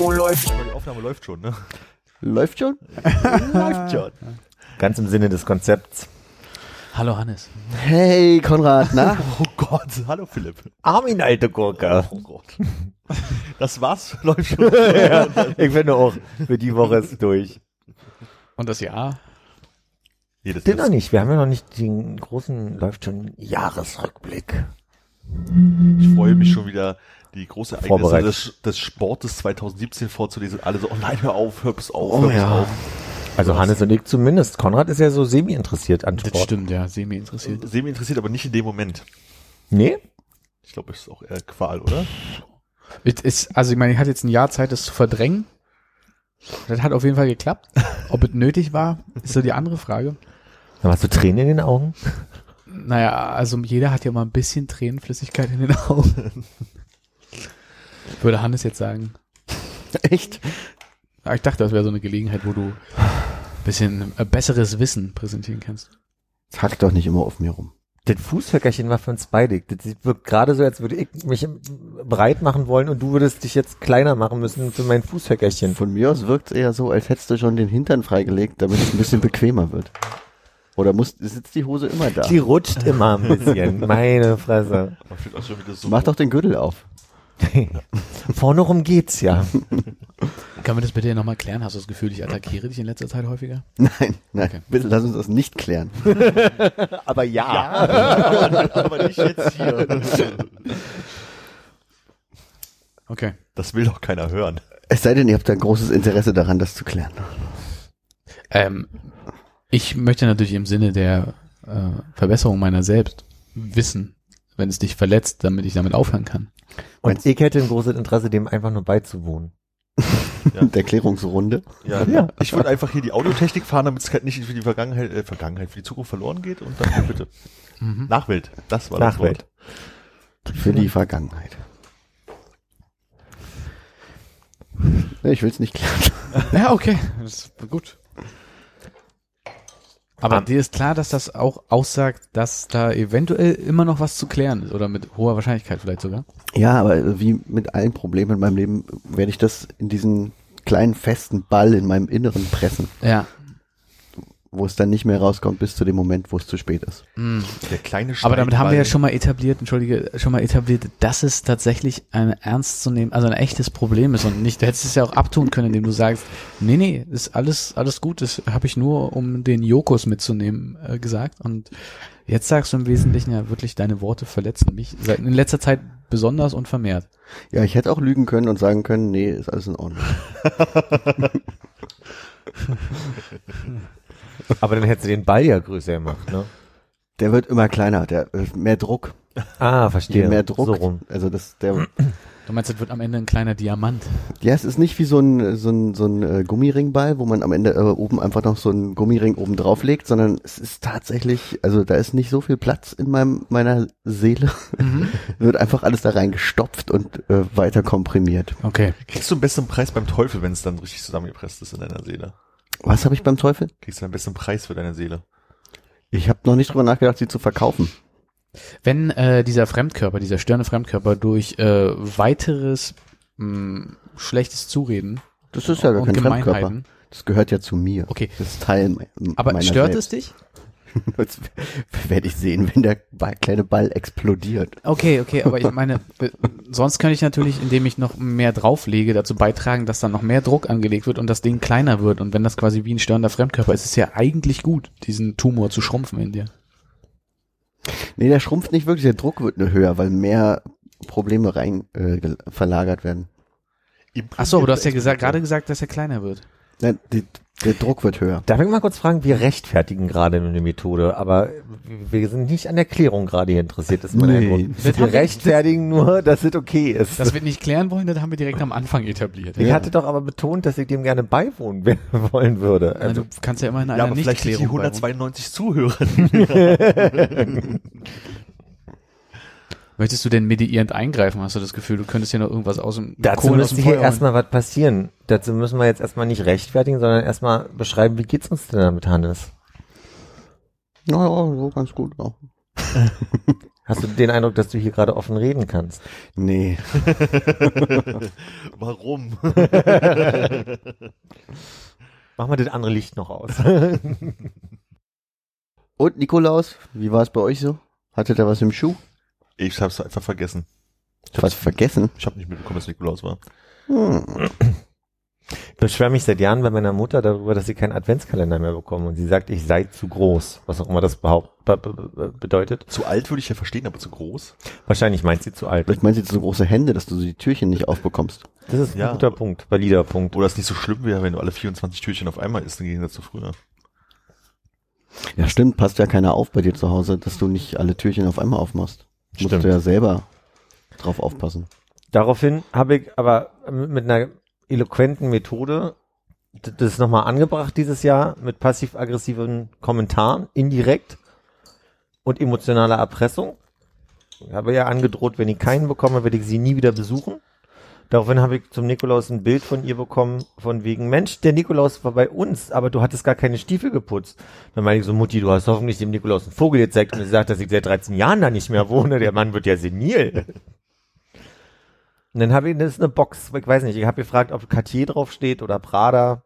Oh, läuft. Die Aufnahme läuft schon, ne? Läuft schon? läuft schon. Ganz im Sinne des Konzepts. Hallo Hannes. Hey, Konrad, na? Oh Gott, hallo Philipp. Armin, alte Gurke. Oh Gott. Das war's, läuft schon. ja, ich finde auch, für die Woche ist durch. Und das Jahr? Nee, das Stimmt noch nicht. Wir haben ja noch nicht den großen, läuft schon Jahresrückblick. Ich freue mich schon wieder, die große Ereignisse des, des Sportes 2017 vorzulesen. Alle so, oh nein, hör auf, hör bis auf, Oh hör ja. auf. Also Hannes und ich zumindest. Konrad ist ja so semi-interessiert an Das Sport. stimmt, ja, semi interessiert. Semi interessiert, aber nicht in dem Moment. Nee? Ich glaube, es ist auch eher Qual, oder? Es Ist, also ich meine, ich hatte jetzt ein Jahr Zeit, das zu verdrängen. Das hat auf jeden Fall geklappt. Ob es nötig war, ist so die andere Frage. Dann hast du Tränen in den Augen? Naja, also jeder hat ja mal ein bisschen Tränenflüssigkeit in den Augen. Würde Hannes jetzt sagen. Echt? Aber ich dachte, das wäre so eine Gelegenheit, wo du ein bisschen äh, besseres Wissen präsentieren kannst. Hack doch nicht immer auf mir rum. Das Fußhöckerchen war für uns beide. Das wirkt gerade so, als würde ich mich breit machen wollen und du würdest dich jetzt kleiner machen müssen für mein Fußhöckerchen. Von mir aus wirkt es eher so, als hättest du schon den Hintern freigelegt, damit es ein bisschen bequemer wird. Oder muss, sitzt die Hose immer da? Die rutscht immer ein bisschen. Meine Fresse. Man fühlt auch schon wieder so. Mach doch den Gürtel auf. Vorne rum geht's ja. Können wir das bitte nochmal klären? Hast du das Gefühl, ich attackiere dich in letzter Zeit häufiger? Nein, nein, Okay. bitte lass uns das nicht klären. Aber ja. aber, aber nicht jetzt hier. Okay. Das will doch keiner hören. Es sei denn, ihr habt ein großes Interesse daran, das zu klären. Ähm, ich möchte natürlich im Sinne der äh, Verbesserung meiner selbst wissen, wenn es dich verletzt, damit ich damit aufhören kann. Und ich hätte ein großes Interesse, dem einfach nur beizuwohnen. Ja. Der Klärungsrunde. Ja, Ja. Ich würde einfach hier die Audiotechnik fahren, damit es halt nicht für die Vergangenheit, äh, Vergangenheit, für die Zukunft verloren geht und dann bitte. Mhm. Nachwelt. Das war das Nachwelt. Wort. Für die Vergangenheit. Ich will es nicht klären. Ja, okay. Das ist gut. Aber Am- dir ist klar, dass das auch aussagt, dass da eventuell immer noch was zu klären ist oder mit hoher Wahrscheinlichkeit vielleicht sogar. Ja, aber wie mit allen Problemen in meinem Leben werde ich das in diesen kleinen festen Ball in meinem Inneren pressen, Ja. Wo es dann nicht mehr rauskommt bis zu dem Moment, wo es zu spät ist. Mhm. Der kleine Aber damit haben wir ja schon mal etabliert, entschuldige, schon mal etabliert, dass es tatsächlich ein ernst zu nehmen, also ein echtes Problem ist und nicht, du hättest es ja auch abtun können, indem du sagst, nee, nee, ist alles, alles gut, das habe ich nur, um den Jokus mitzunehmen, äh, gesagt und jetzt sagst du im Wesentlichen ja wirklich, deine Worte verletzen mich, seit in letzter Zeit besonders und vermehrt. Ja, ich hätte auch lügen können und sagen können, nee, ist alles in Ordnung. Aber dann hättest du den Ball ja größer gemacht, ne? Der wird immer kleiner, der äh, mehr Druck, Ah, je verstehe. mehr Druck. So rum. Also das, der, Du meinst, es wird am Ende ein kleiner Diamant. ja, es ist nicht wie so ein so ein so ein äh, Gummiringball, wo man am Ende äh, oben einfach noch so einen Gummiring oben drauf legt, sondern es ist tatsächlich, also da ist nicht so viel Platz in meinem meiner Seele, wird einfach alles da reingestopft und äh, weiter komprimiert. Okay. Kriegst du einen besseren Preis beim Teufel, wenn es dann richtig zusammengepresst ist in deiner Seele? Was habe ich beim Teufel? Kriegst du einen besseren Preis für deine Seele? Ich habe noch nicht drüber nachgedacht, sie zu verkaufen. Wenn äh, dieser Fremdkörper, dieser störende Fremdkörper durch äh, weiteres mh, schlechtes Zureden Das ist ja gar und kein Fremdkörper. Gemeinheiten. Das gehört ja zu mir. Okay. Das ist Teil me Aber meiner stört selbst. es dich? Das werde ich sehen, wenn der Ball, kleine Ball explodiert. Okay, okay, aber ich meine, äh, sonst könnte ich natürlich, indem ich noch mehr drauflege, dazu beitragen, dass dann noch mehr Druck angelegt wird und das Ding kleiner wird. Und wenn das quasi wie ein störender Fremdkörper ist, ist es ja eigentlich gut, diesen Tumor zu schrumpfen in dir. Nee, der schrumpft nicht wirklich, der Druck wird nur höher, weil mehr Probleme rein äh, verlagert werden. Ach so, aber du hast ja gesagt, gerade gesagt, dass er kleiner wird. Nein, die, der Druck wird höher. Darf ich mal kurz fragen, wir rechtfertigen gerade eine Methode, aber wir sind nicht an der Klärung gerade hier interessiert, ist mein Nee. Eindruck. Das Wir rechtfertigen nur, dass es okay ist. Dass wir nicht klären wollen, das haben wir direkt am Anfang etabliert. ich hatte doch aber betont, dass ich dem gerne beiwohnen wollen würde. Na, Also, du kannst ja immer in einer Ja, aber vielleicht sind die Nichtklärung beiwohnen. 192 Zuhörer. Möchtest du denn mediierend eingreifen? Hast du das Gefühl, du könntest hier noch irgendwas aus dem dazu Kohlen aus müsste dem hier erstmal was passieren. Dazu müssen wir jetzt erstmal nicht rechtfertigen, sondern erstmal beschreiben, wie geht's uns denn damit, Hannes? Naja, so ganz gut. Ja. Hast du den Eindruck, dass du hier gerade offen reden kannst? Nee. Warum? Mach mal das andere Licht noch aus. Und Nikolaus, wie war es bei euch so? Hattet ihr was im Schuh? Ich hab's einfach vergessen. Was vergessen? Ich habe nicht mitbekommen, dass Nikolaus war. Hm. Ich beschwere mich seit Jahren bei meiner Mutter darüber, dass sie keinen Adventskalender mehr bekommen und sie sagt, ich sei zu groß, was auch immer das behaupt, be be be bedeutet. Zu alt würde ich ja verstehen, aber zu groß. Wahrscheinlich meint sie zu alt. Vielleicht meinst du jetzt so große Hände, dass du die Türchen nicht aufbekommst. Das ist ein Ja. guter Punkt, valider Punkt. Oder es nicht so schlimm wäre, wenn du alle 24 Türchen auf einmal isst, im Gegensatz zu früher. Ja, stimmt, passt ja keiner auf bei dir zu Hause, dass du nicht alle Türchen auf einmal aufmachst. Musst Stimmt. du ja selber drauf aufpassen. Daraufhin habe ich aber mit einer eloquenten Methode das nochmal angebracht dieses Jahr mit passiv-aggressiven Kommentaren, indirekt und emotionaler Erpressung. Ich habe ja angedroht, wenn ich keinen bekomme, werde ich sie nie wieder besuchen. Daraufhin habe ich zum Nikolaus ein Bild von ihr bekommen, von wegen, Mensch, der Nikolaus war bei uns, aber du hattest gar keine Stiefel geputzt. Dann meine ich so, Mutti, du hast hoffentlich dem Nikolaus einen Vogel gezeigt und gesagt, dass ich seit 13 Jahren da nicht mehr wohne. Der Mann wird ja senil. Und dann habe ich, das ist eine Box, ich weiß nicht, ich habe gefragt, ob Cartier draufsteht oder Prada.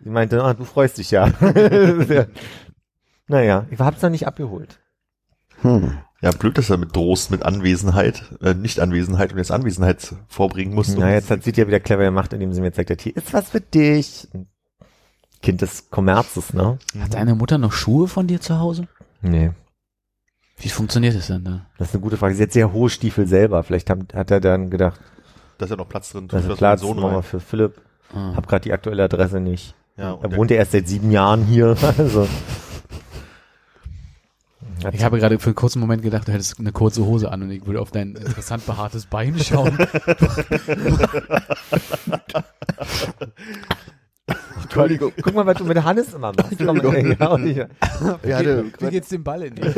Sie meinte, ah, du freust dich ja. ja. Naja, ich hab's noch nicht abgeholt. Hm. Ja, blöd, dass er mit drohst mit Anwesenheit, äh, Nicht-Anwesenheit und jetzt Anwesenheit vorbringen muss. Na, jetzt hat sie ja wieder clever gemacht, indem sie mir zeigt, hat, hier ist was für dich. Kind des Kommerzes, ne? Hat deine Mutter noch Schuhe von dir zu Hause? Nee, Wie funktioniert das denn da? das ist eine gute Frage. Sie hat sehr hohe Stiefel selber. Vielleicht haben, hat er dann gedacht, Da ist ja noch Platz drin. das für ist Platz, wir rein. für Philipp. Ah. Hab gerade die aktuelle Adresse nicht. Ja, Er wohnt ja erst seit sieben Jahren hier. Also. Hat Ich habe gerade für einen kurzen Moment gedacht, du hättest eine kurze Hose an und ich würde auf dein interessant behaartes Bein schauen. Entschuldigung. Guck mal, was du mit Hannes immer machst. Komm, ey, ja, ich- Ja, hatte, Wie geht's dem Ball in dir?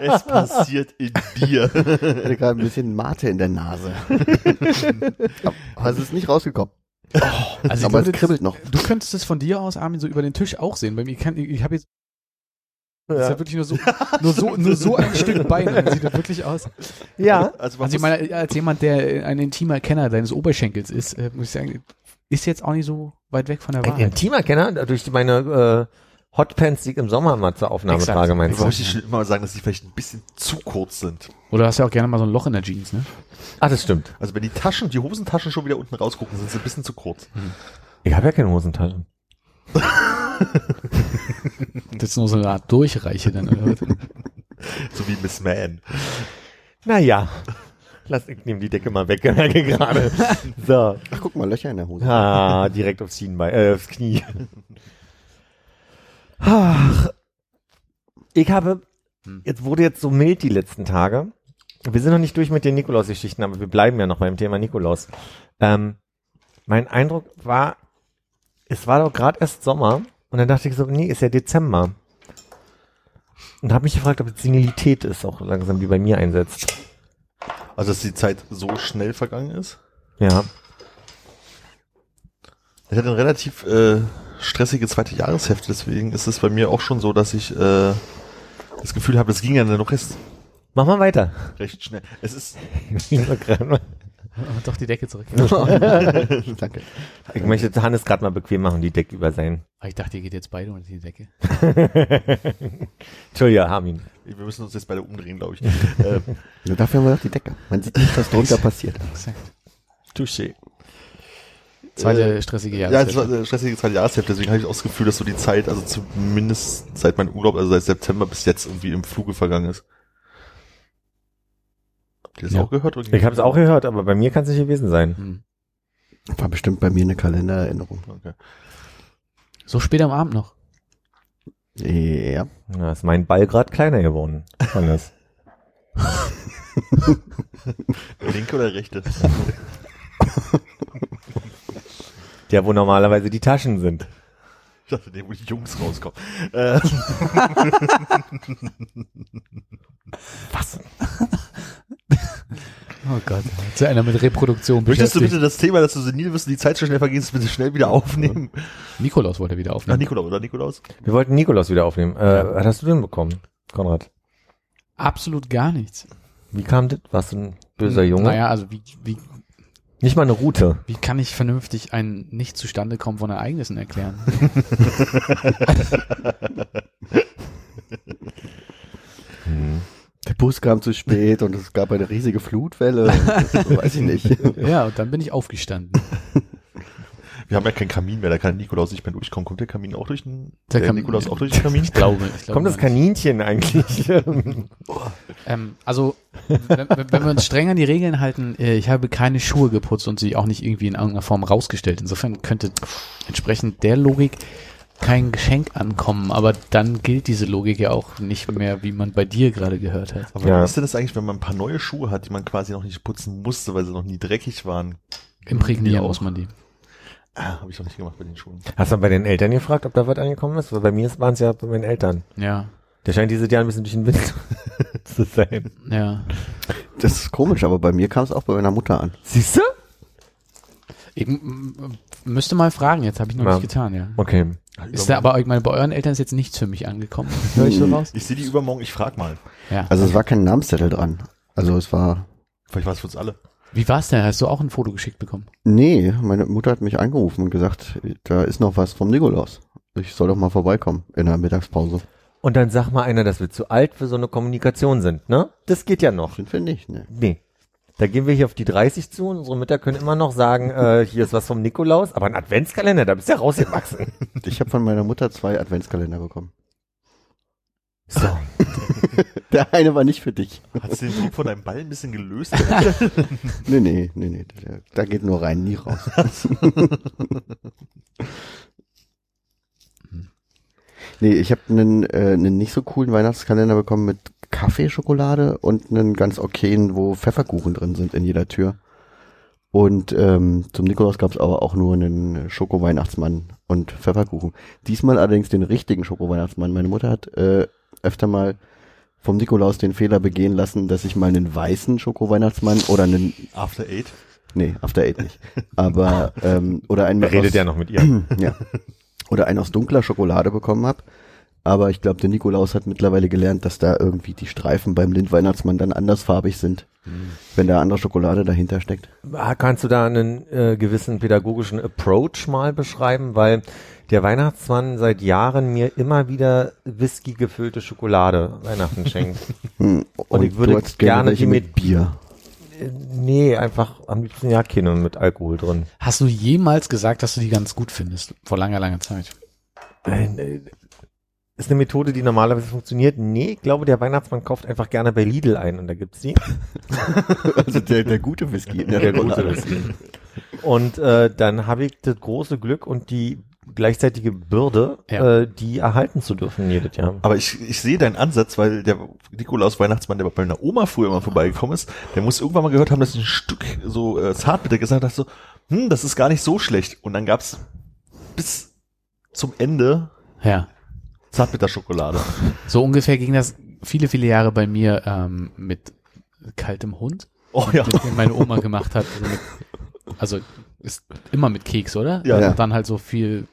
es passiert in dir. hatte gerade ein bisschen Mate in der Nase. Aber es ist nicht rausgekommen. Also ich Aber es kribbelt noch. Du könntest es von dir aus, Armin, so über den Tisch auch sehen. Bei mir kann, ich, ich habe jetzt das ist ja. ja wirklich nur so, nur so, nur so ein Stück Bein. Dann sieht das wirklich aus. ja. Also, man Also ich meine, als jemand, der ein intimer Kenner deines Oberschenkels ist, äh, muss ich sagen, ist jetzt auch nicht so weit weg von der Ein Wahrheit. intimer Kenner, durch meine äh, Hotpants, die ich im Sommer mal zur Aufnahme Exakt. trage, ich meinst du? wollte schon immer sagen, dass die vielleicht ein bisschen zu kurz sind. Oder hast ja auch gerne mal so ein Loch in der Jeans, ne? Ach, das stimmt. Also wenn die Taschen, die Hosentaschen schon wieder unten rausgucken, sind sie ein bisschen zu kurz. Ich habe ja keine Hosentaschen. Das ist nur so eine Art Durchreiche dann, oder was? So wie Miss Man. Naja. Lass, ich nehme die Decke mal weg, merke gerade. So. Ach, guck mal, Löcher in der Hose. Ah, direkt aufs Schienbein, äh, aufs Knie. Ach, ich habe, jetzt wurde jetzt so mild die letzten Tage. Wir sind noch nicht durch mit den Nikolaus-Geschichten, aber wir bleiben ja noch beim Thema Nikolaus. Ähm, mein Eindruck war, es war doch gerade erst Sommer und dann dachte ich so, nee, ist ja Dezember. Und habe mich gefragt, ob es Senilität ist, auch langsam, die bei mir einsetzt. Also dass die Zeit so schnell vergangen ist. Ja. Ich hatte eine relativ äh, stressige zweite Jahreshälfte, deswegen ist es bei mir auch schon so, dass ich äh, das Gefühl habe, es ging ja noch recht, Mach mal weiter. recht schnell. Es ist doch die Decke zurück. Danke. Ich möchte Hannes gerade mal bequem machen, die Decke über sein. Aber ich dachte, ihr geht jetzt beide unter die Decke. Entschuldigung, Armin. wir müssen uns jetzt beide umdrehen, glaube ich. äh, Ja, dafür haben wir doch die Decke. Man sieht nicht, was drunter passiert. Exakt. Touché. Zweite stressige ja, es Jahreszeit. war eine stressige zweite Jahreshälfte, deswegen habe ich auch das Gefühl, dass so die Zeit, also zumindest seit meinem Urlaub, also seit September bis jetzt irgendwie im Fluge vergangen ist. Habt ihr das Ja. auch gehört? Oder Ich habe es auch gehört, aber bei mir kann es nicht gewesen sein. Hm. War bestimmt bei mir eine Kalendererinnerung. Okay. So spät am Abend noch. Ja. Na, ist mein Ball gerade kleiner geworden. Hannes. Linke oder rechte? Der, wo normalerweise die Taschen sind. Ich dachte, der, wo die Jungs rauskommen. Äh, Was? Oh Gott. Zu einer mit Reproduktion möchtest du beschäftigt. bitte das Thema, dass du senil wirst und die Zeit so schnell vergisst, bitte schnell wieder aufnehmen? Nikolaus wollte wieder Ach, aufnehmen. Nikolaus, oder Nikolaus? Wir wollten Nikolaus wieder aufnehmen. Äh, Was hast du denn bekommen, Konrad? Absolut gar nichts. Wie kam das? Warst du ein böser Junge? Naja, also wie, wie, Nicht mal eine Route. wie kann ich vernünftig ein nicht zustande kommen von Ereignissen erklären? Der Bus kam zu spät und es gab eine riesige Flutwelle. Weiß ich nicht. ja, und dann bin ich aufgestanden. Wir haben ja keinen Kamin mehr, da kann Nikolaus nicht mehr durchkommen. Kommt der Kamin auch durch den, Der der, Kam- Nikolaus auch durch den Kamin? Ich glaube, ich glaube Kommt das. Kaninchen eigentlich? Ähm, also, wenn, wenn wir uns streng an die Regeln halten, äh, ich habe keine Schuhe geputzt und sie auch nicht irgendwie in irgendeiner Form rausgestellt. Insofern könnte entsprechend der Logik kein Geschenk ankommen, aber dann gilt diese Logik ja auch nicht mehr, wie man bei dir gerade gehört hat. Aber Ja. wie ist denn das eigentlich, wenn man ein paar neue Schuhe hat, die man quasi noch nicht putzen musste, weil sie noch nie dreckig waren? Imprägnieren muss man die. Ah, habe ich noch nicht gemacht bei den Schuhen. Hast du bei den Eltern gefragt, ob da was angekommen ist? Weil bei mir waren es ja bei meinen Eltern. Ja, Der scheint dieses Jahr ein bisschen durch den Wind zu sein. ja. Das ist komisch, aber bei mir kam es auch bei meiner Mutter an. Siehst du? Ich müsste mal fragen, jetzt habe ich noch Ja. nicht getan, ja. Okay. Ist da aber, ich meine, bei euren Eltern ist jetzt nichts für mich angekommen. Hör ich so raus? Ich sehe die übermorgen, ich frag mal. Ja. Also es war kein Namenszettel dran. Also es war. Vielleicht war es für uns alle. Wie war's denn? Hast du auch ein Foto geschickt bekommen? Nee, meine Mutter hat mich angerufen und gesagt, da ist noch was vom Nikolaus. Ich soll doch mal vorbeikommen in der Mittagspause. Und dann sag mal einer, dass wir zu alt für so eine Kommunikation sind, ne? Das geht ja noch. Sind wir nicht, ne? Nee. Da gehen wir hier auf die 30 zu und unsere Mütter können immer noch sagen, äh, hier ist was vom Nikolaus, aber ein Adventskalender, da bist du ja rausgewachsen. Ich habe von meiner Mutter zwei Adventskalender bekommen. So. Der eine war nicht für dich. Hast du den Druck von deinem Ball ein bisschen gelöst? Nee, nee, nee, nee. Da geht nur rein, nie raus. nee, ich habe einen, äh, einen nicht so coolen Weihnachtskalender bekommen mit Kaffeeschokolade und einen ganz okayen, wo Pfefferkuchen drin sind in jeder Tür. Und ähm, zum Nikolaus gab es aber auch nur einen Schoko-Weihnachtsmann und Pfefferkuchen. Diesmal allerdings den richtigen Schoko-Weihnachtsmann. Meine Mutter hat äh, öfter mal vom Nikolaus den Fehler begehen lassen, dass ich mal einen weißen Schoko-Weihnachtsmann oder einen After Eight? Nee, After Eight nicht. Aber, ähm, oder einen Redet aus, ja noch mit ihr. ja. Oder einen aus dunkler Schokolade bekommen hab. Aber ich glaube, der Nikolaus hat mittlerweile gelernt, dass da irgendwie die Streifen beim Lindweihnachtsmann dann andersfarbig sind, wenn da andere Schokolade dahinter steckt. Ah, Kannst du da einen äh, gewissen pädagogischen Approach mal beschreiben? Weil der Weihnachtsmann seit Jahren mir immer wieder Whisky gefüllte Schokolade Weihnachten schenkt. Hm. Und, ich würde gerne die mit mit- Bier. Äh, nee, einfach am liebsten ja keine mit Alkohol drin. Hast du jemals gesagt, dass du die ganz gut findest? Vor langer, langer Zeit. Äh, Ist eine Methode, die normalerweise funktioniert. Nee, ich glaube, der Weihnachtsmann kauft einfach gerne bei Lidl ein und da gibt's die. Also der, der gute Whisky der, Der gute. Whisky. Und äh, dann habe ich das große Glück und die gleichzeitige Bürde, Ja. äh, die erhalten zu dürfen jedes Jahr. Aber ich, ich sehe deinen Ansatz, weil der Nikolaus Weihnachtsmann, der bei meiner Oma früher immer vorbeigekommen ist, der muss irgendwann mal gehört haben, dass ich ein Stück so äh, Zartbitter gesagt hat, so, hm, das ist gar nicht so schlecht. Und dann gab's bis zum Ende Ja. Zartbitterschokolade. So ungefähr ging das viele, viele Jahre bei mir ähm, mit kaltem Hund, Oh ja. den meine Oma gemacht hat. Also, mit, also ist immer mit Keks, oder? Ja. Und dann halt so viel,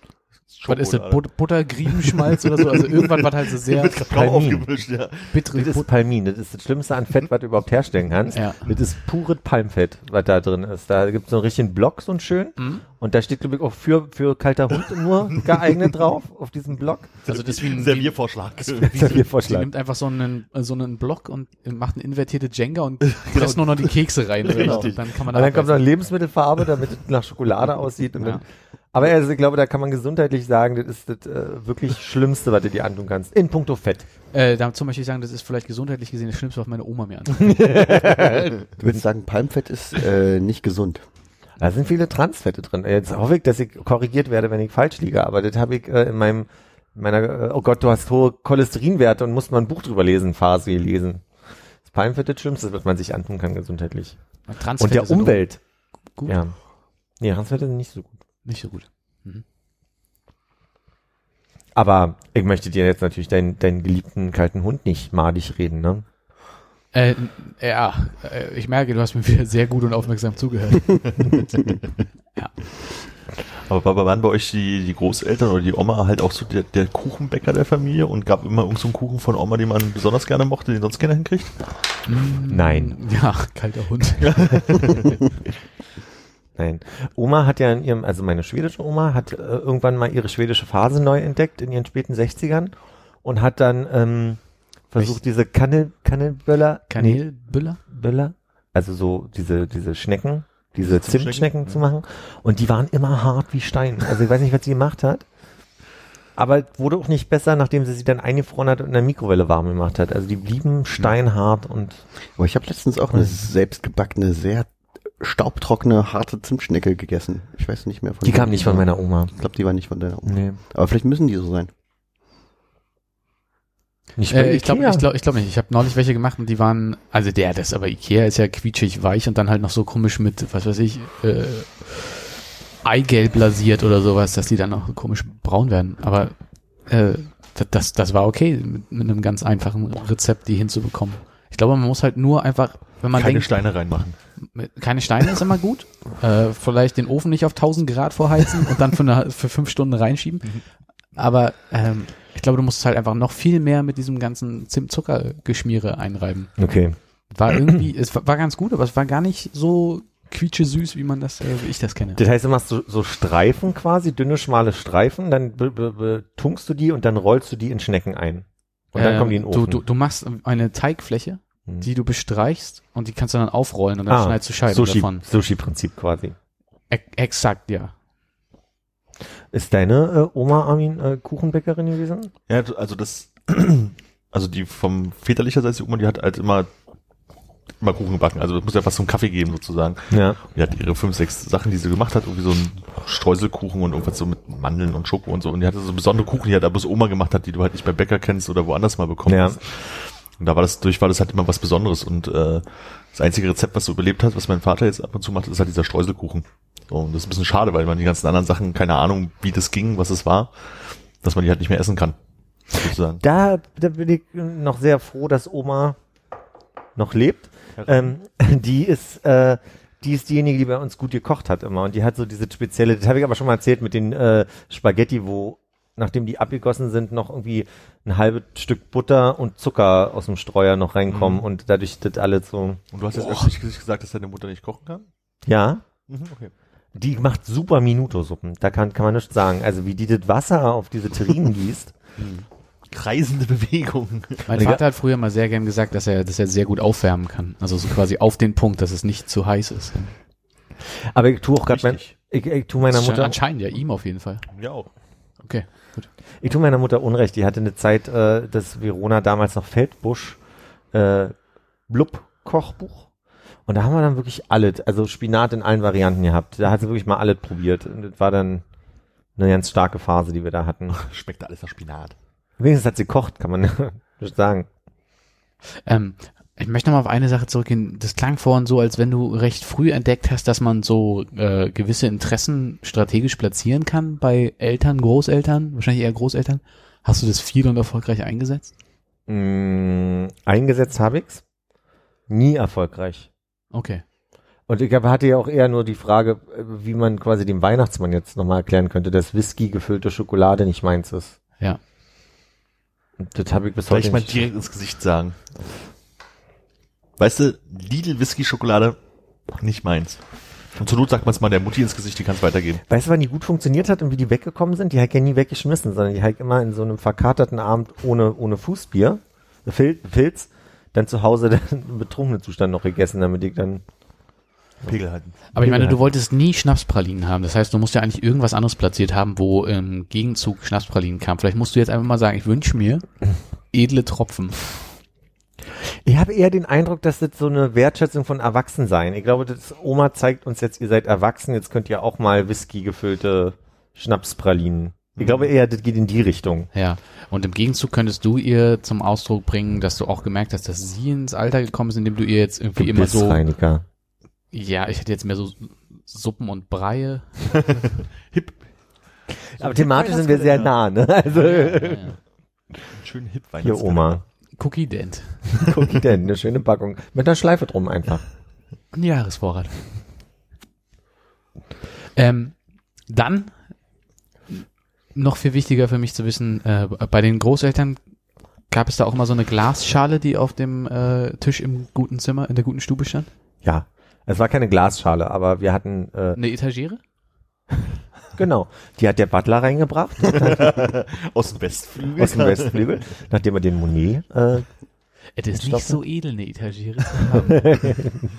was ist das, Schokolade. But Buttergriebenschmalz oder so? Also irgendwann war halt so sehr grau Palmin. aufgemischt, ja. bittere Das ist. Palmin, das ist das Schlimmste an Fett, was du überhaupt herstellen kannst. Ja. Das ist pures Palmfett, was da drin ist. Da gibt es so einen richtigen Block, so einen schön. Mhm. Und da steht, glaube ich, auch für, für kalter Hund nur geeignet drauf, auf diesem Block. Also das ist wie ein, wie, Serviervorschlag. Serviervorschlag. Sie nimmt einfach so einen, so einen Block und macht eine invertierte Jenga und presst nur noch die Kekse rein. Richtig. Und dann kann man Und dann kommt noch ein Lebensmittelfarbe, damit es nach Schokolade aussieht. Und Ja. dann, aber also, ich glaube, da kann man gesundheitlich sagen, das ist das äh, wirklich Schlimmste, was du dir antun kannst. In puncto Fett. Äh, dazu möchte ich sagen, das ist vielleicht gesundheitlich gesehen das Schlimmste, was meine Oma mir an. Du würdest sagen, Palmfett ist äh, nicht gesund. Da sind viele Transfette drin. Jetzt hoffe ich, dass ich korrigiert werde, wenn ich falsch liege, aber das habe ich äh, in meinem meiner äh, oh Gott, du hast hohe Cholesterinwerte und musst mal ein Buch drüber lesen, Phase gelesen. Das Palmfett das Schlimmste, was man sich antun kann gesundheitlich. Transfette Und der sind Umwelt. Gut. Ja. Nee, Transfette sind nicht so gut. Nicht so gut. Aber ich möchte dir jetzt natürlich deinen, deinen geliebten kalten Hund nicht madig reden, ne? Äh, ja, äh, ich merke, du hast mir wieder sehr gut und aufmerksam zugehört. Aber war- waren bei euch die, die Großeltern oder die Oma halt auch so der, der Kuchenbäcker der Familie und gab immer irgend so einen Kuchen von Oma, den man besonders gerne mochte, den sonst keiner hinkriegt? Nein. Ja, kalter Hund. Nein. Oma hat ja in ihrem, also meine schwedische Oma hat äh, irgendwann mal ihre schwedische Phase neu entdeckt in ihren späten 60ern und hat dann ähm, versucht, diese Kannel, Kannelböller, Kanelbüller? Böller, also so diese, diese Schnecken, diese Zimtschnecken? Zimtschnecken zu machen. Und die waren immer hart wie Stein. Also ich weiß nicht, was sie gemacht hat. Aber wurde auch nicht besser, nachdem sie sie dann eingefroren hat und in der Mikrowelle warm gemacht hat. Also die blieben steinhart und Aber ich habe letztens auch eine selbstgebackene, sehr staubtrockene, harte Zimtschnecke gegessen. Ich weiß nicht mehr von die kam nicht von meiner Oma. Ich glaube, die war nicht von deiner Oma. Nee. Aber vielleicht müssen die so sein. Nicht Äh, ich glaube ich glaub, ich glaub nicht. Ich habe neulich welche gemacht und die waren, also der, das aber Ikea ist ja quietschig weich und dann halt noch so komisch mit, was weiß ich, äh, Eigelb lasiert oder sowas, dass die dann auch komisch braun werden. Aber äh, das, das, das war okay, mit, mit einem ganz einfachen Rezept die hinzubekommen. Ich glaube, man muss halt nur einfach, wenn man Keine denkt, Steine reinmachen. keine Steine ist immer gut. Äh, vielleicht den Ofen nicht auf 1000 Grad vorheizen und dann für, eine, für fünf Stunden reinschieben. Aber ähm, ich glaube, du musst halt einfach noch viel mehr mit diesem ganzen Zimt-Zucker-Geschmiere einreiben. Okay. War irgendwie, es war, ganz gut, aber es war gar nicht so quietsche süß, wie man das, äh, wie ich das kenne. Das heißt, du machst so, so Streifen quasi, dünne, schmale Streifen, dann be, be, betunkst du die und dann rollst du die in Schnecken ein. Und dann Ähm, kommen die in den du, Ofen. du, du machst eine Teigfläche, Hm. die du bestreichst und die kannst du dann aufrollen und dann Ah, schneidest du Scheiben Sushi, davon. Sushi-Prinzip quasi. E exakt, ja. Ist deine äh, Oma Armin äh, Kuchenbäckerin gewesen? Ja, also das, also die vom väterlicherseits die Oma, die hat halt immer, immer Kuchen gebacken. Also das muss ja fast so einen Kaffee geben sozusagen. Ja. Die hat ihre fünf, sechs Sachen, die sie gemacht hat, irgendwie so ein Streuselkuchen und irgendwas so mit Mandeln und Schoko und so. Und die hatte so besondere Kuchen, die halt aber so Oma gemacht hat, die du halt nicht bei Bäcker kennst oder woanders mal bekommen Ja. hast. Und da war das, durch war das halt immer was Besonderes. Und äh, das einzige Rezept, was so überlebt hat, was mein Vater jetzt ab und zu macht, ist halt dieser Streuselkuchen. So, und das ist ein bisschen schade, weil man die ganzen anderen Sachen, keine Ahnung, wie das ging, was es war, dass man die halt nicht mehr essen kann. Sozusagen. Da, da bin ich noch sehr froh, dass Oma noch lebt. Ähm, die ist, äh, die ist diejenige, die bei uns gut gekocht hat immer. Und die hat so diese spezielle, das habe ich aber schon mal erzählt mit den äh, Spaghetti, wo nachdem die abgegossen sind, noch irgendwie ein halbes Stück Butter und Zucker aus dem Streuer noch reinkommen Mhm. und dadurch das alles so. Und du hast jetzt öffentlich gesagt, dass deine Mutter nicht kochen kann? Ja, Mhm, okay. die macht super Minuto-Suppen. Da kann, kann man nichts sagen. Also wie die das Wasser auf diese Terrinen gießt. Kreisende Bewegung. Mein Vater hat früher mal sehr gern gesagt, dass er, dass er sehr gut aufwärmen kann. Also so quasi auf den Punkt, dass es nicht zu heiß ist. Aber ich tue auch gerade mein, ich, ich tue meiner Das ist Mutter, Anscheinend ja, ihm auf jeden Fall. Ja auch. Okay, gut. ich tue meiner Mutter Unrecht. Die hatte eine Zeit, äh, das Verona damals noch Feldbusch, äh, Blub Kochbuch. Und da haben wir dann wirklich alles, also Spinat in allen Varianten gehabt. Da hat sie wirklich mal alles probiert. Und das war dann eine ganz starke Phase, die wir da hatten. Schmeckt alles nach Spinat. Wenigstens hat sie kocht, kann man sagen. Ähm, ich möchte nochmal auf eine Sache zurückgehen. Das klang vorhin so, als wenn du recht früh entdeckt hast, dass man so äh, gewisse Interessen strategisch platzieren kann bei Eltern, Großeltern, wahrscheinlich eher Großeltern. Hast du das viel und erfolgreich eingesetzt? Mm, eingesetzt habe ich's. Nie erfolgreich. Okay. Und ich hatte ja auch eher nur die Frage, wie man quasi dem Weihnachtsmann jetzt nochmal erklären könnte, dass Whisky gefüllte Schokolade nicht meins ist. Ja. Das habe ich bis Soll heute mal direkt ins Gesicht sagen? Weißt du, Lidl Whisky Schokolade, nicht meins. Und zur Not sagt man es mal der Mutti ins Gesicht, die kann es weitergeben. Weißt du, wann die gut funktioniert hat und wie die weggekommen sind? Die hat ja nie weggeschmissen, sondern die hat immer in so einem verkaterten Abend ohne, ohne Fußbier, Fil Filz, dann zu Hause dann im betrunkenen Zustand noch gegessen, damit ich dann, Pegel halten. Aber ich meine, du wolltest nie Schnapspralinen haben. Das heißt, du musst ja eigentlich irgendwas anderes platziert haben, wo im Gegenzug Schnapspralinen kam. Vielleicht musst du jetzt einfach mal sagen, ich wünsche mir edle Tropfen. Ich habe eher den Eindruck, dass das so eine Wertschätzung von Erwachsensein. Ich glaube, das Oma zeigt uns jetzt, ihr seid erwachsen, jetzt könnt ihr auch mal Whisky gefüllte Schnapspralinen. Ich glaube eher, das geht in die Richtung. Ja. Und im Gegenzug könntest du ihr zum Ausdruck bringen, dass du auch gemerkt hast, dass sie ins Alter gekommen ist, indem du ihr jetzt irgendwie immer so, Gebissreiniger. Ja, ich hätte jetzt mehr so Suppen und Breie. Hip. Aber thematisch sind wir sehr nah, ne? Also, Schön hip hier Oma. Cookie Dent. Cookie denn, eine schöne Packung. Mit einer Schleife drum einfach. Ein Jahresvorrat. Ähm, dann noch viel wichtiger für mich zu wissen, äh, bei den Großeltern gab es da auch mal so eine Glasschale, die auf dem äh, Tisch im guten Zimmer, in der guten Stube stand? Ja. Es war keine Glasschale, aber wir hatten, äh, Eine Etagiere? genau, die hat der Butler reingebracht Aus dem Westflügel. aus dem Westflügel, nachdem er den Monet, äh, Es ist nicht so edel, eine Etagiere zu haben.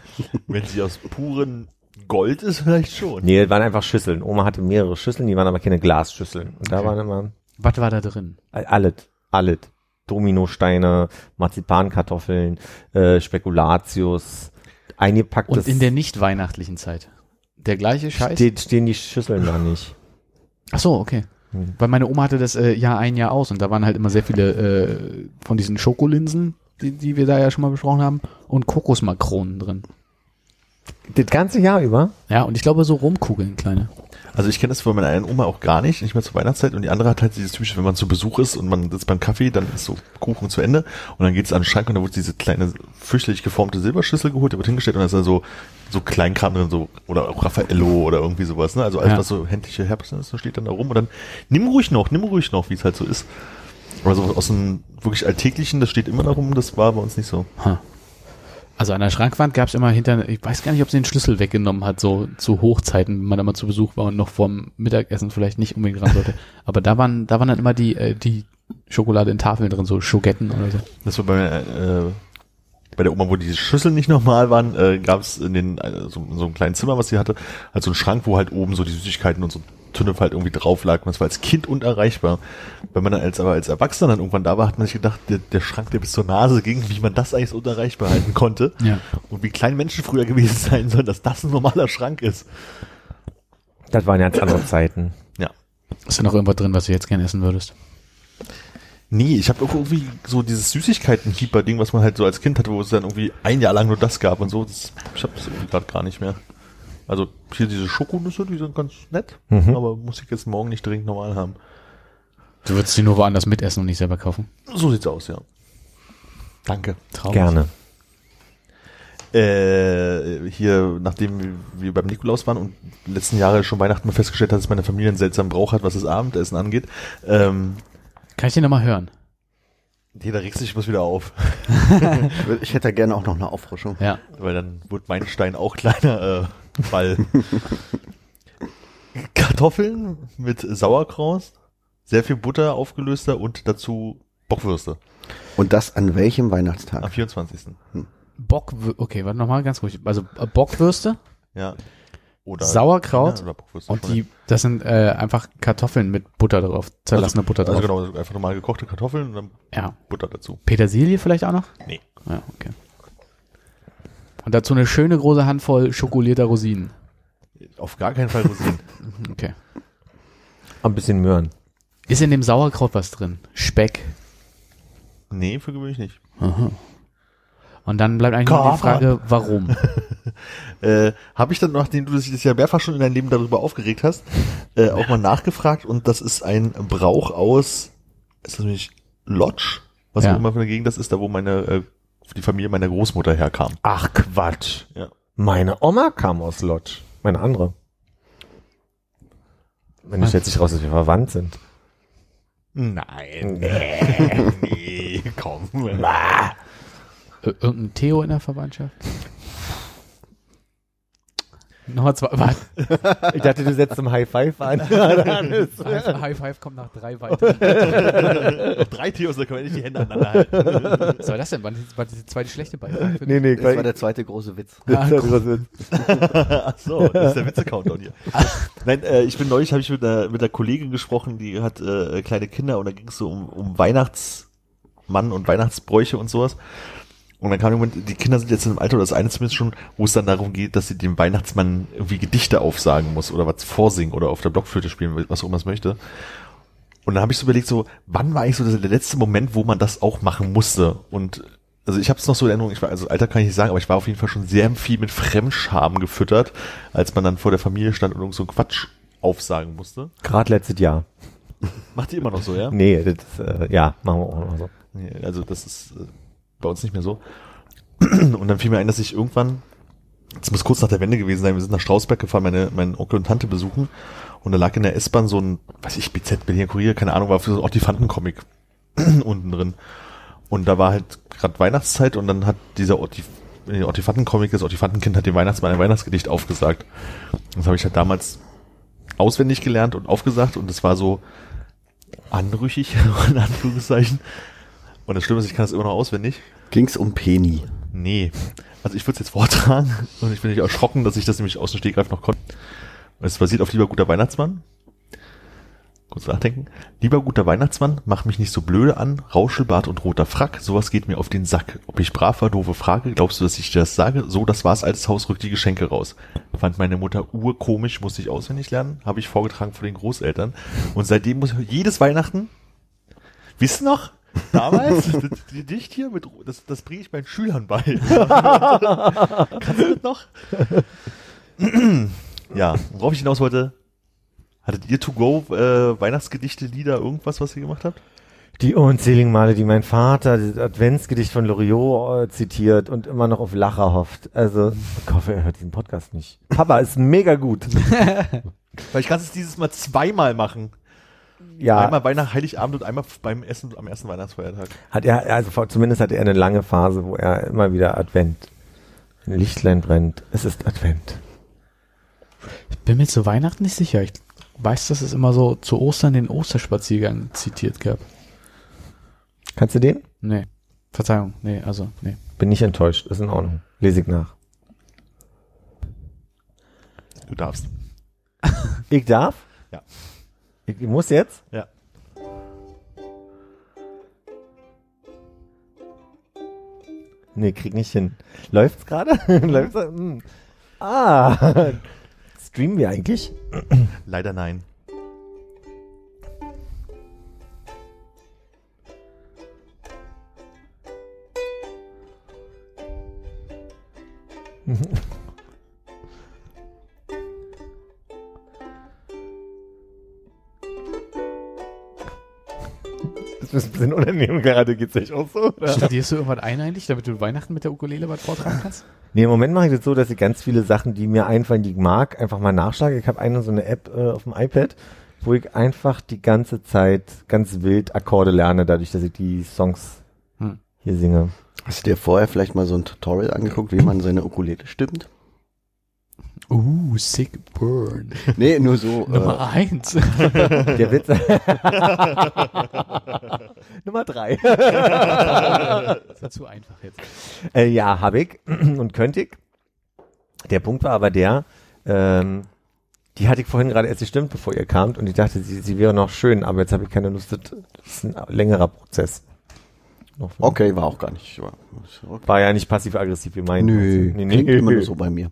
Wenn sie aus puren Gold ist, vielleicht schon. nee, das waren einfach Schüsseln. Oma hatte mehrere Schüsseln, die waren aber keine Glasschüsseln. Und da Okay. waren immer Was war da drin? alles, alles. Dominosteine, Marzipankartoffeln, äh, Spekulatius, eingepacktes. Und in der nicht weihnachtlichen Zeit. Der gleiche Scheiß? steht, stehen die Schüsseln da nicht. Ach so, okay. Hm. Weil meine Oma hatte das äh, Jahr ein, Jahr aus und da waren halt immer sehr viele äh, von diesen Schokolinsen, die, die wir da ja schon mal besprochen haben, und Kokosmakronen drin. Das ganze Jahr über? Ja, und ich glaube so Rumkugeln, kleine. Also ich kenne das von meiner einen Oma auch gar nicht, nicht mehr zur Weihnachtszeit. Und die andere hat halt dieses typische, wenn man zu Besuch ist und man sitzt beim Kaffee, dann ist so Kuchen zu Ende. Und dann geht's an den Schrank und da wird diese kleine, fürchterlich geformte Silberschüssel geholt, der wird hingestellt und da ist da so, so Kleinkram drin, so, oder auch Raffaello oder irgendwie sowas, ne? Also alles, Ja. was so händliche Herbst ist, steht dann da rum und dann nimm ruhig noch, nimm ruhig noch, wie es halt so ist. Aber so aus dem wirklich Alltäglichen, das steht immer da rum, das war bei uns nicht so. Also an der Schrankwand gab es immer hinter, ich weiß gar nicht, ob sie den Schlüssel weggenommen hat, so zu Hochzeiten, wenn man da mal zu Besuch war und noch vorm Mittagessen vielleicht nicht unbedingt ran sollte. Aber da waren, da waren dann immer die, äh, die Schokolade in Tafeln drin, so Schogetten oder so. Das war bei, äh, bei der Oma, wo die Schüsseln nicht normal waren, äh, gab es in den äh, so, in so einem kleinen Zimmer, was sie hatte, halt so einen Schrank, wo halt oben so die Süßigkeiten und so Tünnef halt irgendwie drauf lag. Das war als Kind unerreichbar. Wenn man dann als aber als Erwachsener dann irgendwann da war, hat man sich gedacht, der, der Schrank, der bis zur Nase ging, wie man das eigentlich so unerreichbar halten konnte. Ja. Und wie klein Menschen früher gewesen sein sollen, dass das ein normaler Schrank ist. Das waren ganz andere Zeiten. Ja. Ist da noch irgendwas drin, was du jetzt gerne essen würdest? Nee, ich habe irgendwie so dieses Süßigkeiten-Keeper-Ding, was man halt so als Kind hatte, wo es dann irgendwie ein Jahr lang nur das gab und so. Das, ich habe das irgendwie gerade gar nicht mehr. Also hier diese Schokonüsse, die sind ganz nett, Mhm. aber muss ich jetzt morgen nicht dringend normal haben. Du würdest die nur woanders mitessen und nicht selber kaufen. So sieht's aus, ja. Danke. Traurig. Gerne. Äh, hier, nachdem wir beim Nikolaus waren und letzten Jahre schon Weihnachten mal festgestellt hat, dass meine Familie einen seltsamen Brauch hat, was das Abendessen angeht, ähm, Kann ich den nochmal hören? jeder regt sich was wieder auf. Ich hätte gerne auch noch eine Auffrischung. Ja. Weil dann wird mein Stein auch kleiner, äh, Ball. Kartoffeln mit Sauerkraut, sehr viel Butter aufgelöster und dazu Bockwürste Und das an welchem Weihnachtstag? am 24. Bock, okay, warte nochmal ganz ruhig. Also äh, Bockwürste Ja. Oder Sauerkraut Ja, oder Bockwürste und die, das sind äh, einfach Kartoffeln mit Butter drauf, zerlassene Butter drauf. Also genau, also einfach normal gekochte Kartoffeln und dann Ja. Butter dazu. Petersilie vielleicht auch noch? Nee. Ja, okay. Und dazu eine schöne große Handvoll schokolierter Rosinen. Auf gar keinen Fall Rosinen. Okay. Ein bisschen Möhren. Ist in dem Sauerkraut was drin? Speck. nee, für gewöhnlich nicht. Aha. Und dann bleibt eigentlich nur die. Frage, warum? Äh, Habe ich dann, nachdem du dich das ja mehrfach schon in deinem Leben darüber aufgeregt hast, äh, auch mal nachgefragt und das ist ein Brauch aus, ist das nicht Lodge? Was Ja. auch immer für eine Gegend das ist, da wo meine, äh, die Familie meiner Großmutter herkam. Ach Quatsch. Ja. Meine Oma kam aus Lodge. Meine andere. Wenn stellt sich raus, dass wir verwandt sind. Nein. Nee, nee komm. Ir- Irgendein Theo in der Verwandtschaft? Nochmal zwei. Warte. Ich dachte, du setzt zum High Five an. High, Five kommt nach drei weiter. Noch drei Theos, da können wir nicht die Hände aneinander halten. Was war das denn? War das, war das der zweite schlechte Beitrag? nee, nee, Das war der zweite große Witz. Ah, Ach so, das ist der Witze-Countdown hier. Nein, äh, ich bin neulich, habe ich mit einer, mit einer Kollegin gesprochen, die hat äh, kleine Kinder und da ging es so um, um Weihnachtsmann und Weihnachtsbräuche und sowas. Und dann kam irgendwann, die Kinder sind jetzt in einem Alter, oder das eine zumindest schon, wo es dann darum geht, dass sie dem Weihnachtsmann irgendwie Gedichte aufsagen muss oder was vorsingen oder auf der Blockflöte spielen, was auch immer es möchte. Und dann habe ich so überlegt, so, wann war eigentlich so der letzte Moment, wo man das auch machen musste? Und also ich habe es noch so in Erinnerung, ich war, also Alter kann ich nicht sagen, aber ich war auf jeden Fall schon sehr viel mit Fremdscham gefüttert, als man dann vor der Familie stand und irgend so einen Quatsch aufsagen musste. Gerade letztes Jahr. Macht ihr immer noch so, ja? Nee, das, äh, ja, machen wir auch noch so. Also das ist äh, bei uns nicht mehr so. Und dann fiel mir ein, dass ich irgendwann, es muss kurz nach der Wende gewesen sein, wir sind nach Strausberg gefahren, meine, meinen Onkel und Tante besuchen. Und da lag in der S-Bahn so ein, weiß ich, BZ, Berliner Kurier, keine Ahnung, war für so ein Ortifanten-Comic unten drin. Und da war halt gerade Weihnachtszeit und dann hat dieser Ortif äh, Ortifanten-Comic, das Ortifantenkind hat dem Weihnachtsmann ein Weihnachtsgedicht aufgesagt. Das habe ich halt damals auswendig gelernt und aufgesagt und es war so anrüchig, in Anführungszeichen. Und das Schlimme ist, ich kann das immer noch auswendig. Ging's um Penny. Nee. Also ich würde es jetzt vortragen und ich bin nicht erschrocken, dass ich das nämlich aus dem Stegreif noch konnte. Es basiert auf Lieber guter Weihnachtsmann. Kurz nachdenken. Lieber guter Weihnachtsmann, mach mich nicht so blöde an, Rauschelbart und roter Frack, sowas geht mir auf den Sack. Ob ich brav war, doofe Frage, glaubst du, dass ich dir das sage? So, das war's, altes Haus, rückt die Geschenke raus. Fand meine Mutter urkomisch, musste ich auswendig lernen, habe ich vorgetragen vor den Großeltern. Und seitdem muss ich jedes Weihnachten, wisst noch, damals, das Gedicht hier, mit, das, das bringe ich meinen Schülern bei. Kannst du das noch? ja, worauf ich hinaus wollte, hattet ihr to go äh, Weihnachtsgedichte, Lieder, irgendwas, was ihr gemacht habt? Die unzähligen Male, die mein Vater das Adventsgedicht von Loriot äh, zitiert und immer noch auf Lacher hofft. Also, ich hoffe, er hört diesen Podcast nicht. Papa ist mega gut. Weil ich kann es dieses Mal zweimal machen. Ja, Einmal Weihnachten, Heiligabend und einmal beim Essen am ersten Weihnachtsfeiertag. hat er, also zumindest hatte er eine lange Phase, wo er immer wieder Advent. Ein Lichtlein brennt. Es ist Advent. Ich bin mir zu Weihnachten nicht sicher. Ich weiß, dass es immer so zu Ostern den Osterspaziergang zitiert gab. Kannst du den? Nee. Verzeihung. Nee, also, nee. Bin nicht enttäuscht. Ist in Ordnung. Lese ich nach. Du darfst. Ich darf? Ja. Ich muss jetzt? Ja. Nee, krieg nicht hin. Läuft's gerade? Läuft's? Hm. Ah. Streamen wir eigentlich? Leider nein. Das bisschen unangenehm gerade. Geht's euch auch so? Oder? Studierst du irgendwas ein eigentlich, damit du Weihnachten mit der Ukulele was vortragen kannst? Nee, im Moment mache ich das so, dass ich ganz viele Sachen, die mir einfallen, die ich mag, einfach mal nachschlage. Ich habe eine so eine App äh, auf dem iPad, wo ich einfach die ganze Zeit ganz wild Akkorde lerne, dadurch, dass ich die Songs Hm. hier singe. Hast du dir vorher vielleicht mal so ein Tutorial angeguckt, wie man seine Ukulele stimmt? Uh, sick burn. Nee, nur so. Nummer Äh, eins. Der Witz. Nummer drei. Das ist zu einfach jetzt. Äh, ja, habe ich und könnte ich. Der Punkt war aber der, ähm, die hatte ich vorhin gerade erst gestimmt, bevor ihr kamt und ich dachte, sie, sie wäre noch schön, aber jetzt habe ich keine Lust. Das ist ein längerer Prozess. Okay, war auch gar nicht. War, okay. War ja nicht passiv-aggressiv wie mein. Nö, nee, klingt immer nur so bei mir.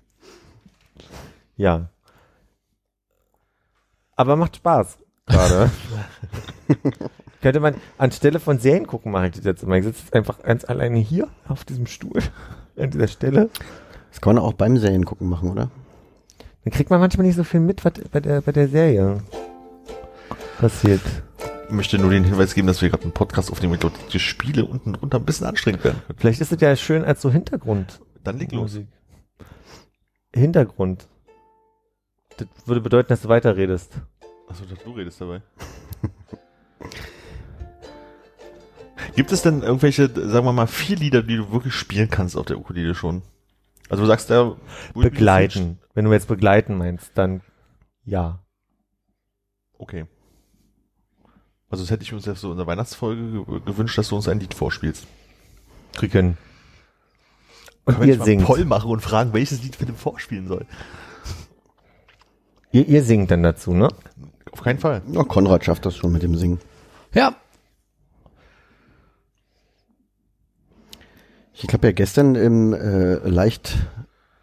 Ja. Aber macht Spaß gerade. Könnte man anstelle von Serien gucken, mache ich das jetzt immer. Ich sitze einfach ganz alleine hier auf diesem Stuhl an dieser Stelle. Das kann man auch beim Serien gucken machen, oder? Dann kriegt man manchmal nicht so viel mit, was bei der, bei der Serie passiert. Ich möchte nur den Hinweis geben, dass wir gerade einen Podcast aufnehmen, mit dort die Spiele unten drunter ein bisschen anstrengend werden können. Vielleicht ist es ja schön als so Hintergrund. Dann leg los. Musik. Hintergrund. Würde bedeuten, dass du weiterredest. Achso, dachte, du redest dabei. Gibt es denn irgendwelche, sagen wir mal, vier Lieder, die du wirklich spielen kannst auf der Ukulele schon? Also du sagst ja... Begleiten. Wenn du jetzt begleiten meinst, dann ja. Okay. Also das hätte ich uns jetzt so in der Weihnachtsfolge ge- gewünscht, dass du uns ein Lied vorspielst. Kriegen. Und Können wir nicht mal einen Poll machen und fragen, welches Lied Philipp vorspielen soll. Ihr, ihr singt dann dazu, ne? Auf keinen Fall. Ja, Konrad schafft das schon mit dem Singen. Ja. Ich habe ja gestern im äh, leicht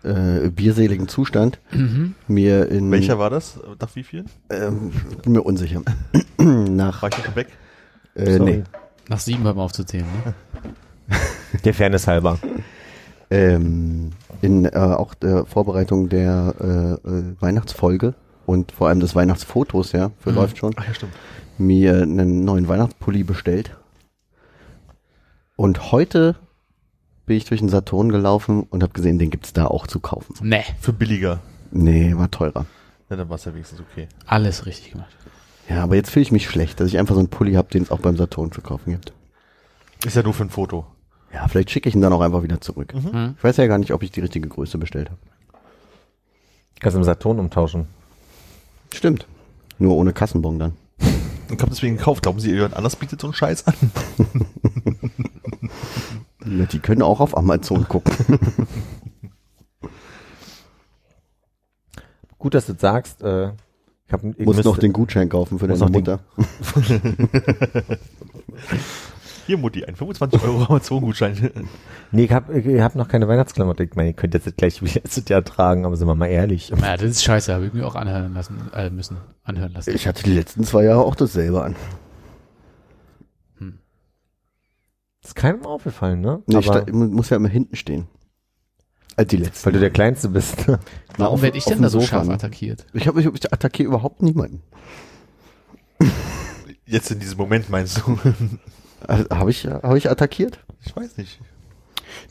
äh, bierseligen Zustand Mhm. mir in Welcher war das? Nach wie vielen? ähm, bin mir unsicher. Nach War ich schon weg? äh, Sorry. nee, Nach sieben hört man auf zu zählen. Ne? Der Fairness halber. Ähm, in äh, auch der Vorbereitung der äh, äh, Weihnachtsfolge und vor allem des Weihnachtsfotos, ja, für Mhm. läuft schon, Ach ja, stimmt. mir einen neuen Weihnachtspulli bestellt. Und heute bin ich durch den Saturn gelaufen und habe gesehen, den gibt's da auch zu kaufen. Nee, Für billiger. Nee, war teurer. Ja, dann war es ja wenigstens okay. alles richtig gemacht. Ja, aber jetzt fühle ich mich schlecht, dass ich einfach so einen Pulli habe, den es auch beim Saturn zu kaufen gibt. Ist ja nur für ein Foto. Ja, vielleicht schicke ich ihn dann auch einfach wieder zurück. Mhm. Ich weiß ja gar nicht, ob ich die richtige Größe bestellt habe. Kannst du im Saturn umtauschen. Stimmt. Nur ohne Kassenbon dann. Und kommt deswegen gekauft. Glauben Sie, jemand anders bietet so einen Scheiß an? Ja, die können auch auf Amazon gucken. Gut, dass du das sagst. Äh, ich hab, ich Muss müsste- noch den Gutschein kaufen für deine Mutter. Hier, Mutti, ein 25 Euro Amazon-Gutschein. Nee, ich hab, ich hab noch keine Weihnachtsklamotte. Ich meine, ihr könnt jetzt gleich wie letztes Jahr tragen, aber sind wir mal ehrlich. Ja, das ist scheiße, habe ich mir auch anhören lassen, äh, müssen, anhören lassen. Ich hatte die letzten zwei Jahre auch dasselbe an. ist keinem aufgefallen, ne? Nee, ich aber, sta- muss ja immer hinten stehen. Als die letzten. weil du der Kleinste bist. ne? Warum werde ich denn da so Sofa, scharf ne? attackiert? Ich, hab, ich, ich attackiere überhaupt niemanden. Jetzt in diesem Moment meinst du? Also, habe ich, hab ich attackiert? Ich weiß nicht.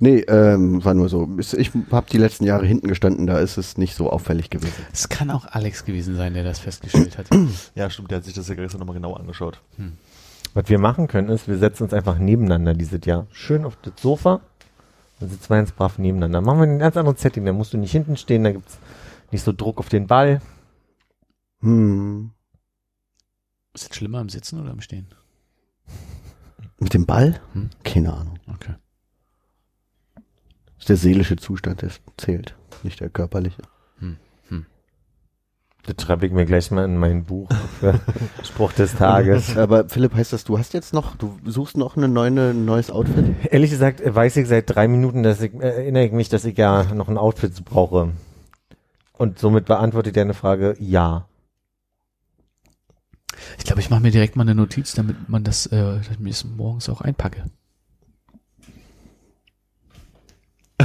Nee, ähm, war nur so. Ich habe die letzten Jahre hinten gestanden, da ist es nicht so auffällig gewesen. Es kann auch Alex gewesen sein, der das festgestellt hat. Ja, stimmt, der hat sich das ja gestern nochmal genau angeschaut. Was wir machen können, ist, wir setzen uns einfach nebeneinander dieses Jahr. Schön auf das Sofa. Dann sitzen wir ganz brav nebeneinander. Machen wir ein ganz anderes Setting. Da musst du nicht hinten stehen, da gibt's nicht so Druck auf den Ball. Hm. Ist es schlimmer im Sitzen oder im Stehen? Mit dem Ball? Hm. Keine Ahnung. Okay. Das ist der seelische Zustand, der zählt, nicht der körperliche. Das schreibe ich mir gleich mal in mein Buch Spruch des Tages. Aber Philipp, heißt das, du hast jetzt noch, du suchst noch eine neue, ein neues Outfit? Ehrlich gesagt äh, weiß ich seit drei Minuten, dass ich, äh, erinnere ich mich, dass ich ja noch ein Outfit brauche. Und somit beantwortet er eine Frage, ja. Ich glaube, ich mache mir direkt mal eine Notiz, damit man das, äh, dass ich mir das morgens auch einpacke.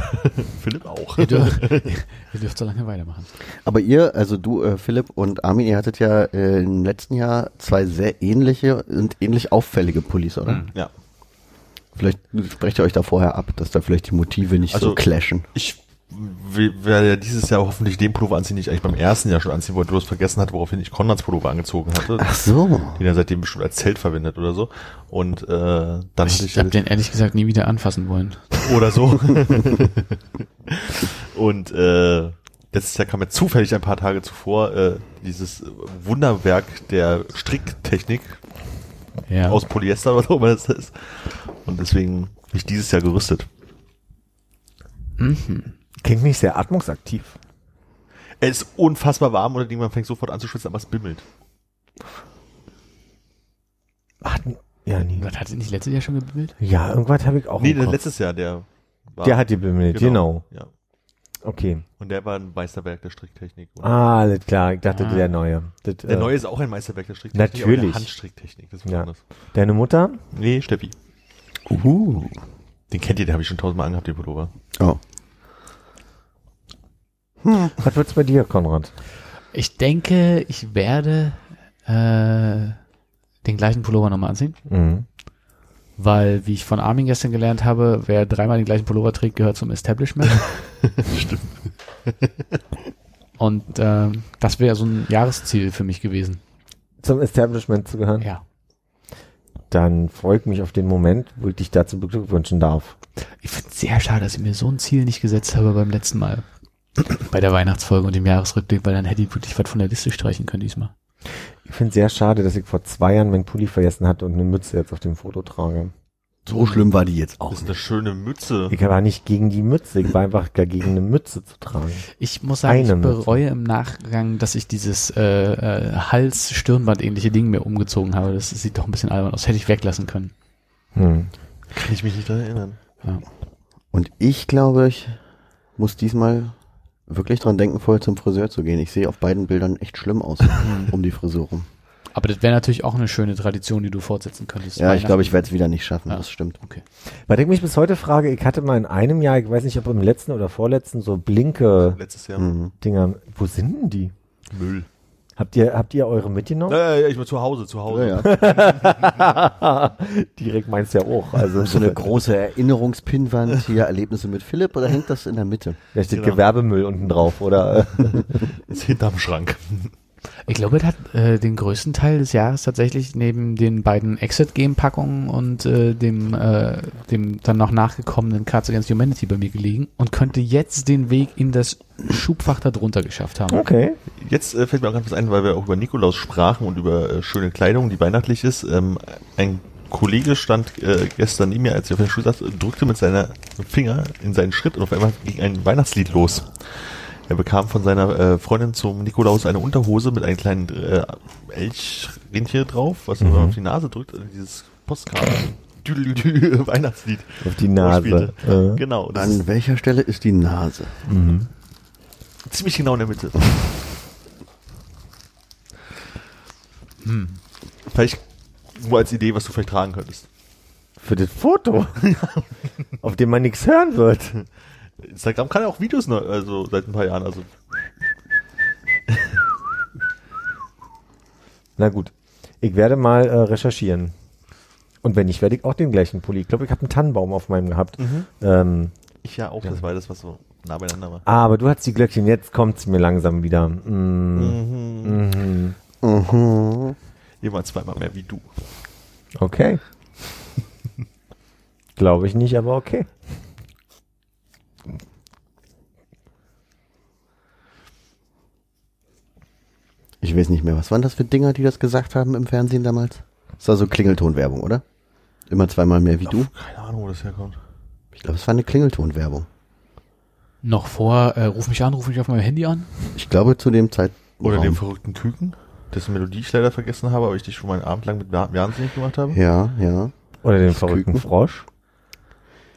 Philipp auch. Ihr, dürft, ihr dürft so lange weitermachen. Aber ihr, also du, äh, Philipp und Armin, ihr hattet ja äh, im letzten Jahr zwei sehr ähnliche und ähnlich auffällige Pullis, oder? Hm. Ja. Vielleicht sprecht ihr euch da vorher ab, dass da vielleicht die Motive nicht so Also- clashen. Ich werde ja dieses Jahr hoffentlich den Pullover anziehen, den ich eigentlich beim ersten Jahr schon anziehen wollte, bloß vergessen hatte, woraufhin ich Konrads Pullover angezogen hatte. Ach so. Den er seitdem bestimmt als Zelt verwendet oder so. Und äh, dann hatte Ich ich habe halt, den ehrlich gesagt nie wieder anfassen wollen. oder so. und äh, letztes Jahr kam mir zufällig ein paar Tage zuvor äh, dieses Wunderwerk der Stricktechnik Ja. aus Polyester oder was auch immer das ist. Und deswegen bin ich dieses Jahr gerüstet. Mhm. Klingt nicht sehr atmungsaktiv. Er ist unfassbar warm oder man fängt sofort an zu schwitzen, aber es bimmelt. Ach, ja, nie. Was hat nicht letztes Jahr schon gebimmelt? Ja, irgendwas habe ich auch Nee, im der Kopf. letztes Jahr, der war. Der hat die bemängelt, genau. Ja. Okay. Und der war ein Meisterwerk der Stricktechnik. Und Ah, alles klar. Ich dachte, Ah. der neue. Das, Der äh, neue ist auch ein Meisterwerk der Stricktechnik. Natürlich. Aber der Handstricktechnik, das ist Ja. Deine Mutter? Nee, Steffi. Uhu. Den kennt ihr, den habe ich schon tausendmal angehabt, den Pullover. Oh. Was wird's bei dir, Konrad? Ich denke, ich werde äh, den gleichen Pullover nochmal anziehen, Mhm. weil, wie ich von Armin gestern gelernt habe, wer dreimal den gleichen Pullover trägt, gehört zum Establishment. Stimmt. Und ähm, das wäre so ein Jahresziel für mich gewesen. Zum Establishment zu gehören? Ja. Dann freue ich mich auf den Moment, wo ich dich dazu beglückwünschen darf. Ich finde es sehr schade, dass ich mir so ein Ziel nicht gesetzt habe beim letzten Mal. Bei der Weihnachtsfolge und dem Jahresrückblick, weil dann hätte ich wirklich was von der Liste streichen können diesmal. Ich finde sehr schade, dass ich vor zwei Jahren meinen Pulli vergessen hatte und eine Mütze jetzt auf dem Foto trage. So schlimm war die jetzt auch. Das ist eine schöne Mütze. Ich war nicht gegen die Mütze, ich war einfach dagegen, eine Mütze zu tragen. Ich muss sagen, Eine ich bereue im Nachgang, dass ich dieses äh, äh, Hals-Stirnband-ähnliche Ding mir umgezogen habe. Das sieht doch ein bisschen albern aus. Hätte ich weglassen können. Hm. Kann ich mich nicht daran erinnern. Ja. Und ich glaube, ich muss diesmal wirklich dran denken, vorher zum Friseur zu gehen. Ich sehe auf beiden Bildern echt schlimm aus, um die Frisur rum. Aber das wäre natürlich auch eine schöne Tradition, die du fortsetzen könntest. Ja, ich glaube, ich werde es wieder nicht schaffen, Ja. das stimmt. Okay. Weil ich mich bis heute frage, ich hatte mal in einem Jahr, ich weiß nicht, ob im letzten oder vorletzten, so blinke Letztes Jahr. Mhm. Dinger. Wo sind denn die? Müll. Habt ihr, habt ihr eure mitgenommen? Äh, ich war zu Hause, zu Hause. Ja, ja. Direkt meinst du ja auch. Also So eine große Erinnerungspinwand, hier Erlebnisse mit Philipp, oder hängt das in der Mitte? da steht Genau. Gewerbemüll unten drauf, oder? Ist hinterm Schrank. Ich glaube, das hat äh, den größten Teil des Jahres tatsächlich neben den beiden Exit-Game-Packungen und äh, dem, äh, dem dann noch nachgekommenen Cards Against Humanity bei mir gelegen und könnte jetzt den Weg in das Schubfach darunter geschafft haben. Okay. Jetzt äh, fällt mir auch ganz was ein, weil wir auch über Nikolaus sprachen und über äh, schöne Kleidung, die weihnachtlich ist. Ähm, ein Kollege stand äh, gestern neben mir, als ich auf der Schule saß, drückte mit seiner Finger in seinen Schritt und auf einmal ging ein Weihnachtslied los. Er bekam von seiner äh, Freundin zum Nikolaus eine Unterhose mit einem kleinen äh, Elchrentier drauf, was er auf die Nase drückt, also dieses Postkarte. Düdelüdü, Weihnachtslied. Auf die Nase. Äh. Genau, das An welcher Stelle ist die Nase? ist ziemlich genau in der Mitte. Vielleicht nur als Idee, was du vielleicht tragen könntest. Für das Foto. auf dem man nichts hören wird. Instagram kann ja auch Videos, ne, also seit ein paar Jahren, also Na gut. Ich werde mal äh, recherchieren. Und wenn nicht, werde ich auch den gleichen Pulli. Ich glaube, ich habe einen Tannenbaum auf meinem gehabt. Ähm, ich ja auch, das war das, was so nah beieinander war. ah, aber du hast die Glöckchen, jetzt kommt's mir langsam wieder. Mm, mhm. Mhm. Jemand zweimal mehr wie du. Okay. Glaube ich nicht, aber okay. Ich weiß nicht mehr, was waren das für Dinger, die das gesagt haben im Fernsehen damals? Das war so Klingeltonwerbung, oder? Immer zweimal mehr wie du? Keine Ahnung, wo das herkommt. Ich glaube, es war eine Klingeltonwerbung. Noch vor, äh, ruf mich an, ruf mich auf meinem Handy an. Ich glaube, zu dem Zeit. Oder dem verrückten Küken, dessen Melodie ich leider vergessen habe, aber ich dich schon mal einen Abend lang mit wa- wahnsinnig gemacht habe. Ja, ja. Oder den Das verrückten Küken. Frosch.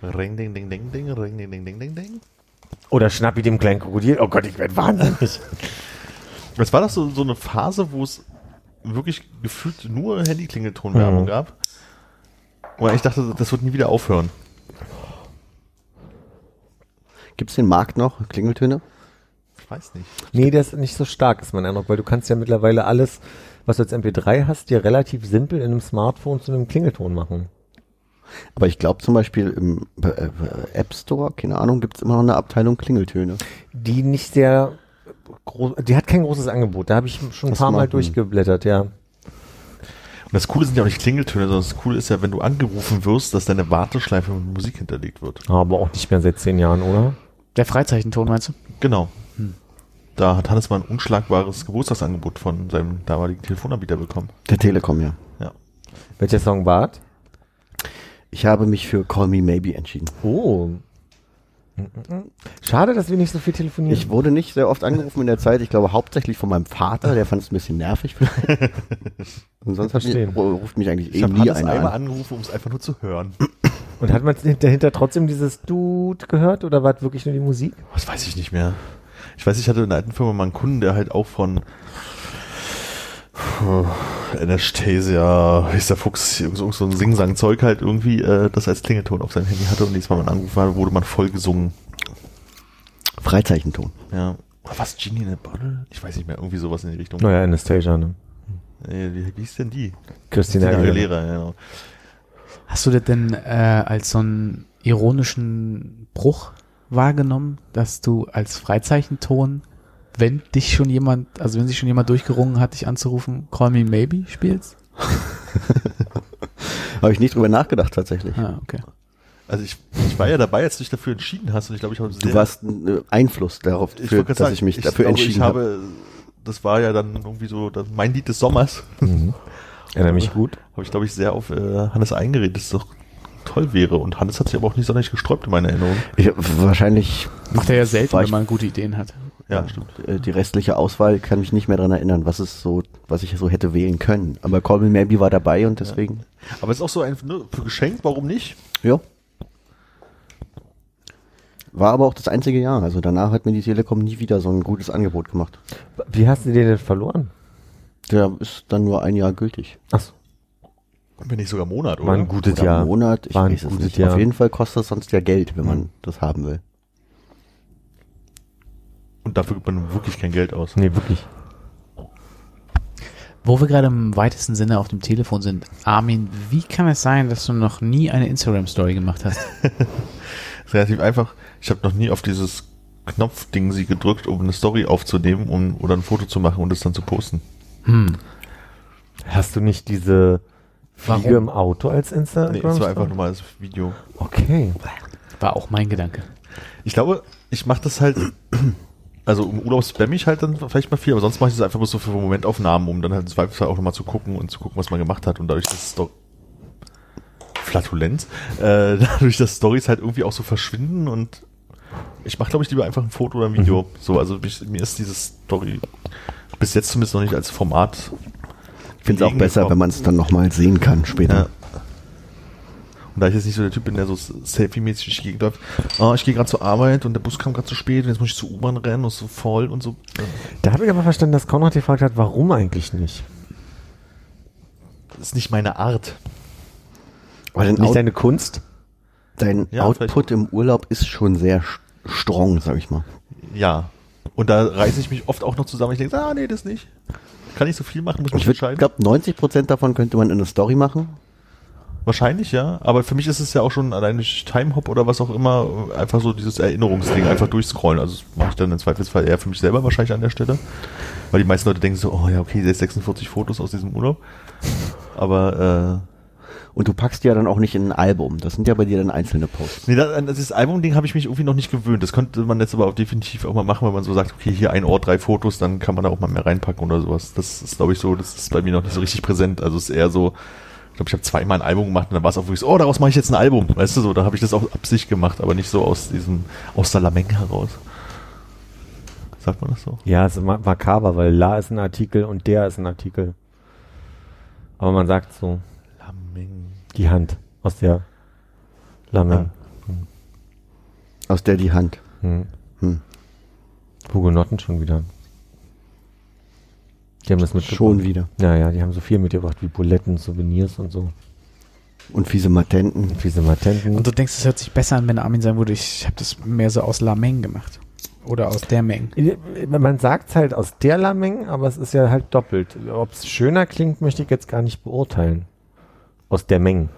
Ring, ding, ding, ding, ding, ring, ding, ding, ding, ding, ding. Oder Schnappi dem kleinen Krokodil. Oh Gott, ich werde wahnsinnig. Es war doch so, so eine Phase, wo es wirklich gefühlt nur Handy-Klingeltonwerbung Mhm. gab. Und ich dachte, das wird nie wieder aufhören. Gibt's den Markt noch? Klingeltöne? Ich weiß nicht. nee, der ist nicht so stark, ist mein Eindruck, weil du kannst ja mittlerweile alles, was du als MP3 hast, dir relativ simpel in einem Smartphone zu einem Klingelton machen. Aber ich glaube zum Beispiel im äh, App Store, keine Ahnung, gibt's immer noch eine Abteilung Klingeltöne. Die nicht sehr groß, die hat kein großes Angebot. Da habe ich schon ein Das paar Mal durchgeblättert, ja. Und das Coole sind ja auch nicht Klingeltöne, sondern das Coole ist ja, wenn du angerufen wirst, dass deine Warteschleife mit Musik hinterlegt wird. Aber auch nicht mehr seit zehn Jahren, oder? Der Freizeichenton, meinst du? Genau. Da hat Hannes mal ein unschlagbares Geburtstagsangebot von seinem damaligen Telefonanbieter bekommen. Der Telekom, ja. Ja. Welcher Song war? Ich habe mich für Call Me Maybe entschieden. Oh. Schade, dass wir nicht so viel telefonieren. Ich wurde nicht sehr oft angerufen in der Zeit. Ich glaube hauptsächlich von meinem Vater, der fand es ein bisschen nervig. Und sonst hat mich, ruft mich eigentlich Ich habe nie einer einmal an. angerufen, um es einfach nur zu hören. Und hat man dahinter trotzdem dieses Dude gehört oder war es wirklich nur die Musik? Das weiß ich nicht mehr. Ich weiß, ich hatte in der alten Firma mal einen Kunden, der halt auch von Anastasia, ist der Fuchs, irgend so, so ein Sing-Sang-Zeug halt irgendwie äh, das als Klingelton auf seinem Handy hatte und diesmal man angerufen war, wurde man voll gesungen. Freizeichenton. Ja. Oder was, Genie in a Bottle? Ich weiß nicht mehr, irgendwie sowas in die Richtung. Naja, Anastasia, ne? Äh, wie, wie ist denn die? Christina. Aguilera, genau. Hast du das denn äh, als so einen ironischen Bruch wahrgenommen, dass du als Freizeichenton, wenn dich schon jemand, also wenn sich schon jemand durchgerungen hat, dich anzurufen, Call Me Maybe spielst? Habe ich nicht drüber nachgedacht tatsächlich. Ah, okay. Also ich, ich war ja dabei, als du dich dafür entschieden hast und ich glaube, ich habe Du warst ein äh, Einfluss darauf, ich für, dass sagen, ich mich dafür glaube, entschieden ich habe. habe. Das war ja dann irgendwie so das, mein Lied des Sommers. Mhm. Erinnere mich gut. Habe ich, glaube ich, sehr auf äh, Hannes eingeredet, dass es doch toll wäre. Und Hannes hat sich aber auch nicht sonderlich gesträubt in meiner Erinnerung. Ich, wahrscheinlich Macht er ja selten, wenn ich- man gute Ideen hat. Ja, stimmt. äh, die restliche Auswahl kann mich nicht mehr dran erinnern, was es so, was ich so hätte wählen können. Aber Call Me Maybe war dabei und deswegen, Aber es ist auch so ein, ne, für Geschenk, warum nicht? ja. War aber auch das einzige Jahr. Also danach hat mir die Telekom nie wieder so ein gutes Angebot gemacht. Wie hast du den denn verloren? Der ist dann nur ein Jahr gültig. Achso, Wenn nicht sogar Monat, oder? war ein gutes Oder Jahr. einen Monat, ich War ein weiß es gutes nicht. Jahr. Auf jeden Fall kostet es sonst ja Geld, wenn man das haben will. Und dafür gibt man wirklich kein Geld aus. Nee, wirklich. Wo wir gerade im weitesten Sinne auf dem Telefon sind, Armin, wie kann es sein, dass du noch nie eine Instagram-Story gemacht hast? ist relativ einfach. Ich habe noch nie auf dieses Knopfding sie gedrückt, um eine Story aufzunehmen um, oder ein Foto zu machen und es dann zu posten. Hm. Hast du nicht diese Fliege Warum? im Auto als Instagram? Nee, es war einfach nur mal das Video. Okay. War auch mein Gedanke. Ich glaube, ich mache das halt, also im Urlaub spamme ich halt dann vielleicht mal viel, aber sonst mache ich das einfach bloß so für Momentaufnahmen, um dann halt im Zweifelsfall auch nochmal zu gucken und zu gucken, was man gemacht hat und dadurch, dass es doch Flatulenz, äh, dadurch, dass Stories halt irgendwie auch so verschwinden und ich mache, glaube ich, lieber einfach ein Foto oder ein Video. So, also mich, mir ist dieses Story bis jetzt zumindest noch nicht als Format. Ich finde es auch besser, gekommen. wenn man es dann nochmal sehen kann später. Ja. Und da ich jetzt nicht so der Typ bin, der so selfie-mäßig durch die Gegend läuft, ah, ich gehe gerade zur Arbeit und der Bus kam gerade zu spät und jetzt muss ich zur U-Bahn rennen und so voll und so. Da habe ich aber verstanden, dass Konrad gefragt hat, warum eigentlich nicht? Das ist nicht meine Art. Aber dein, Nicht Out deine Kunst? dein Ja, Output im Urlaub ist schon sehr strong, sag ich mal. Ja. Und da reiße ich mich oft auch noch zusammen. Ich denke, ah, nee, das nicht. Kann ich so viel machen, muss Ich würde, entscheiden. glaube, 90 Prozent davon könnte man in eine Story machen. Wahrscheinlich, ja. Aber für mich ist es ja auch schon allein durch Timehop oder was auch immer einfach so dieses Erinnerungsding, einfach durchscrollen. Also das mache ich dann im Zweifelsfall eher für mich selber wahrscheinlich an der Stelle. Weil die meisten Leute denken so, oh ja, okay, jetzt 46 Fotos aus diesem Urlaub. Aber Und du packst die ja dann auch nicht in ein Album. Das sind ja bei dir dann einzelne Posts. äh, nee, das, dieses Album-Ding habe ich mich irgendwie noch nicht gewöhnt. Das könnte man jetzt aber auch definitiv auch mal machen, wenn man so sagt, okay, hier ein Ort, drei Fotos, dann kann man da auch mal mehr reinpacken oder sowas. Das ist, glaube ich, so, das ist bei mir noch nicht so richtig präsent. Also es ist eher so, ich glaube, ich habe zweimal ein Album gemacht und dann war es auch wirklich so, oh, daraus mache ich jetzt ein Album. Weißt du so, da habe ich das auch Absicht gemacht, aber nicht so aus diesem, aus der Lameng heraus. Sagt man das so? Ja, es ist ma- makaber, weil La ist ein Artikel und der ist ein Artikel. Aber man sagt so, Lameng. die Hand aus der Lameng. Aus der die Hand. Hm. Hm. Hugenotten schon wieder. Die haben das mitgebracht. Schon wieder. Ja, ja, die haben so viel mitgebracht wie Buletten, Souvenirs und so. Und fiese Matenten. Und diese Matenten. Und du denkst, es hört sich besser an, wenn Armin sagen würde, ich habe das mehr so aus Lameng gemacht. Oder aus der Menge. Man sagt halt aus der Lameng, aber es ist ja halt doppelt. Ob es schöner klingt, möchte ich jetzt gar nicht beurteilen. Aus der Menge.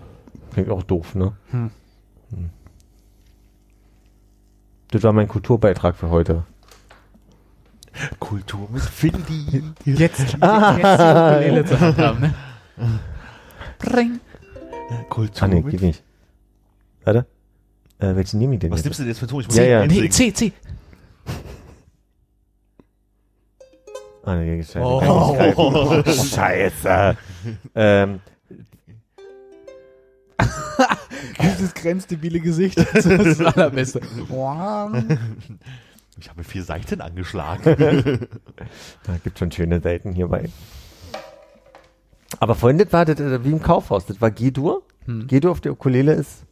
Klingt auch doof, ne? Hm. Hm. Das war mein Kulturbeitrag für heute. Kultur mit Findy. Jetzt, jetzt, jetzt die Ukulele zu haben, ne? Bring. Kultur Ah, nee, mit geht nicht. Warte. Äh, welchen nehme ich denn Was jetzt? nimmst du denn jetzt für Ton? Ich muss Ja, nicht ja. Nee, C, C. Ah, nee, scheiße. Oh. Greifen. Scheiße. ähm, Dieses grenzdebile Gesicht. Das ist das Allerbeste. Ich habe vier Seiten angeschlagen. da gibt schon schöne Seiten hierbei. Aber vorhin, das war das, äh, wie im Kaufhaus. Das war G-Dur. Hm. G-Dur auf der Ukulele ist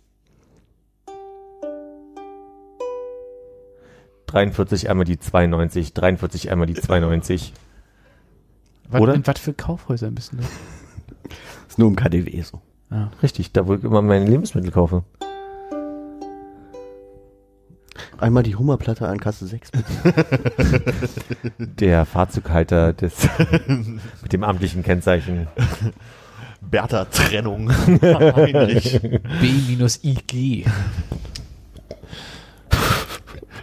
43 einmal die 92, 43 einmal die 92. Was, Oder? In was für Kaufhäusern bist du? Ist nur im KDW so. Ja. Richtig, da wo ich immer meine Lebensmittel kaufe. Einmal die Hummerplatte an Kasse 6. bitte. Der Fahrzeughalter des mit dem amtlichen Kennzeichen. Bertha Trennung. Heinrich. B-IG.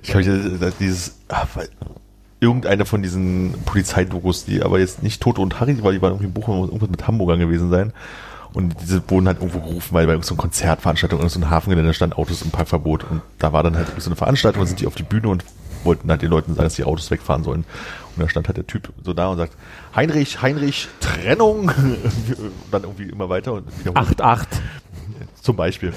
Ich glaube, dieses, ah, weil, irgendeine von diesen Polizeidokus, die aber jetzt nicht Toto und Harry, weil die waren irgendwie in Bochum irgendwas mit Hamburgern gewesen sein. Und diese wurden halt irgendwo gerufen, weil bei irgendeiner so einer Konzertveranstaltung oder so Hafengelände stand Autos im Parkverbot. Und da war dann halt so eine Veranstaltung, dann sind die auf die Bühne und wollten halt den Leuten sagen, dass die Autos wegfahren sollen. Und da stand halt der Typ so da und sagt, Heinrich, Heinrich, Trennung. Und dann irgendwie immer weiter und wiederholt. 8-8. Zum Beispiel.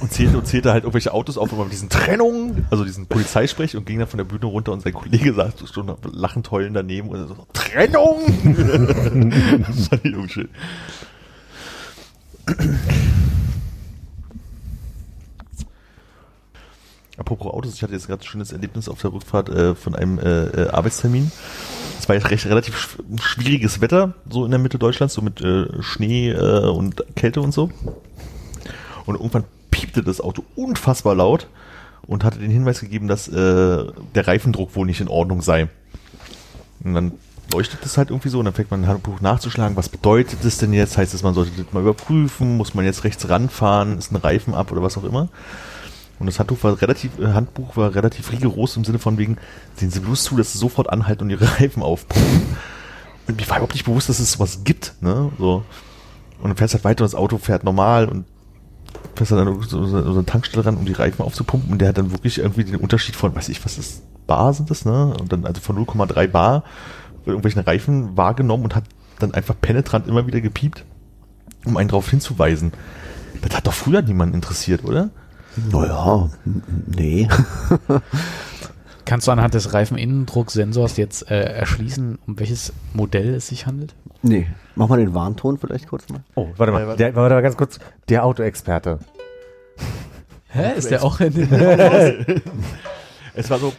Und zählte und zählte halt irgendwelche Autos auf, immer mit diesen Trennungen, also diesen Polizeisprech und ging dann von der Bühne runter und sein Kollege saß schon lachend heulen daneben und so, Trennung! das fand ich irgendwie schön. Apropos Autos, ich hatte jetzt gerade ein schönes Erlebnis auf der Rückfahrt äh, von einem äh, äh, Arbeitstermin. Es war jetzt recht relativ sch schwieriges Wetter, so in der Mitte Deutschlands, so mit äh, Schnee äh, und Kälte und so. Und irgendwann piepte das Auto unfassbar laut und hatte den Hinweis gegeben, dass äh, der Reifendruck wohl nicht in Ordnung sei. Und dann leuchtet das halt irgendwie so und dann fängt man ein Handbuch nachzuschlagen, was bedeutet das denn jetzt? Heißt das, man sollte das mal überprüfen? Muss man jetzt rechts ranfahren? Ist ein Reifen ab oder was auch immer? Und das Handbuch war relativ, äh, Handbuch war relativ rigoros im Sinne von wegen, sehen Sie bloß zu, dass Sie sofort anhalten und Ihre Reifen aufpumpen. Und mir war überhaupt nicht bewusst, dass es sowas gibt, ne, so. Und dann fährst halt weiter und das Auto fährt normal und fährst dann so, so eine Tankstelle ran, um die Reifen aufzupumpen und der hat dann wirklich irgendwie den Unterschied von, weiß ich, was ist, Bar sind das, ne, und dann also von 0,3 Bar bei irgendwelchen Reifen wahrgenommen und hat dann einfach penetrant immer wieder gepiept, um einen darauf hinzuweisen. Das hat doch früher niemanden interessiert, oder? Naja, nee. Kannst du anhand des Reifeninnendrucksensors jetzt äh, erschließen, um welches Modell es sich handelt? nee. Mach mal den Warnton vielleicht kurz mal. Oh, warte mal, der, warte mal ganz kurz. Der Autoexperte. Hä? Ist der auch in den Es war so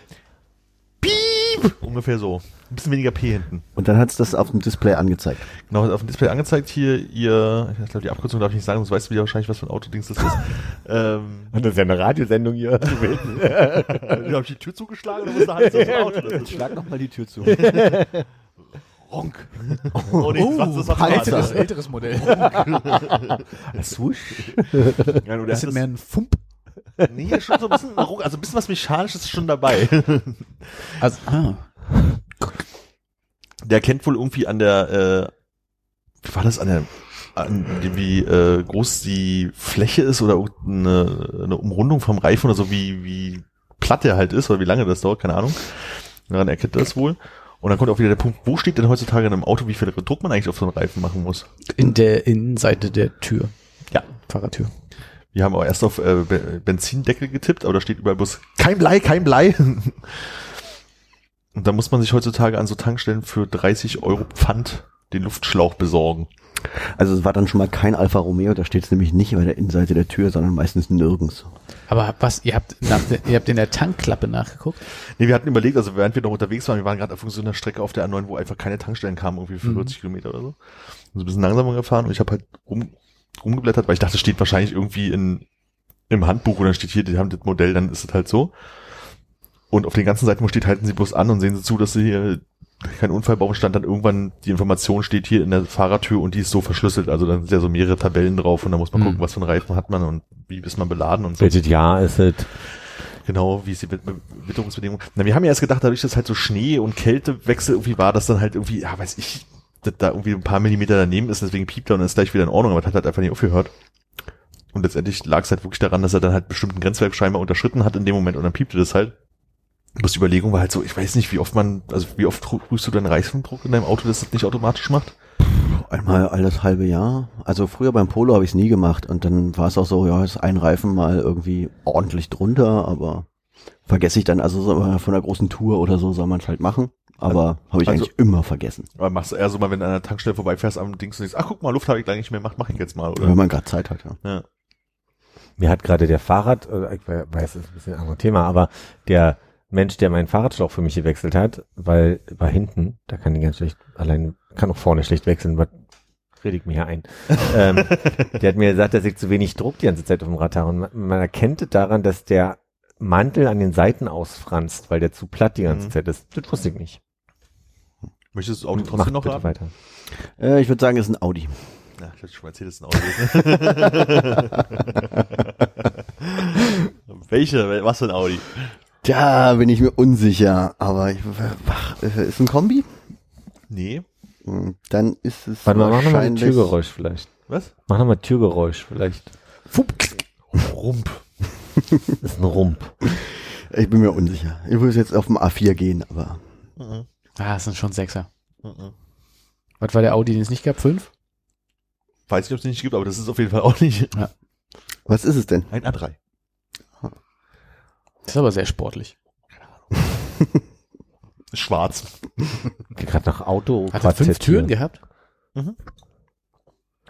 Piep! Ungefähr so. Ein bisschen weniger P hinten. Und dann hat's das auf dem Display angezeigt. Genau, auf dem Display angezeigt hier, ihr, ich glaube, die Abkürzung darf ich nicht sagen, sonst weißt du wieder wahrscheinlich, was für ein Autodings das ist. ähm, Das ist ja eine Radiosendung hier. habe ich die Tür zugeschlagen oder was da Hand das Auto? Das ist Schlag noch mal die Tür zu. Ronk. Oh, nee, was, das Panzer. älteres, älteres Modell. Swoosh. Ja, Das hat sind mehr ein Fump. nee, schon so ein bisschen, also ein bisschen was Mechanisches ist schon dabei. Also, ah. Der kennt wohl irgendwie an der, äh, wie war das, an der, an dem, wie äh, groß die Fläche ist oder eine, eine Umrundung vom Reifen oder so, wie, wie platt der halt ist oder wie lange das dauert, keine Ahnung. Daran erkennt er das wohl. Und dann kommt auch wieder der Punkt, wo steht denn heutzutage in einem Auto, wie viel Druck man eigentlich auf so einen Reifen machen muss? In der Innenseite der Tür. Ja. Fahrertür. Wir haben auch erst auf äh, Be- Benzindeckel getippt, aber da steht überall bloß kein Blei, kein Blei. Und da muss man sich heutzutage an so Tankstellen für 30 Euro Pfand den Luftschlauch besorgen. Also es war dann schon mal kein Alfa Romeo, da steht es nämlich nicht bei der Innenseite der Tür, sondern meistens nirgends. Aber was, ihr habt, nach ihr habt in der Tankklappe nachgeguckt? Nee, wir hatten überlegt, also während wir noch unterwegs waren, wir waren gerade auf so einer Strecke auf der A9, wo einfach keine Tankstellen kamen, irgendwie für 40 Kilometer oder so. Und so ein bisschen langsamer gefahren und ich habe halt rum, rumgeblättert, weil ich dachte, es steht wahrscheinlich irgendwie in, im Handbuch oder steht hier, die haben das Modell, dann ist es halt so. Und auf den ganzen Seiten, wo steht, halten sie bloß an und sehen sie zu, dass sie hier kein Unfall bauen, stand dann irgendwann, die Information steht hier in der Fahrertür und die ist so verschlüsselt. Also dann sind ja so mehrere Tabellen drauf und da muss man Mhm. gucken, was für einen Reifen hat man und wie ist man beladen und so. Welches Jahr ist es? Genau, wie ist die Wit- Witterungsbedingung? Na, wir haben ja erst gedacht, dadurch, dass halt so Schnee und Kältewechsel irgendwie war, dass dann halt irgendwie, ja, weiß ich, dass da irgendwie ein paar Millimeter daneben ist, deswegen piept er und ist gleich wieder in Ordnung, aber das hat halt einfach nicht aufgehört. Und letztendlich lag es halt wirklich daran, dass er dann halt bestimmten Grenzwert scheinbar unterschritten hat in dem Moment und dann piepte das halt. Bloß die Überlegung war halt so, ich weiß nicht, wie oft man, also wie oft prüfst du deinen Reifendruck in deinem Auto, dass das nicht automatisch macht? Einmal all das halbe Jahr. Also früher beim Polo habe ich es nie gemacht und dann war es auch so, ja, ist ein Reifen mal irgendwie ordentlich drunter, aber vergesse ich dann, also so von einer großen Tour oder so soll man es halt machen. Aber habe ich Also- eigentlich immer vergessen, Aber machst du eher so mal, wenn du an einer Tankstelle vorbeifährst am Dings und denkst, ach guck mal, Luft habe ich gleich nicht mehr gemacht, mach ich jetzt mal, oder? wenn man gerade Zeit hat. Ja. Ja. Mir hat gerade der Fahrrad, äh, ich weiß, das ist ein bisschen ein anderes Thema, aber der Mensch, der meinen Fahrradschlauch für mich gewechselt hat, weil war hinten, da kann ich ganz schlecht, allein, kann auch vorne schlecht wechseln, was ich mir hier ein. ähm, der hat mir gesagt, dass ich zu wenig Druck die ganze Zeit auf dem Rad habe. Und man, man erkennt es daran, dass der Mantel an den Seiten ausfranst, weil der zu platt die ganze Mhm. Zeit ist. Das wusste ich nicht. Möchtest du das Auto Mach trotzdem noch bitte haben? weiter. Äh, ich würde sagen, es ist ein Audi. Ja, ich hatte schon mal erzählt, das ist ein Audi. Welche? Was für ein Audi? Da bin ich mir unsicher, aber ich, ach, ist ein Kombi? Nee. Hm, Dann ist es Warte mal, mach nochmal ein Türgeräusch vielleicht. Was? Mach nochmal Türgeräusch vielleicht. Rump. Das ist ein Rump. Ich bin mir unsicher. Ich würde jetzt auf dem A4 gehen, aber Mhm. Ah, es sind schon Sechser. Mhm. Was war der Audi, den es nicht gab? Fünf? Weiß nicht, ob es den nicht gibt, aber das ist auf jeden Fall auch nicht was ist es denn? ein A3. Das ist aber sehr sportlich. Ist schwarz. Gerade nach Auto. Hat er fünf Türen gehabt?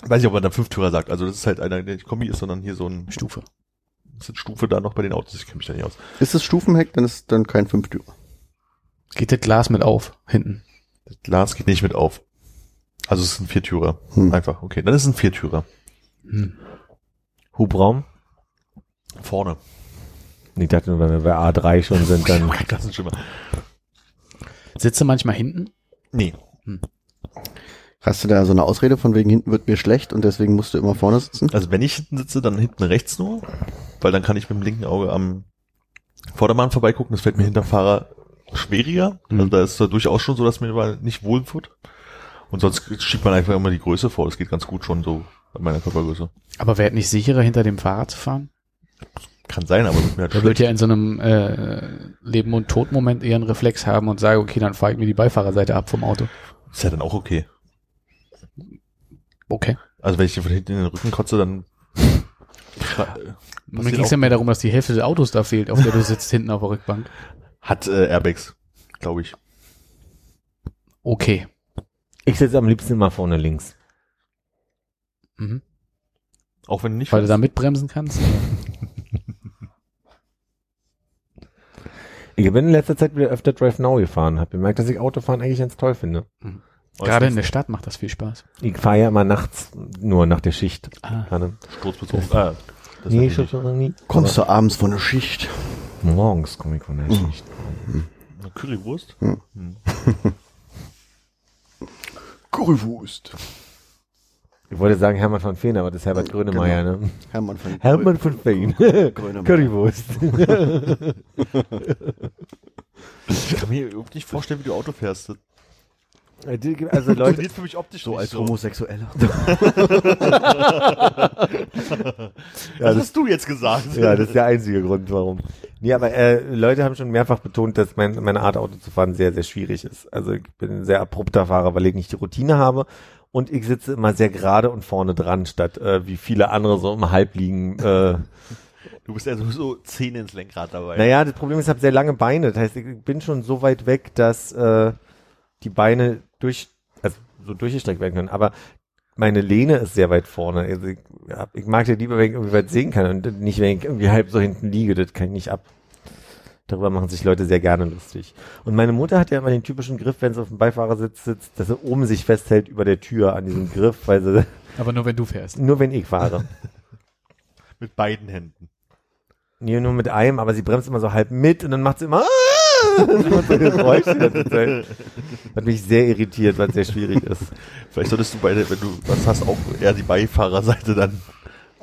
Weiß nicht, ob man da Fünftürer sagt. Also das ist halt einer, der nicht Kombi ist, sondern hier so ein Stufe. sind Stufe da noch bei den Autos? Ich kenne mich da nicht aus. Ist es Stufenheck, dann ist dann kein Fünftürer. Geht das Glas mit auf, hinten. Das Glas geht nicht mit auf. Also es ist ein Viertürer. Hm. Einfach, okay. Dann ist es ein Viertürer. Hm. Hubraum? Vorne. Ich dachte nur, wenn wir bei A3 schon sind, dann. Klassenschimmer. Sitze manchmal hinten? Nee. Hast du da so eine Ausrede von wegen hinten wird mir schlecht und deswegen musst du immer vorne sitzen? Also wenn ich hinten sitze, dann hinten rechts nur, weil dann kann ich mit dem linken Auge am Vordermann vorbeigucken. Das fällt mir hinter Fahrer schwieriger. Mhm. Also da ist es durchaus schon so, dass mir nicht wohl wird. Und sonst schiebt man einfach immer die Größe vor. Das geht ganz gut schon so bei meiner Körpergröße. Aber wäre es nicht sicherer, hinter dem Fahrrad zu fahren? Kann sein, aber wird mir halt Der schlecht. wird ja in so einem äh, Leben- und Todmoment eher einen Reflex haben und sage, okay, dann fahre ich mir die Beifahrerseite ab vom Auto. Ist ja dann auch okay. Okay. Also wenn ich dir von hinten in den Rücken kotze, dann Mir Passiert ging es ja mehr darum, dass die Hälfte des Autos da fehlt, auf der du sitzt hinten auf der Rückbank. hat äh, Airbags, glaube ich. Okay. Ich sitze am liebsten immer vorne links. Mhm. Auch wenn du nicht Weil du da mitbremsen kannst. Ich bin in letzter Zeit wieder öfter Drive Now gefahren. Hab gemerkt, dass ich Autofahren eigentlich ganz toll finde. Gerade in der Stadt macht das viel Spaß. Ich fahre ja immer nachts, nur nach der Schicht. Ah. Sturzbezogen. Ah, das Nee, ich schon nie. Kommst du abends von der Schicht? Morgens komme ich von der Schicht. Eine Currywurst? Currywurst. Ich wollte sagen Hermann von Feen, aber das ist Herbert Grönemeyer, ne? Hermann von Hermann von Feen. Grönemeyer. Currywurst. Ich kann mir überhaupt nicht vorstellen, wie du Auto fährst. Das Also Leute, funktioniert für mich optisch So nicht als Homosexueller. Was hast du jetzt gesagt? ja, das ist der einzige Grund, warum. Nee, aber äh, Leute haben schon mehrfach betont, dass mein, meine Art Auto zu fahren sehr, sehr schwierig ist. Also ich bin ein sehr abrupter Fahrer, weil ich nicht die Routine habe und ich sitze immer sehr gerade und vorne dran, statt äh, wie viele andere so im Halbliegen. Äh, Du bist ja sowieso Zähne ins Lenkrad dabei. naja, das Problem ist, ich habe sehr lange Beine. Das heißt, ich bin schon so weit weg, dass äh, die Beine durch, also so durchgestreckt werden können. Aber meine Lehne ist sehr weit vorne. Also ich, ja, ich mag das lieber, wenn ich irgendwie weit sehen kann und nicht, wenn ich irgendwie halb so hinten liege. Das kann ich nicht ab. Darüber machen sich Leute sehr gerne lustig. Und meine Mutter hat ja immer den typischen Griff, wenn sie auf dem Beifahrersitz sitzt, dass sie oben sich festhält über der Tür an diesem Griff, weil sie, Aber nur wenn du fährst. nur wenn ich fahre. Mit beiden Händen. Nee, nur mit einem, aber sie bremst immer so halb mit und dann macht sie immer, so ein Geräusch die ganze Zeit. Hat mich sehr irritiert, weil es sehr schwierig ist. Vielleicht solltest du beide, wenn du was hast, auch eher die Beifahrerseite dann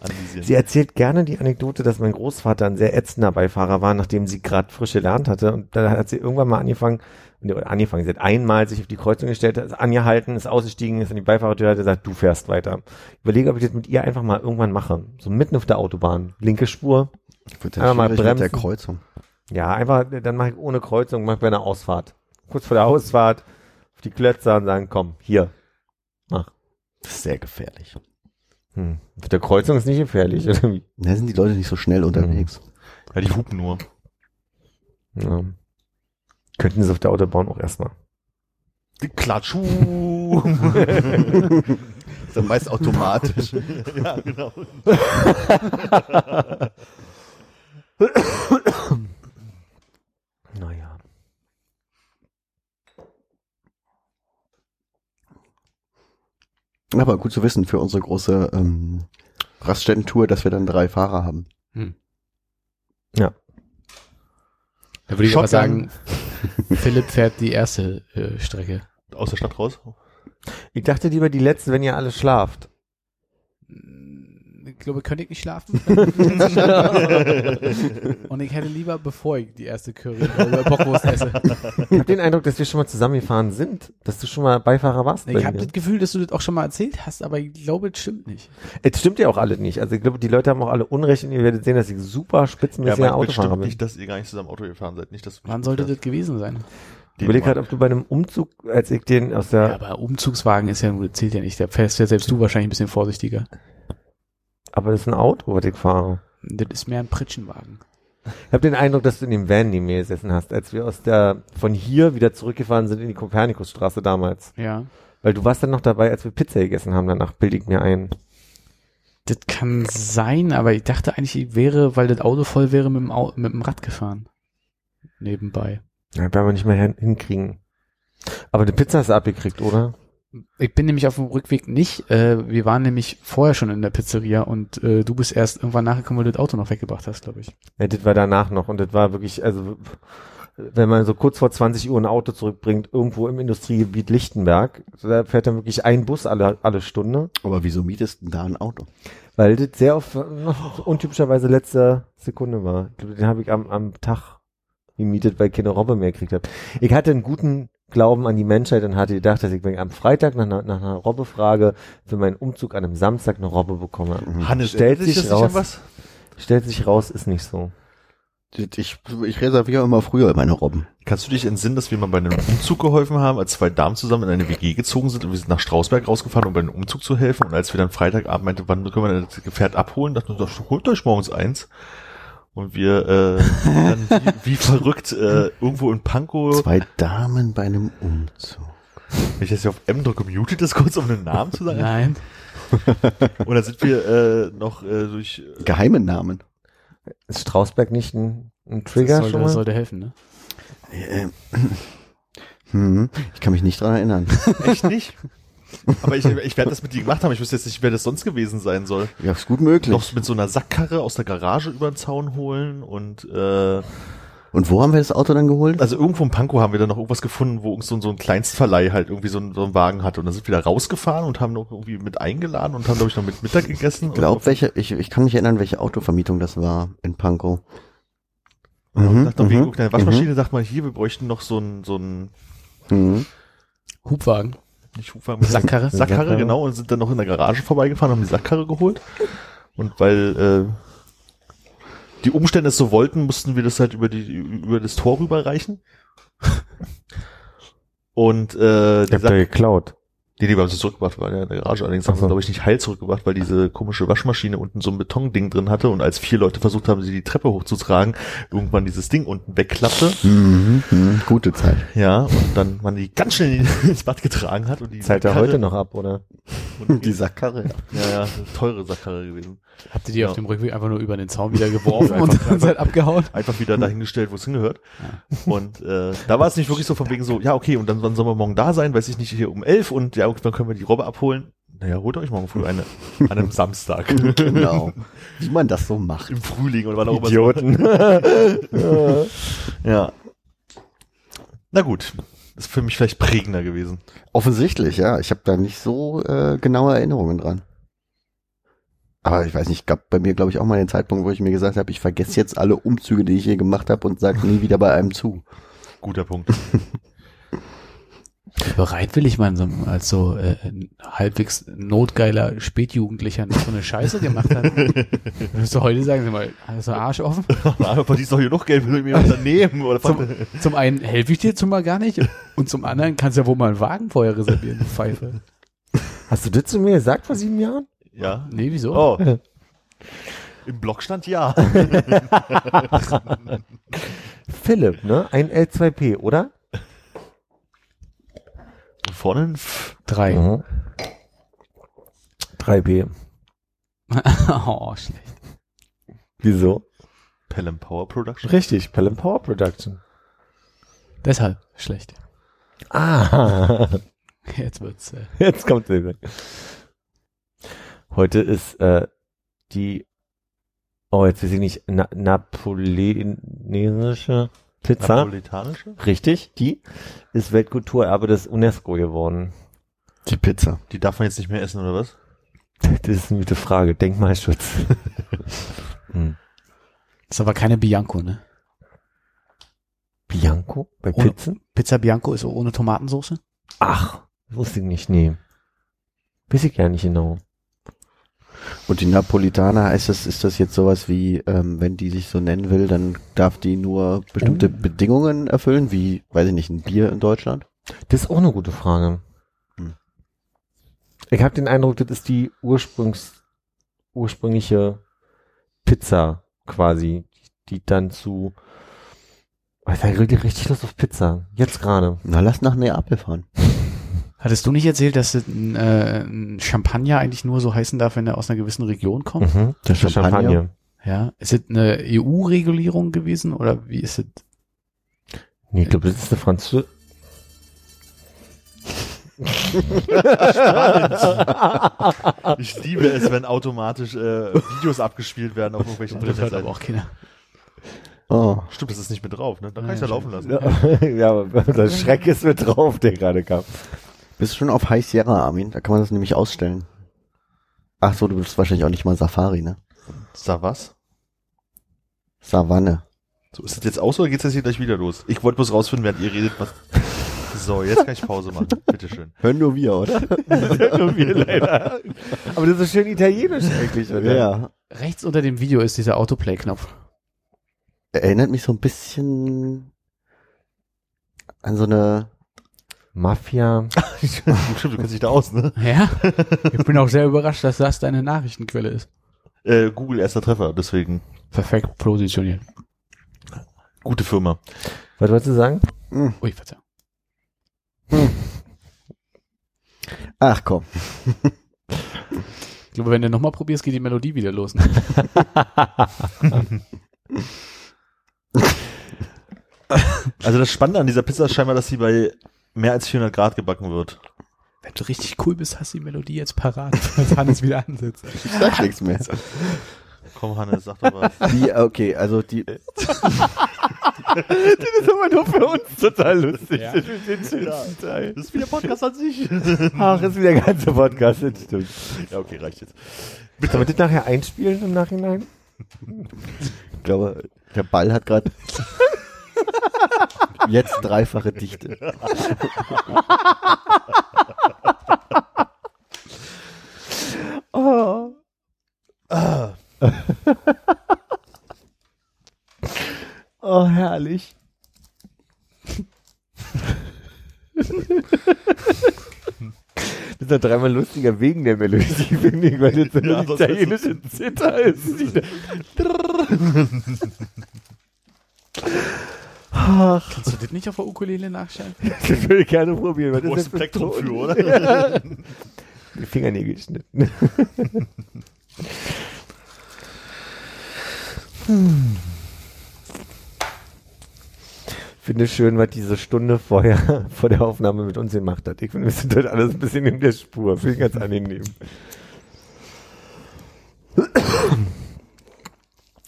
anvisieren. Sie erzählt gerne die Anekdote, dass mein Großvater ein sehr ätzender Beifahrer war, nachdem sie gerade frisch gelernt hatte. Und da hat sie irgendwann mal angefangen, angefangen, sie hat einmal sich auf die Kreuzung gestellt, ist angehalten, ist ausgestiegen, ist in die Beifahrertür, hat gesagt, du fährst weiter. Ich überlege, ob ich das mit ihr einfach mal irgendwann mache. So mitten auf der Autobahn. Linke Spur. Wird Einmal mal schwierig mit der bremsen. Kreuzung. Ja, einfach, dann mache ich ohne Kreuzung, mache ich bei einer Ausfahrt. Kurz vor der Ausfahrt auf die Klötzer und sagen, komm, hier. Mach. Das ist sehr gefährlich. Hm. Auf der Kreuzung ist nicht gefährlich. irgendwie. Da sind die Leute nicht so schnell unterwegs. Ja, die hupen nur. Ja. Könnten sie auf der Autobahn auch erstmal. Die Klatschu. Das ist dann meist automatisch. ja, genau. Naja. Aber gut zu wissen für unsere große ähm, Raststätten-Tour, dass wir dann drei Fahrer haben. Da würde ich aber Shotgun. sagen, Philipp fährt die erste äh, Strecke. Aus der Stadt raus. Ich dachte lieber die letzte, wenn ihr alle schlaft. Ich glaube, könnte ich nicht schlafen. Und ich hätte lieber, bevor ich die erste Curry oder Bockwurst esse. Ich habe den Eindruck, dass wir schon mal zusammengefahren sind, dass du schon mal Beifahrer warst. bei Ich habe das Gefühl, dass du das auch schon mal erzählt hast, aber ich glaube, es stimmt nicht. Es stimmt ja auch alle nicht. Also ich glaube, die Leute haben auch alle Unrecht und ihr werdet sehen, dass ich super Ja, spitzenmäßiger mein Autofahrer bin. nicht, dass ihr gar nicht zusammen Auto gefahren seid. Nicht, dass Wann sollte das gewesen sein? Ich überlege gerade, ob du bei einem Umzug, als ich den aus der, Ja, aber Umzugswagen ist ja, zählt ja nicht. Da fährst ja selbst du wahrscheinlich ein bisschen vorsichtiger. Aber das ist ein Auto, was ich fahre. Das ist mehr ein Pritschenwagen. Ich habe den Eindruck, dass du in dem Van neben mir gesessen hast, als wir aus der, von hier wieder zurückgefahren sind in die Kopernikusstraße damals. Ja. Weil du warst dann noch dabei, als wir Pizza gegessen haben, danach bilde ich mir ein. Das kann sein, aber ich dachte eigentlich, ich wäre, weil das Auto voll wäre, mit dem, Au mit dem Rad gefahren. Nebenbei. Ja, werden wir nicht mehr hin hinkriegen. Aber die Pizza hast du abgekriegt, oder? Ich bin nämlich auf dem Rückweg nicht. Äh, wir waren nämlich vorher schon in der Pizzeria und äh, du bist erst irgendwann nachgekommen, weil du das Auto noch weggebracht hast, glaube ich. Ja, das war danach noch und das war wirklich, also wenn man so kurz vor 20 Uhr ein Auto zurückbringt, irgendwo im Industriegebiet Lichtenberg, so da fährt dann wirklich ein Bus alle, alle Stunde, Aber wieso mietest du denn da ein Auto? weil das sehr oft noch untypischerweise letzte Sekunde war. Ich glaube, den habe ich am, am Tag gemietet, weil ich keine Robbe mehr gekriegt habe. Ich hatte einen guten Glauben an die Menschheit und hatte gedacht, dass ich wenn ich am Freitag nach einer, nach einer Robbe frage, für meinen Umzug an einem Samstag eine Robbe bekomme. Hannes, Stellt erinnert dich sich das raus. was? Stellt sich raus, ist nicht so. Ich, ich reserviere immer früher meine Robben. Kannst du dich entsinnen, dass wir mal bei einem Umzug geholfen haben, als zwei Damen zusammen in eine WG gezogen sind und wir sind nach Strausberg rausgefahren, um bei einem Umzug zu helfen und als wir dann Freitagabend meinte, wann können wir das Gefährt abholen, dachten wir, doch, holt euch morgens eins. Und wir äh, dann wie, wie verrückt äh, irgendwo in Pankow, Zwei Damen bei einem Umzug. wenn ich jetzt hier auf M drücke, mutet das kurz, um einen Namen zu sagen. Nein. Und dann sind wir äh, noch äh, durch Geheime Namen. Ist Strausberg nicht ein, ein Das Trigger das mal? sollte helfen, ne? Äh, hm, ich kann mich nicht dran erinnern. echt nicht. Aber ich, ich werde das mit dir gemacht haben. Ich wüsste jetzt nicht, wer das sonst gewesen sein soll. Ja, ist gut möglich. Noch mit so einer Sackkarre aus der Garage über den Zaun holen und äh, Und wo haben wir das Auto dann geholt? also irgendwo in Pankow haben wir dann noch irgendwas gefunden, wo uns so, so ein Kleinstverleih halt irgendwie so, ein- so einen Wagen hatte. Und dann sind wir da rausgefahren und haben noch irgendwie mit eingeladen und haben, glaube ich, noch mit Mittag gegessen. Ich glaube, welche, ich, ich kann mich erinnern, welche Autovermietung das war in Pankow. und Mhm, dachte, wegen mhm, irgendeiner Waschmaschine, sagt mal, hier, wir bräuchten noch so ein, so ein, Mhm. Hubwagen. Heißt das? Sackkarre? Sackkarre, genau, und sind dann noch in der Garage vorbeigefahren, haben die Sackkarre geholt. Und weil äh, die Umstände es so wollten, mussten wir das halt über die über das Tor rüberreichen. Und äh, Ich da Sack geklaut. Nee, die haben sie zurückgebracht, ja in der Garage. Allerdings haben sie, glaube ich, nicht heil zurückgebracht, weil diese komische Waschmaschine unten so ein Betonding drin hatte und als vier Leute versucht haben, sie die Treppe hochzutragen, irgendwann dieses Ding unten wegklappte. Mhm. Mhm. Gute Zeit. Ja, und dann man die ganz schnell in- ins Bad getragen hat und die er Karre- heute noch ab, oder? Und Die Sackkarre. Ja, ja, eine teure Sackkarre gewesen. Habt ihr die Ja. auf dem Rückweg einfach nur über den Zaun wieder geworfen Einfach- und dann seid abgehauen? Einfach wieder dahingestellt, wo es hingehört. Und äh, da war es nicht wirklich so von wegen so, ja, okay, und dann wann sollen wir morgen da sein? Weiß ich nicht, hier um elf und ja, dann können wir die Robbe abholen. Naja, holt euch morgen früh eine. An einem Samstag. Genau. Wie man das so macht. Im Frühling oder wann auch immer. Idioten. Ja. Na gut. Das ist für mich vielleicht prägender gewesen. Offensichtlich, ja. Ich habe da nicht so äh, genaue Erinnerungen dran. Aber ich weiß nicht, gab bei mir, glaube ich, auch mal den Zeitpunkt, wo ich mir gesagt habe, ich vergesse jetzt alle Umzüge, die ich hier gemacht habe und sage nie wieder bei einem zu. Guter Punkt. Bereitwillig man so, als so äh, halbwegs notgeiler Spätjugendlicher nicht so eine Scheiße gemacht hat. Würdest du heute sagen, sag mal, hast du Arsch offen? Aber verdienst doch hier noch Geld, will ich mir was nehmen oder Zum, zum einen helfe ich dir zumal gar nicht und zum anderen kannst du ja wohl mal einen Wagen vorher reservieren, du Pfeife. Hast du das zu mir gesagt vor sieben Jahren? Ja. Nee, wieso? Oh. Im Blog stand ja. Philipp, ne? Ein L2P, oder? Und vorne. Drei. Mhm. 3P. oh, schlecht. Wieso? Pelham Power Production. Richtig, Pelham Power Production. Deshalb schlecht. Ah, Jetzt wird's. Äh, jetzt kommt der. Heute ist äh, die, oh, jetzt weiß ich nicht, na, napoleonische Pizza. Napoletanische? Richtig, die ist Weltkulturerbe des UNESCO geworden. Die Pizza. Die darf man jetzt nicht mehr essen, oder was? Das ist eine gute Frage. Denkmalschutz. hm. ist aber keine Bianco, ne? Bianco bei Ohne- Pizzen? Pizza Bianco ist ohne Tomatensauce? Ach, wusste ich nicht, nee. Weiß ich ja nicht genau. Und die Napolitaner, ist das, ist das jetzt sowas wie, ähm, wenn die sich so nennen will, dann darf die nur bestimmte Oh. Bedingungen erfüllen, wie, weiß ich nicht, ein Bier in Deutschland? Das ist auch eine gute Frage. Hm. Ich habe den Eindruck, das ist die Ursprungs, ursprüngliche Pizza quasi, die dann zu. Oh, Ich richtig, richtig Lust auf Pizza. Jetzt gerade. Na, lass nach Neapel fahren. Hattest du nicht erzählt, dass ein, äh, ein Champagner eigentlich nur so heißen darf, wenn er aus einer gewissen Region kommt? Mhm. Der Champagner. Ja. Ist es eine EU-Regulierung gewesen oder wie ist es? Nee, ich glaube, das ist eine Französische. Ich liebe es, wenn automatisch äh, Videos abgespielt werden auf irgendwelchen Das hört aber Internetseiten. auch keiner. Oh. Stimmt, das ist nicht mit drauf, ne? Dann kann ich ja Ja, laufen lassen. ja, aber das Schreck ist mit drauf, der gerade kam. Bist du schon auf High Sierra, Armin? Da kann man das nämlich ausstellen. Ach so, du bist wahrscheinlich auch nicht mal Safari, ne? Sag was? Savanne. So, ist das jetzt aus oder geht's jetzt hier gleich wieder los? Ich wollte bloß rausfinden, während ihr redet, was. So, jetzt kann ich Pause machen. Bitteschön. Hören nur wir, oder? Nur wir leider. Aber das ist schön italienisch eigentlich, oder? ja. Rechts unter dem Video ist dieser Autoplay-Knopf. Erinnert mich so ein bisschen an so eine Mafia. Stimmt, du kennst dich da aus, ne? Ja? Ich bin auch sehr überrascht, dass das deine Nachrichtenquelle ist. Äh, Google erster Treffer, deswegen. Perfekt positioniert. Gute Firma. Was wolltest du sagen? Ui, Verzeihung. Ach komm. Ich glaube, wenn du nochmal probierst, geht die Melodie wieder los. Ne? Also das Spannende an dieser Pizza ist scheinbar, dass sie bei mehr als 400 Grad gebacken wird. Wenn du richtig cool bist, hast du die Melodie jetzt parat, wenn Hannes wieder ansetzt. Ich sag nichts mehr. Komm, Hannes, sag doch was. Die, okay, also die, Das ist aber nur für uns total lustig. Ja. Das ist. Das wie der Podcast an sich. Ach, ist wie der ganze Podcast, das stimmt. ja, okay, reicht jetzt. Sollen wir das nachher einspielen im Nachhinein? ich glaube, der Ball hat gerade jetzt dreifache Dichte. Oh. oh, herrlich. Das ist ja dreimal lustiger wegen der Melodie, finde ich, weil das so Ja, eine sonst italienische Zither ist. Ach, Kannst du das nicht auf der Ukulele nachstellen? das würde ich gerne probieren. Was ist Großes Spektrum für, oder? Die Fingernägel geschnitten. Hm. Finde schön, was diese Stunde vorher, vor der Aufnahme mit uns gemacht hat. Ich finde, wir sind heute alles ein bisschen in der Spur. Finde ich ganz angenehm.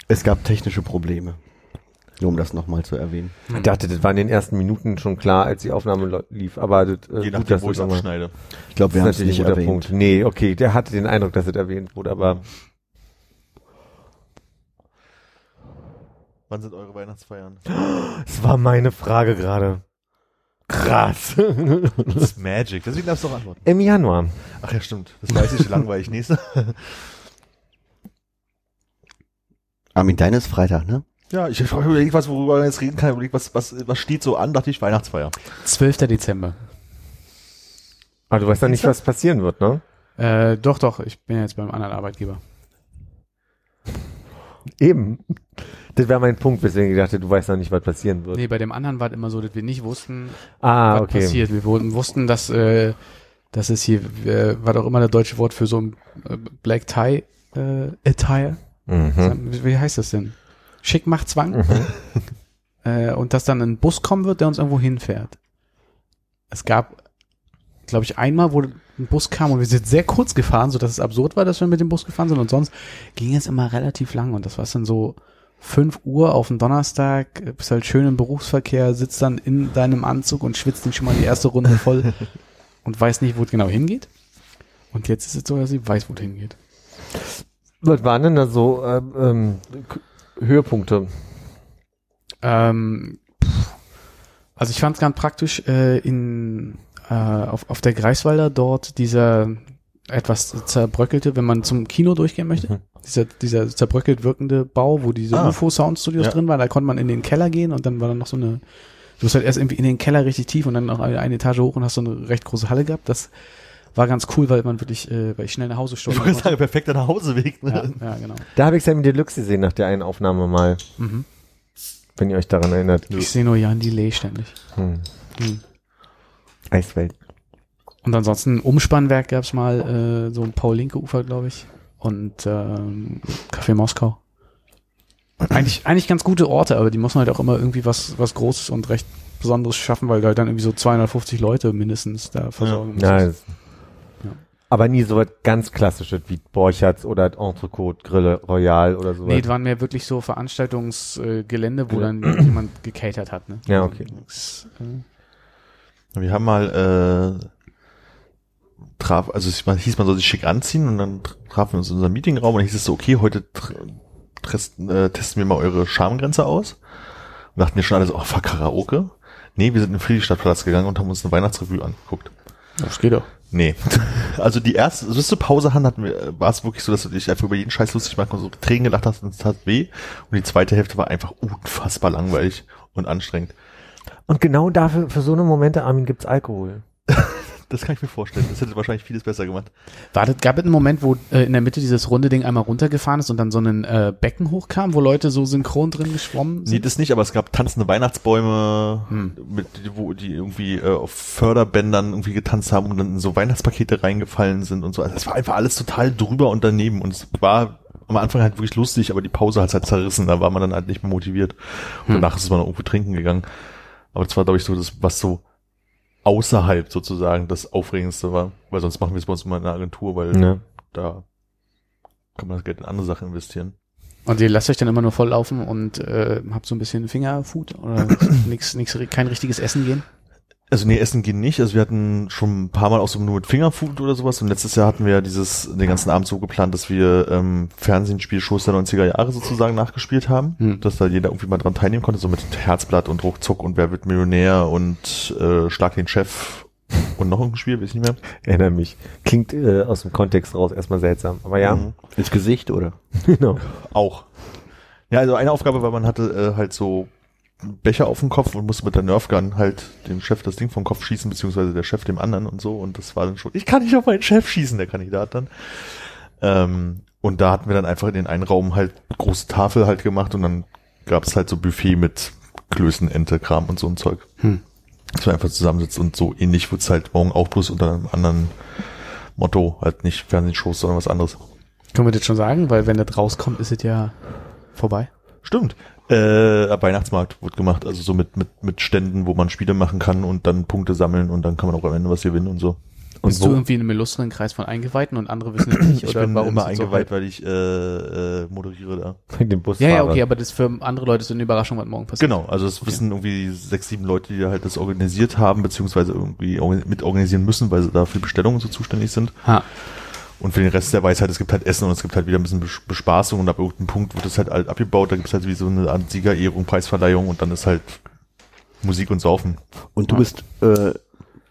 Es gab technische Probleme. Nur um das nochmal zu erwähnen. Ich dachte, das war in den ersten Minuten schon klar, als die Aufnahme lief. Aber das, äh, Je gut, nachdem, dass wo ich abschneide. Ich glaube, wir haben Das es ist nicht erwähnt. Punkt. Nee, okay, der hatte den Eindruck, dass es erwähnt wurde, aber Wann sind eure Weihnachtsfeiern? es war meine Frage gerade. Krass. Das ist Magic, deswegen darfst du auch antworten. Im Januar. Ach ja, stimmt. Das weiß ich, langweilig. Nächste. Armin, deine ist Freitag, ne? Ja, ich habe überlegt, was, worüber man jetzt reden kann. Überlegt, was, was, was steht so an, dachte ich, Weihnachtsfeier. 12. Dezember. Aber du weißt ja nicht, was passieren wird, ne? Äh, doch, doch, ich bin jetzt beim anderen Arbeitgeber. Eben. Das wäre mein Punkt, weswegen ich dachte, du weißt noch nicht, was passieren wird. Nee, bei dem anderen war es immer so, dass wir nicht wussten, ah, was okay. passiert. Wir wussten, dass, äh, dass es hier, äh, was auch immer das deutsche Wort für so ein äh, Black Tie äh, Attire. Mhm. Wie heißt das denn? Schick macht Zwang. äh, und dass dann ein Bus kommen wird, der uns irgendwo hinfährt. Es gab, glaube ich, einmal, wo ein Bus kam und wir sind sehr kurz gefahren, so dass es absurd war, dass wir mit dem Bus gefahren sind und sonst ging es immer relativ lang und das war dann so 5 Uhr auf dem Donnerstag, äh, bist halt schön im Berufsverkehr, sitzt dann in deinem Anzug und schwitzt den schon mal die erste Runde voll und weiß nicht, wo es genau hingeht. Und jetzt ist es so, dass sie weiß, wo es hingeht. Was waren denn da so ähm, ähm, Höhepunkte? Ähm, also ich fand es ganz praktisch äh, in äh, auf, auf der Greifswalder dort dieser etwas zerbröckelte, wenn man zum Kino durchgehen möchte. Mhm. Dieser, dieser zerbröckelt wirkende Bau, wo diese Ah. UFO-Soundstudios Ja. drin waren, da konnte man in den Keller gehen und dann war dann noch so eine, du bist halt erst irgendwie in den Keller richtig tief und dann noch eine, eine Etage hoch und hast so eine recht große Halle gehabt. Das war ganz cool, weil man wirklich, äh, weil ich schnell nach Hause Ich stolpern wollte sagen, perfekter Nachhauseweg. Ne? Ja, ja, genau. Da habe ich Sammy Deluxe gesehen nach der einen Aufnahme mal, Mhm. wenn ihr euch daran erinnert. Ich sehe nur Jan Delay ständig. Hm. Hm. Eiswelt. Und ansonsten Umspannwerk gab's mal, äh, so ein Paul-Linke-Ufer, glaube ich. Und ähm, Café Moskau. Eigentlich, eigentlich ganz gute Orte, aber die müssen halt auch immer irgendwie was, was Großes und recht Besonderes schaffen, weil du halt dann irgendwie so 250 Leute mindestens da versorgen musst. Ja, es- Ja. Aber nie so was ganz klassisches wie Borchards oder Entrecote, Grille Royal oder so. Nee, das waren mehr wirklich so Veranstaltungsgelände, äh, wo dann jemand gecatert hat. Ne? Ja, okay. Äh, Wir haben mal äh, traf, also es hieß, man soll sich schick anziehen und dann trafen wir uns in unserem Meetingraum und dann hieß es so, okay, heute tr- testen, äh, testen wir mal eure Schamgrenze aus. Und dachten wir schon alle so, oh, fuck, Karaoke. Nee, wir sind in den Friedrichstadtplatz gegangen und haben uns eine Weihnachtsrevue angeguckt. das geht doch. Nee. Also die erste, bis zur Pause hatten, wir, war es wirklich so, dass du dich einfach über jeden Scheiß lustig machen und so Tränen gelacht hast und es tat weh. Und die zweite Hälfte war einfach unfassbar langweilig und anstrengend. Und genau dafür, für so eine Momente, Armin, gibt's Alkohol. Das kann ich mir vorstellen. Das hätte wahrscheinlich vieles besser gemacht. War das, gab es einen Moment, wo äh, in der Mitte dieses runde Ding einmal runtergefahren ist und dann so ein äh, Becken hochkam, wo Leute so synchron drin geschwommen Nee, sind? das nicht, aber es gab tanzende Weihnachtsbäume, Hm. mit, wo die irgendwie äh, auf Förderbändern irgendwie getanzt haben und dann in so Weihnachtspakete reingefallen sind und so. Also es war einfach alles total drüber und daneben und es war am Anfang halt wirklich lustig, aber die Pause hat halt zerrissen, da war man dann halt nicht mehr motiviert. Und Hm. danach ist man noch irgendwo trinken gegangen. Aber das war, glaube ich, so das, was so außerhalb sozusagen das Aufregendste war, weil sonst machen wir es bei uns immer in der Agentur, weil Ja. da kann man das Geld in andere Sachen investieren. Und ihr lasst euch dann immer nur voll laufen und äh, habt so ein bisschen Fingerfood oder nix, nix, kein richtiges Essen gehen? Also nee, Essen gehen nicht. Also wir hatten schon ein paar Mal auch so nur mit Fingerfood oder sowas. Und letztes Jahr hatten wir ja dieses, den ganzen Abend so geplant, dass wir ähm, Fernsehspielshows der 90er Jahre sozusagen nachgespielt haben. Hm. Dass da jeder irgendwie mal dran teilnehmen konnte, so mit Herzblatt und Ruckzuck und Wer wird Millionär und äh, Schlag den Chef und noch ein Spiel, weiß ich nicht mehr. Erinnere mich. Klingt äh, aus dem Kontext raus erstmal seltsam. Aber ja, Mhm. Ins Gesicht, oder? genau. Auch. Ja, also eine Aufgabe war, man hatte äh, halt so Becher auf dem Kopf und musste mit der Nerfgun halt dem Chef das Ding vom Kopf schießen, beziehungsweise der Chef dem anderen und so. Und das war dann schon, ich kann nicht auf meinen Chef schießen, der Kandidat dann. Ähm, und da hatten wir dann einfach in den einen Raum halt große Tafel halt gemacht und dann gab es halt so Buffet mit Klößen, Ente, Kram und so ein Zeug. Hm. Dass man einfach zusammensitzt und so ähnlich wird's halt morgen auch bloß unter einem anderen Motto, halt nicht Fernsehshows, sondern was anderes. Können wir das schon sagen? Weil wenn das rauskommt, ist es ja vorbei. Stimmt. Äh, Weihnachtsmarkt wird gemacht, also so mit, mit, mit Ständen, wo man Spiele machen kann und dann Punkte sammeln und dann kann man auch am Ende was gewinnen und so. Und Bist wo- du irgendwie in einem illustren Kreis von Eingeweihten und andere wissen es nicht? Ich oder bin warum immer so eingeweiht, halb? weil ich äh, äh, moderiere da. Wegen dem Busfahrer. Ja, ja, okay, aber das für andere Leute ist eine Überraschung, was morgen passiert. Genau, also es wissen irgendwie sechs, sieben Leute, die halt das organisiert haben, beziehungsweise irgendwie mit organisieren müssen, weil sie da für Bestellungen so zuständig sind. Ha. Und für den Rest der Weisheit, es gibt halt Essen und es gibt halt wieder ein bisschen Bes- Bespaßung und ab irgendeinem Punkt wird das halt alt abgebaut, da gibt es halt wie so eine Art Siegerehrung, Preisverleihung und dann ist halt Musik und Saufen. Und du bist äh,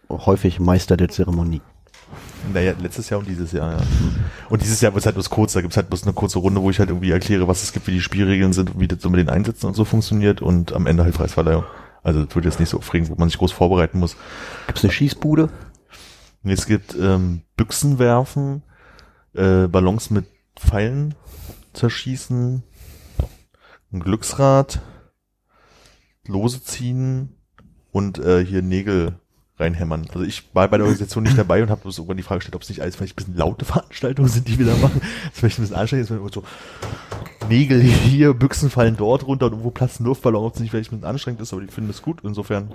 häufig Meister der Zeremonie. Naja, letztes Jahr und dieses Jahr, ja. Und dieses Jahr wird es halt bloß kurz, da gibt's halt bloß eine kurze Runde, wo ich halt irgendwie erkläre, was es gibt, wie die Spielregeln sind wie das so mit den Einsätzen und so funktioniert und am Ende halt Preisverleihung. Also das wird jetzt nicht so aufregend, wo man sich groß vorbereiten muss. Gibt's eine Schießbude? Es gibt ähm, Büchsen werfen, äh, Ballons mit Pfeilen zerschießen, ein Glücksrad, Lose ziehen und äh, hier Nägel reinhämmern. Also ich war bei der Organisation nicht dabei und habe bloß irgendwann die Frage gestellt, ob es nicht alles vielleicht ein bisschen laute Veranstaltungen sind, die wir da machen. Das ist vielleicht ein bisschen anstrengend, ist, wenn so Nägel hier, Büchsen fallen dort runter und irgendwo platzen Luftballon, ob es nicht vielleicht ein bisschen anstrengend ist, aber die finden es gut. Insofern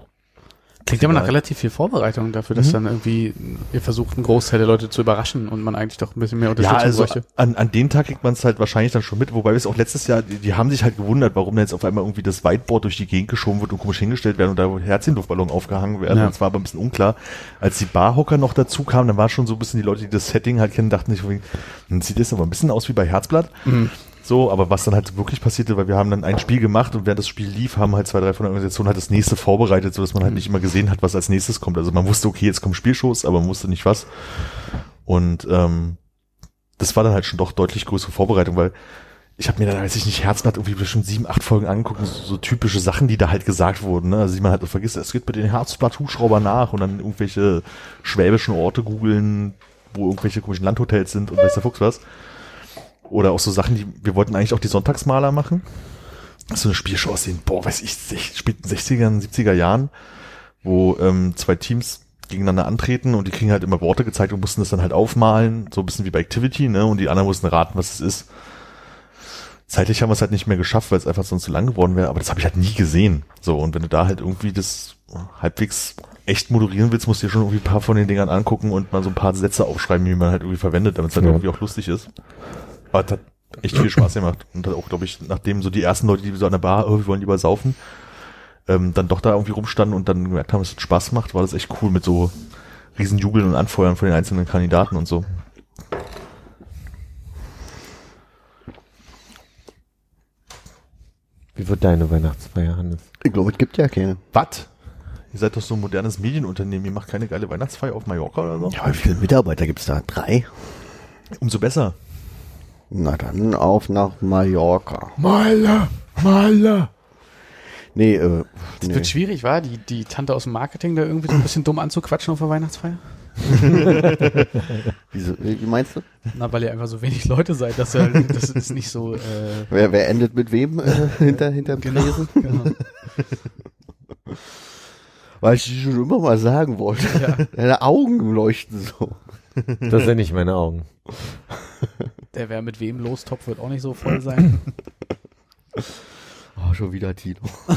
Klingt aber nach relativ viel Vorbereitung dafür, dass Mhm. dann irgendwie ihr versucht, einen Großteil der Leute zu überraschen und man eigentlich doch ein bisschen mehr Ja, Unterstützung also bräuchte. an, an den Tag kriegt man es halt wahrscheinlich dann schon mit, wobei wir es auch letztes Jahr, die, die haben sich halt gewundert, warum da jetzt auf einmal irgendwie das Whiteboard durch die Gegend geschoben wird und komisch hingestellt werden und da Herzchenluftballon aufgehangen werden. Ja. Und zwar aber ein bisschen unklar. Als die Barhocker noch dazu kamen, dann war schon so ein bisschen die Leute, die das Setting halt kennen, dachten sich, hm, sieht das aber ein bisschen aus wie bei Herzblatt. Mhm. So, aber was dann halt wirklich passierte, weil wir haben dann ein Spiel gemacht und während das Spiel lief, haben halt zwei, drei von der Organisation halt das nächste vorbereitet, so dass man halt nicht immer gesehen hat, was als nächstes kommt. Also man wusste, okay, jetzt kommen Spielshows, aber man wusste nicht was. Und ähm, das war dann halt schon doch deutlich größere Vorbereitung, weil ich habe mir dann, als ich nicht Herzblatt irgendwie bestimmt sieben, acht Folgen angeguckt, so, so typische Sachen, die da halt gesagt wurden, ne? Also die man halt vergisst, es geht bei den Herzblatt-Hubschrauber nach und dann irgendwelche schwäbischen Orte googeln, wo irgendwelche komischen Landhotels sind und weiß der Fuchs was. Oder auch so Sachen, die, wir wollten eigentlich auch die Sonntagsmaler machen. So eine Spielshow aus den, boah, weiß ich, späten 60er, 70er Jahren, wo ähm, zwei Teams gegeneinander antreten und die kriegen halt immer Worte gezeigt und mussten das dann halt aufmalen, so ein bisschen wie bei Activity, ne? Und die anderen mussten raten, was es ist. Zeitlich haben wir es halt nicht mehr geschafft, weil es einfach sonst zu lang geworden wäre, aber das habe ich halt nie gesehen. So, und wenn du da halt irgendwie das halbwegs echt moderieren willst, musst du dir schon irgendwie ein paar von den Dingern angucken und mal so ein paar Sätze aufschreiben, die man halt irgendwie verwendet, damit es halt Ja. irgendwie auch lustig ist. Aber es hat echt viel Spaß gemacht. Und hat auch, glaube ich, nachdem so die ersten Leute, die so an der Bar, oh, wir wollen lieber saufen, ähm, dann doch da irgendwie rumstanden und dann gemerkt haben, dass es Spaß macht, war das echt cool mit so riesen Jubeln und Anfeuern von den einzelnen Kandidaten und so. Wie wird deine Weihnachtsfeier, Hannes? Ich glaube, es gibt ja keine. Was? Ihr seid doch so ein modernes Medienunternehmen, ihr macht keine geile Weihnachtsfeier auf Mallorca oder so? Ja, wie viele Mitarbeiter gibt's da? Drei? Umso besser. Na dann auf nach Mallorca. Maler, Maler. Nee, äh, Das nee. wird schwierig, war die, die Tante aus dem Marketing da irgendwie so ein bisschen dumm anzuquatschen auf der Weihnachtsfeier? Wieso, wie meinst du? Na, weil ihr einfach so wenig Leute seid, dass ihr halt, das ist nicht so, äh, Wer, wer endet mit wem äh, hinter, hinterm Genau. Tresen? genau. Weil ich schon immer mal sagen wollte. Ja. Deine Augen leuchten so. Das sind nicht meine Augen. Der wer mit wem lostopf wird auch nicht so voll sein. Oh, schon wieder Tino.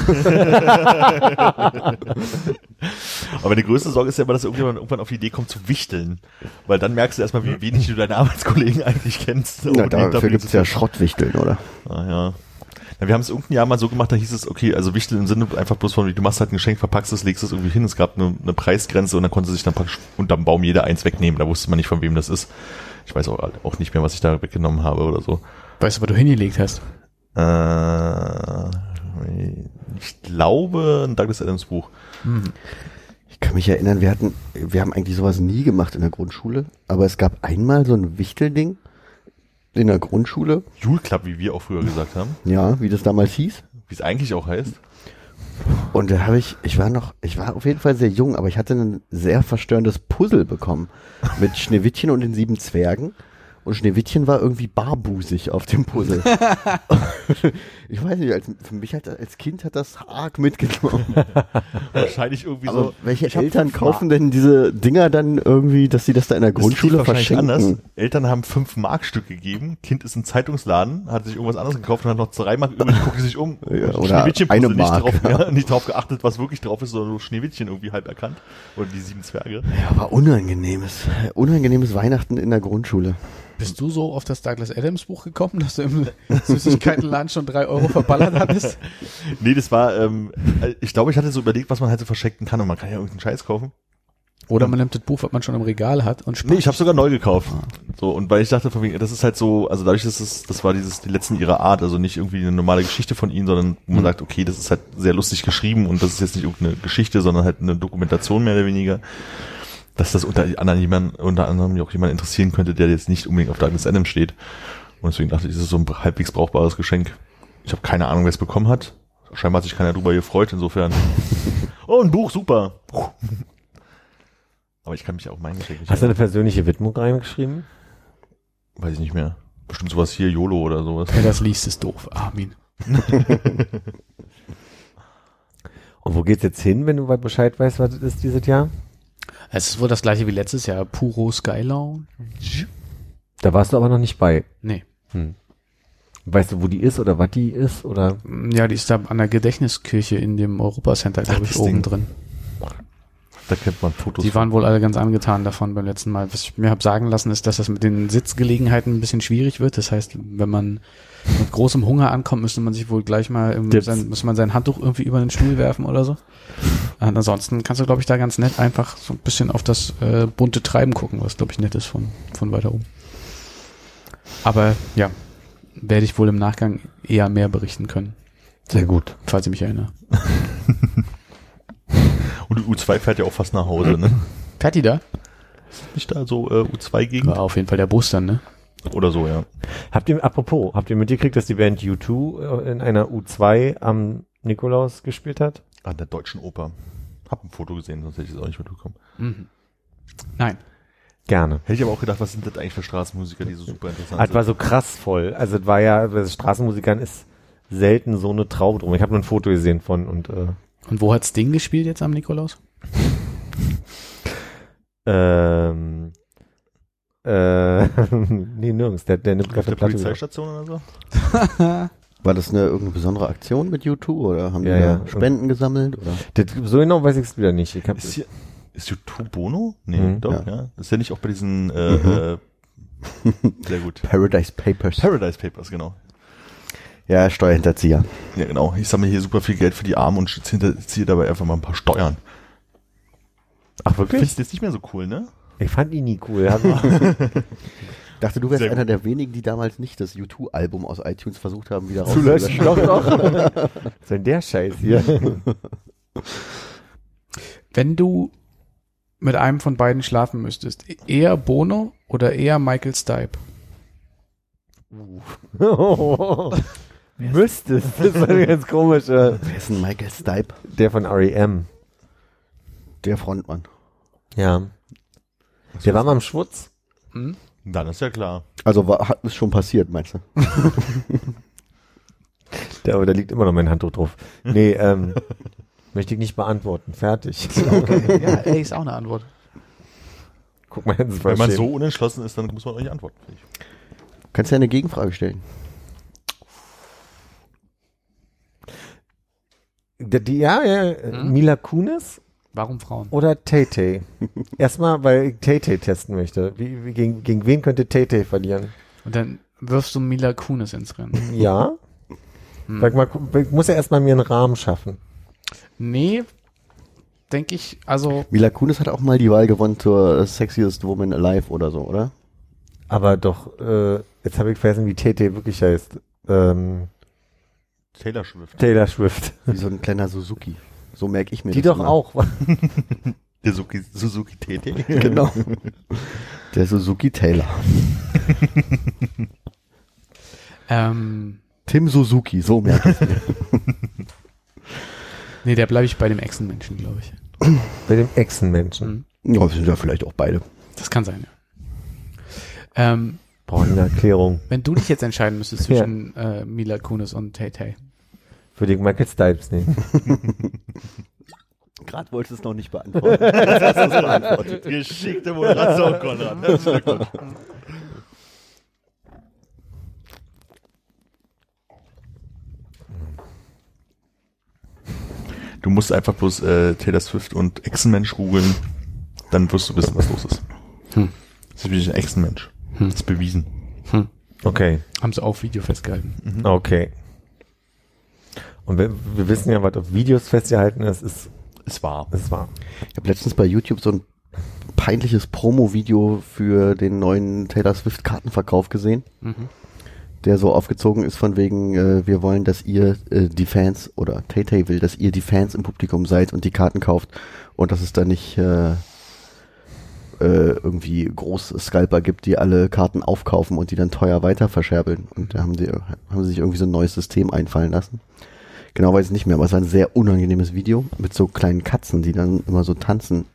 Aber die größte Sorge ist ja immer, dass irgendjemand irgendwann auf die Idee kommt zu wichteln. Weil dann merkst du erstmal, wie wenig du deine Arbeitskollegen eigentlich kennst. Na, Und dafür gibt's sind. ja Schrottwichteln, oder? Ah, ja. Na, wir haben es irgendein Jahr mal so gemacht, da hieß es, okay, also Wichtel im Sinne einfach bloß von, du machst halt ein Geschenk, verpackst es, legst es irgendwie hin, es gab eine, eine Preisgrenze und dann konnte sich dann praktisch unterm Baum jeder eins wegnehmen. Da wusste man nicht, von wem das ist. Ich weiß auch, auch nicht mehr, was ich da weggenommen habe oder so. Weißt du, wo du hingelegt hast? Äh, ich glaube, ein Douglas Adams Buch. Ich kann mich erinnern, wir hatten, wir haben eigentlich sowas nie gemacht in der Grundschule, aber es gab einmal so ein Wichtelding in der Grundschule, Jule Club, wie wir auch früher gesagt haben. ja, wie das damals hieß. Wie es eigentlich auch heißt. Und da habe ich, ich war noch, ich war auf jeden Fall sehr jung, aber ich hatte ein sehr verstörendes Puzzle bekommen mit Schneewittchen und den sieben Zwergen. Und Schneewittchen war irgendwie barbusig auf dem Puzzle. ich weiß nicht, als, für mich hat, als Kind hat das arg mitgenommen. Wahrscheinlich irgendwie Aber so. welche Eltern kaufen denn diese Dinger dann irgendwie, dass sie das da in der Das Grundschule verschenken? anders. Eltern haben fünf Markstück gegeben. Kind ist im Zeitungsladen, hat sich irgendwas anderes gekauft und hat noch zwei Mark übrig, guckt sich um. Ja, oder Schneewittchen-Puzzle eine Mark. Nicht drauf, ja, nicht drauf geachtet, was wirklich drauf ist, sondern nur Schneewittchen irgendwie halb erkannt. Oder die sieben Zwerge. Ja, aber unangenehmes, unangenehmes Weihnachten in der Grundschule. Bist du so auf das Douglas Adams Buch gekommen, dass du im Süßigkeitenladen schon drei Euro verballert hattest? Nee, das war, ähm, ich glaube, ich hatte so überlegt, was man halt so verschenken kann und man kann ja irgendeinen Scheiß kaufen. Oder man nimmt das Buch, was man schon im Regal hat und spart. Nee, ich habe sogar neu gekauft. So, und weil ich dachte, von wegen, das ist halt so, also dadurch, dass es, das war dieses, die letzten ihrer Art, also nicht irgendwie eine normale Geschichte von ihnen, sondern man sagt, okay, das ist halt sehr lustig geschrieben und das ist jetzt nicht irgendeine Geschichte, sondern halt eine Dokumentation mehr oder weniger. Dass das unter anderem jemand, unter anderem auch jemand interessieren könnte, der jetzt nicht unbedingt auf Douglas Adams steht. Und deswegen dachte ich, das ist so ein halbwegs brauchbares Geschenk. Ich habe keine Ahnung, wer es bekommen hat. Scheinbar hat sich keiner drüber gefreut, insofern. oh, ein Buch, super. Aber ich kann mich auch mein Geschenk nicht Hast du eine persönliche Widmung reingeschrieben? Weiß ich nicht mehr. Bestimmt sowas hier, YOLO oder sowas. Wer das liest, ist doof. Armin. Und wo geht's jetzt hin, wenn du Bescheid weißt, was das ist dieses Jahr? Es ist wohl das gleiche wie letztes Jahr. Puro Sky Lounge. Da warst du aber noch nicht bei. Nee. Hm. Weißt du, wo die ist oder was die ist? Oder Ja, die ist da an der Gedächtniskirche in dem Europacenter, glaube ich, oben Ding. drin. Da kennt man Fotos. Die waren wohl alle ganz angetan davon beim letzten Mal. Was ich mir habe sagen lassen, ist, dass das mit den Sitzgelegenheiten ein bisschen schwierig wird. Das heißt, wenn man mit großem Hunger ankommt, müsste man sich wohl gleich mal, im, sein, müsste man sein Handtuch irgendwie über den Stuhl werfen oder so. Und ansonsten kannst du, glaube ich, da ganz nett einfach so ein bisschen auf das äh, bunte Treiben gucken, was, glaube ich, nett ist von, von weiter oben. Aber ja, werde ich wohl im Nachgang eher mehr berichten können, sehr gut. falls ich mich erinnere. Und die U2 fährt ja auch fast nach Hause, ne? Fährt die da? Nicht da so äh, U2-Gegend? War auf jeden Fall der Bus dann, ne? Oder so, ja. Habt ihr, apropos, habt ihr mitgekriegt, dass die Band U2 in einer U2 am Nikolaus gespielt hat? An der Deutschen Oper. Hab ein Foto gesehen, sonst hätte ich es auch nicht mitbekommen. Mhm. Nein. Gerne. Hätte ich aber auch gedacht, was sind das eigentlich für Straßenmusiker, die so super interessant Es war sind. so krass voll. Also es war ja, bei Straßenmusikern ist selten so eine Traube drum. Ich habe nur ein Foto gesehen von und äh, Und wo hat's Ding gespielt jetzt am Nikolaus? Ähm, äh, nee, nirgends. Der, der nimmt Auf gerade der eine Platte. Polizeistation oder so? War das eine irgendeine besondere Aktion mit U2 oder haben Ja, die ja. Spenden gesammelt? Oder? Das, so genau weiß ich es wieder nicht. Ich hab, Ist hier, ist YouTube Bono? Nee, Mhm. doch, Ja. ja. Das ist ja nicht auch bei diesen, äh, äh, sehr gut. Paradise Papers. Paradise Papers, genau. ja, Steuerhinterzieher. Ja, genau. Ich sammle hier super viel Geld für die Armen und ziehe dabei einfach mal ein paar Steuern. ach, Findest wirklich? du jetzt nicht mehr so cool, ne? Ich fand ihn nie cool. Hat- Dachte, du wärst Sehr einer gut. der wenigen, die damals nicht das U2-Album aus iTunes versucht haben, wieder zu löschen. rauszulöschen. Doch, doch. Was ist denn der Scheiß hier? Wenn du mit einem von beiden schlafen müsstest, eher Bono oder eher Michael Stipe? Müsstest. Das ist eine ganz komische. Wer ist denn Michael Stipe? Der von R.E.M. Der Frontmann. Ja. Der war mal im Schwutz. Hm? Dann ist ja klar. Also war, hat es schon passiert, meinst du? Der, aber da liegt immer noch mein Handtuch drauf. Nee, ähm, möchte ich nicht beantworten. Fertig. Okay, ja, ey, ist auch eine Antwort. Guck mal Wenn man so Verschämen. unentschlossen ist, dann muss man auch nicht antworten. Kannst ja eine Gegenfrage stellen. Die, die, ja, ja, Hm? Mila Kunis Warum Frauen? oder Tay-Tay? Erstmal, weil ich Tay-Tay testen möchte. Wie, wie, gegen, gegen wen könnte Tay-Tay verlieren? Und dann wirfst du Mila Kunis ins Rennen. Ja? Hm. Sag mal, ich muss ja erstmal mir einen Rahmen schaffen. Nee, denke ich, also Mila Kunis hat auch mal die Wahl gewonnen zur Sexiest Woman Alive oder so, oder? Aber doch, äh, jetzt habe ich vergessen, wie Tay-Tay wirklich heißt. Ähm, Taylor Swift. Taylor Swift. Wie so ein kleiner Suzuki. So merke ich mir Die das doch immer. auch. Der Suzuki, Suzuki TT. Genau. Der Suzuki Taylor. ähm, Tim Suzuki, so merke ich mir. nee, da bleibe ich bei dem Echsenmenschen, glaube ich. Bei dem Echsenmenschen. Mhm. Ja, wir sind ja vielleicht auch beide. Das kann sein, ja. Ähm, Brauche eine Erklärung. wenn du dich jetzt entscheiden müsstest zwischen äh, Mila Kunis und Tay Tay. Würde ich Michael Stipes nehmen. Gerade wolltest du es noch nicht beantworten. Jetzt hast du es beantwortet. Geschickte Moderation, Konrad. Herzlichen Glückwunsch. Du musst einfach bloß äh, Taylor Swift und Echsenmensch googeln, dann wirst du wissen, was los ist. Hm. Das ist wirklich ein Echsenmensch. Hm. Das ist bewiesen. Okay, Haben sie auf Video festgehalten. okay. Und wir, wir wissen ja, was auf Videos festgehalten ist, ist, Es war. ist wahr. Ich habe letztens bei YouTube so ein peinliches Promo-Video für den neuen Taylor Swift Kartenverkauf gesehen, Mhm. der so aufgezogen ist von wegen, äh, wir wollen, dass ihr äh, die Fans oder Tay Tay will, dass ihr die Fans im Publikum seid und die Karten kauft und dass es da nicht äh, äh, irgendwie große Scalper gibt, die alle Karten aufkaufen und die dann teuer weiter verscherbeln. Und da haben sie, haben sie sich irgendwie so ein neues System einfallen lassen. Genau weiß ich nicht mehr, aber es war ein sehr unangenehmes Video mit so kleinen Katzen, die dann immer so tanzen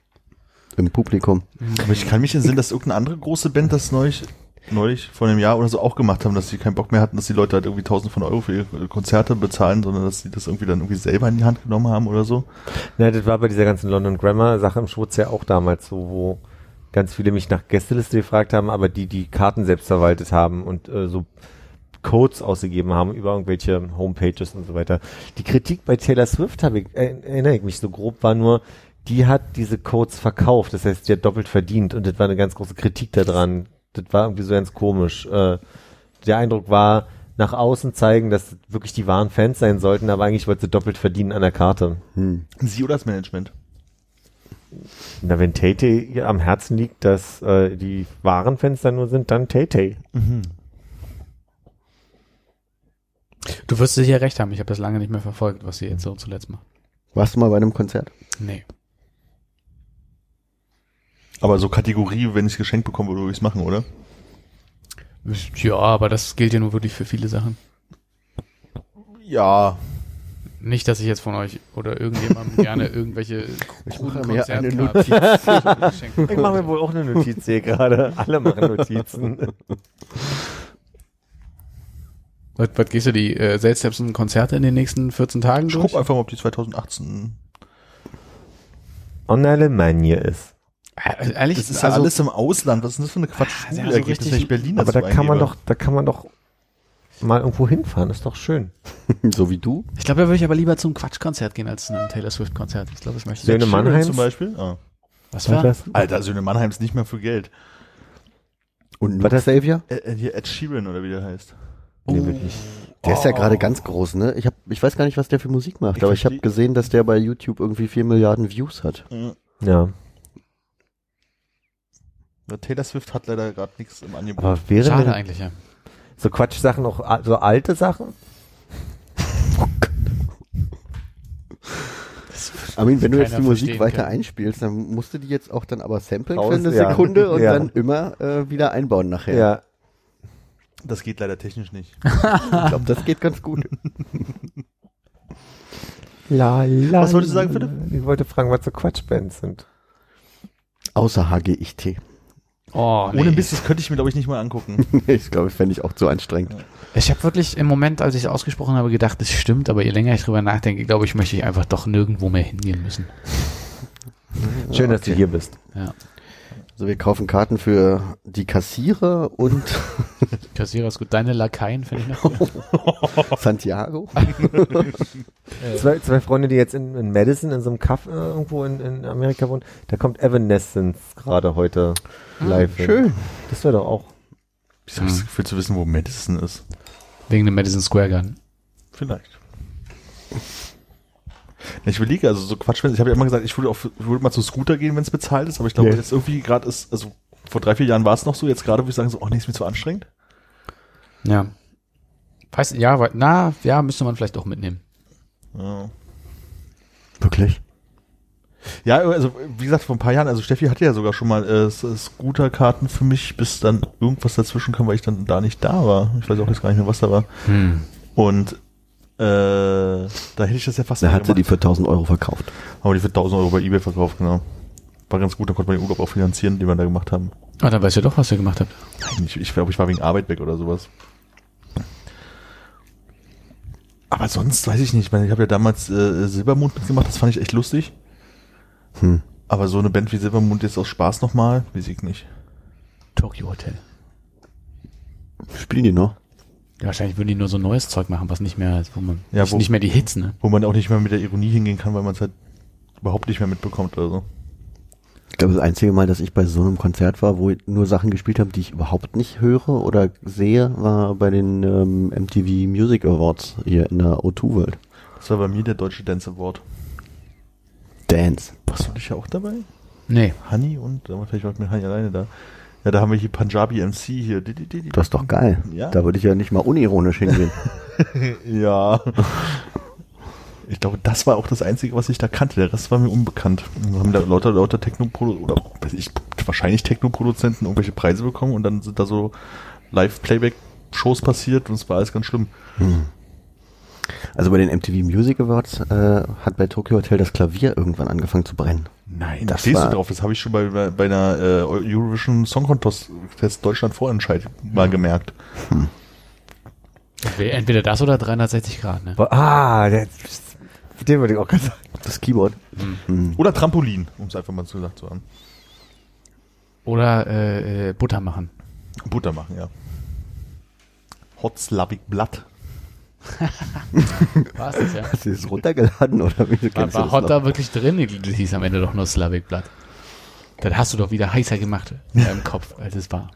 im Publikum. Aber ich kann mich entsinnen, dass irgendeine andere große Band das neulich, neulich vor einem Jahr oder so auch gemacht haben, dass sie keinen Bock mehr hatten, dass die Leute halt irgendwie tausend von Euro für ihre Konzerte bezahlen, sondern dass sie das irgendwie dann irgendwie selber in die Hand genommen haben oder so. Ja, das war bei dieser ganzen London Grammar Sache im Schwutz ja auch damals so, wo ganz viele mich nach Gästeliste gefragt haben, aber die die Karten selbst verwaltet haben und äh, so Codes ausgegeben haben über irgendwelche Homepages und so weiter. Die Kritik bei Taylor Swift habe ich, äh, erinnere ich mich so grob, war nur, die hat diese Codes verkauft, das heißt, die hat doppelt verdient und das war eine ganz große Kritik daran. Das war irgendwie so ganz komisch. Äh, der Eindruck war, nach außen zeigen, dass das wirklich die wahren Fans sein sollten, aber eigentlich wollte sie doppelt verdienen an der Karte. Hm. Sie oder das Management? Na, wenn Tate ihr am Herzen liegt, dass äh, die wahren Fans dann nur sind, dann Tate. Du wirst sicher recht haben. Ich habe das lange nicht mehr verfolgt, was sie jetzt so zuletzt macht. Warst du mal bei einem Konzert? Nee. Aber so Kategorie, wenn ich geschenkt bekomme, würde ich es machen, oder? Ja, aber das gilt ja nur wirklich für viele Sachen. Ja. Nicht, dass ich jetzt von euch oder irgendjemandem gerne irgendwelche Ich mache mir eine Konzertkarten Notiz. Ich mache mir wohl auch eine Notiz hier gerade. Alle machen Notizen. Was, was gehst du die äh, seltsamsten Konzerte in den nächsten 14 Tagen Ich durch? guck einfach mal, ob die 2018. En Allemagne ist. Äh, Ehrlich, Das ist ja also, alles im Ausland. Was ist denn das für eine ja, Quatsch-Schule-Ergebnis, so wenn ich richtig- Berlin Aber da kann man doch, da kann man doch mal irgendwo hinfahren. Ist doch schön. so wie du. Ich glaube, da würde ich aber lieber zum Quatschkonzert gehen als zu einem Taylor Swift Konzert. Ich glaube, das möchte ich. Söhne Mannheims? zum Beispiel? Ah. Was war? Alter, Söhne Mannheim ist nicht mehr für Geld. Und Was Luke Savior? Äh, äh, hier Ed Sheeran oder wie der heißt. Nee, wirklich. Der ist ja gerade ganz groß, ne? Ich hab, ich weiß gar nicht, was der für Musik macht, Ich aber ich habe gesehen, dass der bei YouTube irgendwie vier Milliarden Views hat. Ja. Ja, Taylor Swift hat leider gerade nichts im Angebot. Aber wäre Schade eigentlich, ja. so Quatschsachen auch a- so alte Sachen? Armin, wenn du jetzt die Musik weiter können. einspielst, dann musst du die jetzt auch dann aber samplen für eine ja. Sekunde und Ja. dann immer äh, wieder einbauen nachher. Ja. Das geht leider technisch nicht. Ich glaube, das geht ganz gut. La, la, Was wolltest du sagen, Philipp? Ich wollte fragen, was so Quatschbands sind. Außer HGIT. Oh, nee. Ohne Mist, das könnte ich mir, glaube ich, nicht mal angucken. ich glaube, das fände ich auch zu anstrengend. Ich habe wirklich im Moment, als ich es ausgesprochen habe, gedacht, es stimmt, aber je länger ich drüber nachdenke, glaube ich, möchte ich einfach doch nirgendwo mehr hingehen müssen. Schön, dass du hier bist. Ja. Also wir kaufen Karten für die Kassierer und Kassierer ist gut. Deine Lakaien finde ich noch. Santiago. Zwei, zwei Freunde, die jetzt in, in Madison in so einem Kaff äh, irgendwo in, in Amerika wohnen, da kommt Evanescence gerade heute live hin. Schön. Das wäre doch auch. Ich habe das Gefühl zu wissen, wo Madison ist. Wegen dem Madison Square Garden. Vielleicht. Ich überlege, also so Quatsch, ich habe ja immer gesagt, ich würde, auf, ich würde mal zu Scooter gehen, wenn es bezahlt ist, aber ich glaube, Ja. jetzt irgendwie gerade ist, also vor drei, vier Jahren war es noch so, jetzt gerade würde ich sagen, so, oh nee, ist mir zu anstrengend. Ja. Weiß, ja, na, ja, müsste man vielleicht auch mitnehmen. Ja. Wirklich? Ja, also wie gesagt, vor ein paar Jahren, also Steffi hatte ja sogar schon mal äh, S- Scooterkarten für mich, bis dann irgendwas dazwischen kam, weil ich dann da nicht da war. Ich weiß auch jetzt gar nicht mehr, was da war. Hm. Und äh, da hätte ich das ja fast Da mal hat sie die für 1000 Euro verkauft. Haben wir die für 1000 Euro bei Ebay verkauft, genau. War ganz gut, da konnte man den Urlaub auch finanzieren, den wir da gemacht haben. Ah, dann weißt du doch, was ihr gemacht habt. Ich, ich glaube, ich war wegen Arbeit weg oder sowas. Aber sonst weiß ich nicht. Ich meine, ich habe ja damals äh, Silbermond mitgemacht, das fand ich echt lustig. Hm. Aber so eine Band wie Silbermond jetzt aus Spaß nochmal, weiß ich nicht. Tokyo Hotel. Spielen die noch? Ja, wahrscheinlich würden die nur so neues Zeug machen, was nicht mehr, wo man, Ja, nicht, wo- nicht mehr die Hits, ne? Wo man auch nicht mehr mit der Ironie hingehen kann, weil man es halt überhaupt nicht mehr mitbekommt oder so. Ich glaube, das einzige Mal, dass ich bei so einem Konzert war, wo nur Sachen gespielt haben, die ich überhaupt nicht höre oder sehe, war bei den ähm, MTV Music Awards hier in der O2 World. Das war bei mir der Deutsche Dance Award. Dance. Warst du dich ja auch dabei? Nee. Honey und, vielleicht war ich mit Honey alleine da. Ja, da haben wir hier Punjabi MC hier. Das ist doch geil. Ja. Da würde ich ja nicht mal unironisch hingehen. Ja. Ich glaube, das war auch das Einzige, was ich da kannte. Der Rest war mir unbekannt. Wir haben da lauter, lauter techno oder weiß ich, wahrscheinlich Techno-Produzenten irgendwelche Preise bekommen und dann sind da so Live-Playback-Shows passiert und es war alles ganz schlimm. Also bei den MTV Music Awards äh, hat bei Tokyo Hotel das Klavier irgendwann angefangen zu brennen. Nein, da Das stehst du drauf. Das habe ich schon bei, bei, bei einer äh, Eurovision Song Contest Test Deutschland Vorentscheid mal gemerkt. Entweder das oder 360 Grad, ne? Ah, der, den würde ich auch gerade sagen. Das Keyboard. Hm. Oder Trampolin, um es einfach mal so gesagt zu haben. Oder äh, äh, Butter machen. Butter machen, ja. Hot Slavic Blood. War es das, ja? Hast du das runtergeladen oder wie du War, war Hot da wirklich drin? Das hieß am Ende doch nur Slavic Blood. Das hast du doch wieder heißer gemacht äh, im Kopf, als es war.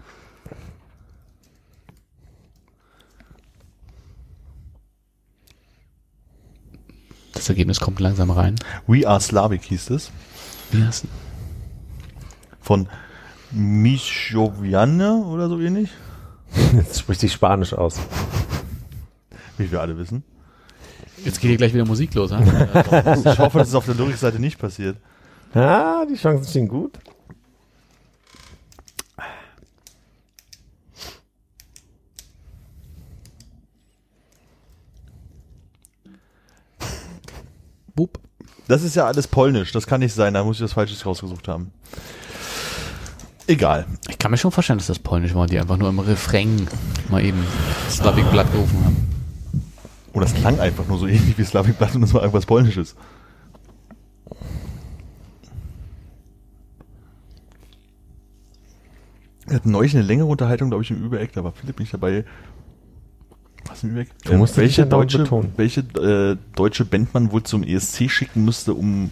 Das Ergebnis kommt langsam rein. We Are Slavic hieß es. Wie hast du? Von Michoviane oder so ähnlich. Jetzt spricht sich Spanisch aus. Wie wir alle wissen. Jetzt geht hier gleich wieder Musik los? Ich hoffe, das ist auf der Lyrikseite nicht passiert. Ah, die Chancen stehen gut. Boop. Das ist ja alles polnisch. Das kann nicht sein. Da muss ich das Falsches rausgesucht haben. Egal. Ich kann mir schon vorstellen, dass das polnisch war, die einfach nur im Refrain mal eben Slavic Blood gerufen haben. Und das klang einfach nur so ähnlich wie Slavic Blood und das war irgendwas Polnisches. Wir hatten neulich eine längere Unterhaltung, glaube ich, im Übereck, da war Philipp nicht dabei. Was im Übereck? Du musst dich welche deutsche, betonen. welche äh, deutsche Band man wohl zum ESC schicken müsste, um,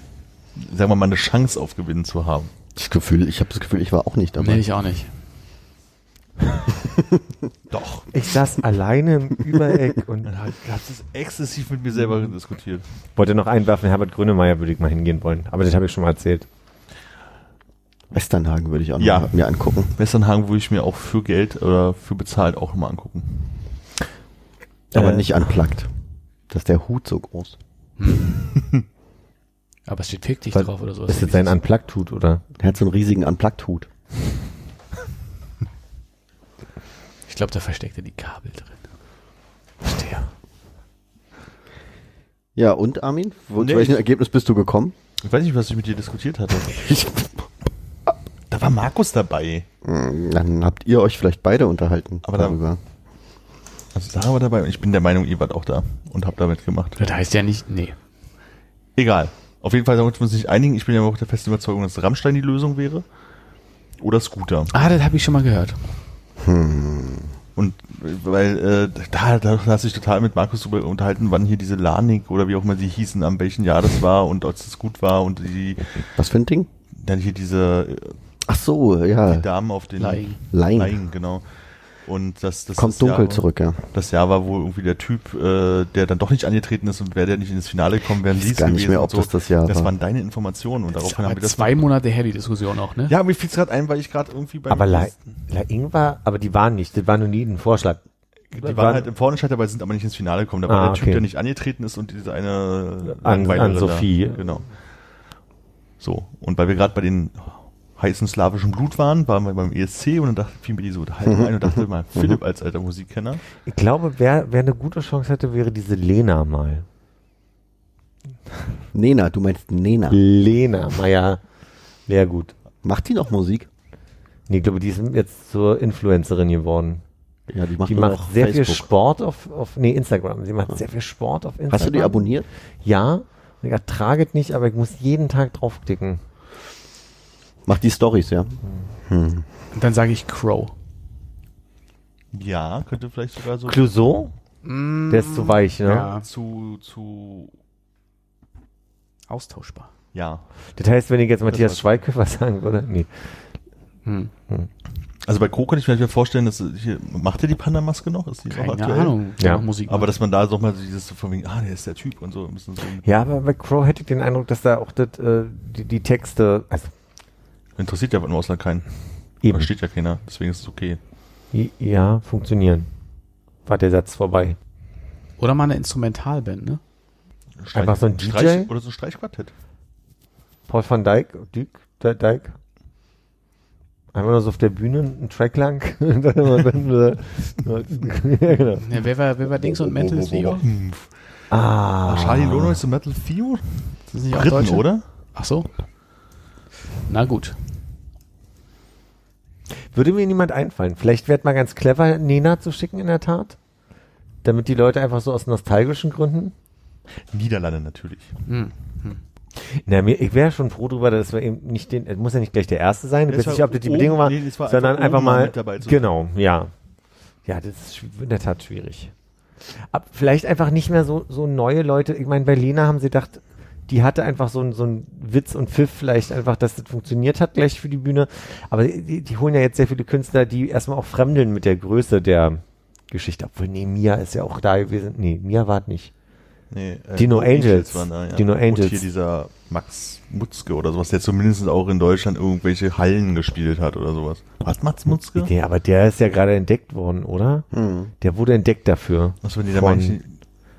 sagen wir mal, eine Chance auf Gewinnen zu haben. Das Gefühl, ich habe das Gefühl, ich war auch nicht dabei. Nee, ich auch nicht. Doch. Ich saß alleine im Übereck und du es exzessiv mit mir selber diskutiert. wollte noch einwerfen, Herbert Grönemeyer würde ich mal hingehen wollen. Aber das habe ich schon mal erzählt. Westernhagen würde ich auch noch Ja. mir angucken. Westernhagen würde ich mir auch für Geld oder für bezahlt auch mal angucken. Aber Äh, nicht unplugged. Das ist der Hut so groß. Aber es steht fick dich drauf oder sowas. Ist jetzt ein Unplugged-Hut, oder? Der hat so einen riesigen Unplugged-Hut. Ich glaube, da versteckt er die Kabel drin. Verstehe. Ja, und Armin? Wo, Nee, zu welchem Ergebnis bist du gekommen? Ich weiß nicht, was ich mit dir diskutiert hatte. Ich, Da war Markus dabei. dann habt ihr euch vielleicht beide unterhalten Aber da- darüber. Also Sarah war dabei und ich bin der Meinung, ihr wart auch da und habt da mitgemacht. Das heißt ja nicht, nee. Egal. Auf jeden Fall sollten wir uns nicht einigen. Ich bin ja auch der festen Überzeugung, dass Rammstein die Lösung wäre. Oder Scooter. Ah, das habe ich schon mal gehört. Und äh, weil äh, da, da hast du dich total mit Markus darüber unterhalten, wann hier diese Lanik oder wie auch immer sie hießen, am welchen Jahr das war und ob es gut war und die Was für ein Ding? dann hier diese äh, Ach so, ja. die Damen auf den Lying. Lying. Lying, genau. Und das, das Kommt das dunkel Jahr, zurück, ja. Das Jahr war wohl irgendwie der Typ, äh, der dann doch nicht angetreten ist und wäre der nicht ins Finale gekommen, weiß Lies gar nicht mehr, ob so. das das Jahr Das war. waren deine Informationen und daraufhin haben wir das. zwei Monate her, die Diskussion auch, ne? Ja, mir fiel es gerade ein, weil ich gerade irgendwie beim Aber La, La Ing war, aber die waren nicht, das war nur nie ein Vorschlag. Die waren halt im Vorentscheid dabei, sind aber nicht ins Finale gekommen. Da war Ah, der Typ, okay. der nicht angetreten ist und diese eine An- an Sophie. Da. Genau. So, und weil wir gerade bei den heißen slawischen Blut waren, waren wir beim ESC und dann dachte, fiel mir die so halt ein und dachte mal, Philipp als alter Musikkenner. Ich glaube, wer, wer eine gute Chance hätte, wäre diese Lena mal. Nena, du meinst Nena. Lena Meyer. Wäre gut. Macht die noch Musik? Nee, ich glaube, die ist jetzt zur Influencerin geworden. Ja, die macht, Die macht noch sehr viel Facebook. Sport auf, auf, nee, Instagram. Sie macht sehr viel Sport auf Instagram. Hast du die abonniert? Ja. Ich ertrage es nicht, aber ich muss jeden Tag draufklicken. Macht die Stories, ja. Hm. Und dann sage ich Crow. Ja, könnte vielleicht sogar so Clouseau? Der ist zu weich, ne? Ja, zu, zu, austauschbar. ja. Das heißt, wenn ich jetzt Matthias. Schweighöfer sagen würde, nee. Hm. Also bei Co. könnte ich mir vorstellen, dass hier, macht er die Panda-Maske noch? Ist die noch Keine aktuell? Ahnung. Ja. Musik Aber macht. dass man da so mal so dieses so von wegen, ah, der ist der Typ und so. ein bisschen so Ja, aber bei Crow hätte ich den Eindruck, dass da auch das, äh, die, die Texte, also interessiert ja im Ausland keinen. eben, Versteht ja keiner, deswegen ist es okay. Ja, funktionieren. War der Satz vorbei. Oder mal eine Instrumentalband, ne? Einfach so ein Streich, DJ? oder so ein Streichquartett. Paul van Dijk, Dijk, der Dijk. Einfach nur so auf der Bühne einen Track lang. Ja, genau. Ja, wer war, wer war Dings und Mental Theo? Ah. Charlie Lono ist so Metal Theo? Das sind nicht auch Briten, Deutsche? oder? Ach so. Na gut. Würde mir niemand einfallen. Vielleicht wäre mal ganz clever, Nena zu schicken in der Tat. Damit die Leute einfach so aus nostalgischen Gründen. Niederlande natürlich. Hm. Na, mir, ich wäre schon froh drüber, dass wir eben nicht den, es muss ja nicht gleich der erste sein, ich weiß nicht, ob das die oben- Bedingung war, nee, das war sondern einfach einfach, mal dabei genau, ja. Ja, das ist in der Tat schwierig. Ab, vielleicht einfach nicht mehr so, so neue Leute, ich meine, bei Lena haben sie gedacht, die hatte einfach so ein, so Witz und Pfiff vielleicht einfach, dass das funktioniert hat gleich für die Bühne, aber die, die holen ja jetzt sehr viele Künstler, die erstmal auch fremdeln mit der Größe der Geschichte, obwohl, nee, Mia ist ja auch da gewesen, nee, Mia war es nicht. Nee, äh, Dino Angels. waren da, ja. Dino Und Angels. hier dieser Max Mutzke oder sowas, der zumindest auch in Deutschland irgendwelche Hallen gespielt hat oder sowas. Was, Max Mutzke? Nee, aber der ist ja gerade entdeckt worden, oder? Hm. Der wurde entdeckt dafür. Was war die da ich,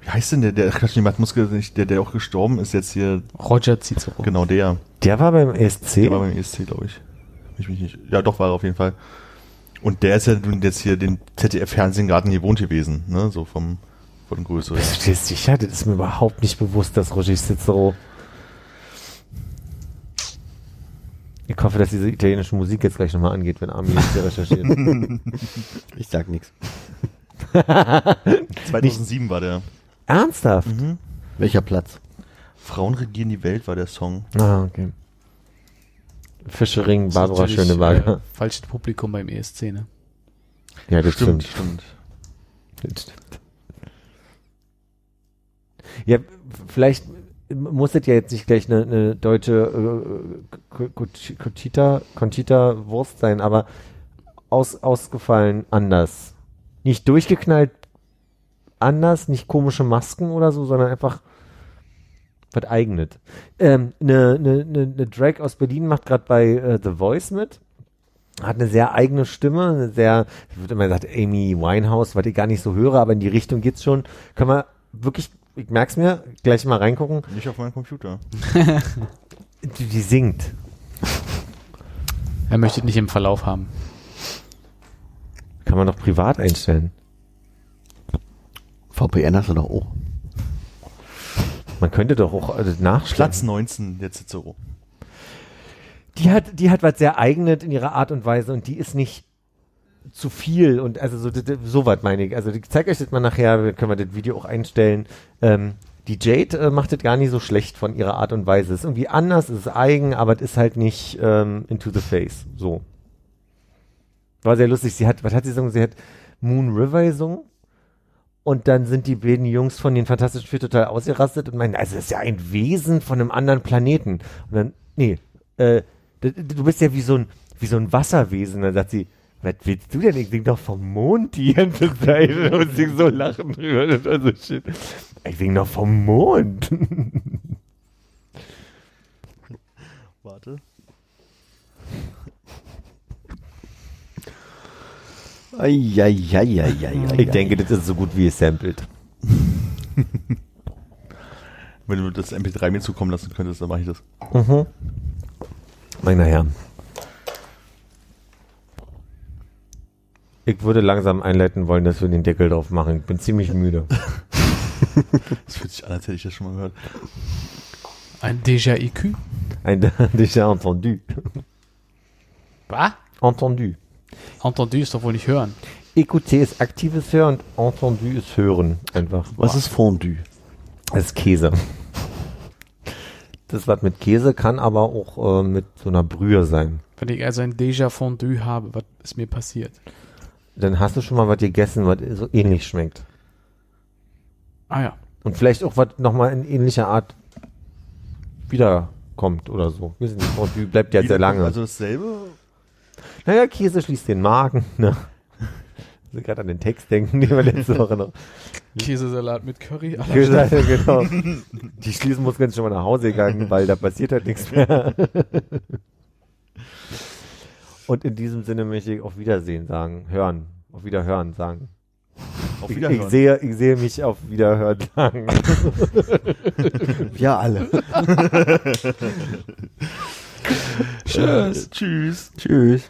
Wie heißt denn der, der, Quatsch, nicht, der, der auch gestorben ist jetzt hier, Roger Cicero. genau der. Der war beim ESC. Der war beim ESC, glaube ich. ich mich nicht. Ja, doch, war er auf jeden Fall. Und der ist ja nun jetzt hier den ZDF-Fernsehgarten gewohnt gewesen, ne, so vom, von Größe. Bist du dir sicher? Das ist mir überhaupt nicht bewusst, dass Roger Cicero. Ich hoffe, dass diese italienische Musik jetzt gleich nochmal angeht, wenn Armin jetzt hier recherchiert. Ich sag nichts. 2007 war der. Ernsthaft? Mhm. Welcher Platz? Frauen regieren die Welt war der Song. Ah, okay. Fischering, Das Barbara Schöneberger. Äh, falsches Publikum beim ESC, ne? ja, das stimmt. stimmt. Das stimmt. Ja, vielleicht muss es ja jetzt nicht gleich eine, eine deutsche äh, Conch- Conchita, Conchita Wurst sein, aber aus, ausgefallen anders. Nicht durchgeknallt anders, nicht komische Masken oder so, sondern einfach was eigenes. Ähm, Eine ne, ne, ne Drag aus Berlin macht gerade bei äh, The Voice mit. Hat eine sehr eigene Stimme, eine sehr, ich würde immer gesagt, Amy Winehouse, was ich gar nicht so höre, aber in die Richtung geht's schon. Können wir wirklich, ich merk's mir, gleich mal reingucken. Nicht auf meinem Computer. Die, die singt. Er möchte nicht im Verlauf haben. Kann man doch privat einstellen. VPN hast du doch auch. Man könnte doch auch äh, nachschlagen. Platz 19 der Cicero. Die hat, die hat was sehr eigenes in ihrer Art und Weise und die ist nicht zu viel und also so, so was meine ich. Also ich zeige euch das mal nachher, wir können wir das Video auch einstellen. Ähm, die Jade äh, macht das gar nicht so schlecht von ihrer Art und Weise. Ist irgendwie anders, ist eigen, aber es ist halt nicht ähm, into the face. So. War sehr lustig. Sie hat, was hat sie gesungen? Sie hat Moon River gesungen. Und dann sind die beiden Jungs von den Fantastischen Vier total ausgerastet und meinen, also das ist ja ein Wesen von einem anderen Planeten. Und dann, nee, äh, du bist ja wie so ein, wie so ein Wasserwesen. Dann sagt sie, was willst du denn? Ich sing doch vom Mond die ganze Zeit. Und sie so lachen drüber. Das war so shit. Ich sing doch vom Mond. Warte. Eieieiei. Ich denke, das ist so gut wie es samplet. Wenn du das MP3 mir zukommen lassen könntest, dann mache ich das. Mhm. Meine Herren. Ich würde langsam einleiten wollen, dass wir den Deckel drauf machen. Ich bin ziemlich müde. Das fühlt sich an, als hätte ich das schon mal gehört. Ein Déjà-IQ? Ein déjà entendu. Was? Entendu. Entendu ist doch wohl nicht hören. Écouter ist aktives Hören und entendu ist Hören. Einfach. Was ist Fondue? Das ist Käse. Das was mit Käse kann aber auch äh, mit so einer Brühe sein. Wenn ich also ein Déjà-Fondue habe, was ist mir passiert? Dann hast du schon mal was gegessen, was so ähnlich schmeckt. Ah ja. Und vielleicht auch was nochmal in ähnlicher Art wiederkommt oder so. Wir sind Fondue bleibt ja sehr lange. Also dasselbe? Naja, Käse schließt den Magen. Ne? Ich muss gerade an den Text denken, den wir letzte Woche noch. Käsesalat mit Curry. aller Käse, genau. Die schließen muss ganz schon mal nach Hause gegangen, weil da passiert halt nichts mehr. Und in diesem Sinne möchte ich auf Wiedersehen sagen, hören, auf Wiederhören sagen. Auf Ich, Wiederhören. ich sehe, ich sehe mich auf Wiederhören sagen. Wir alle. Tschüss. Tschüss. Tschüss.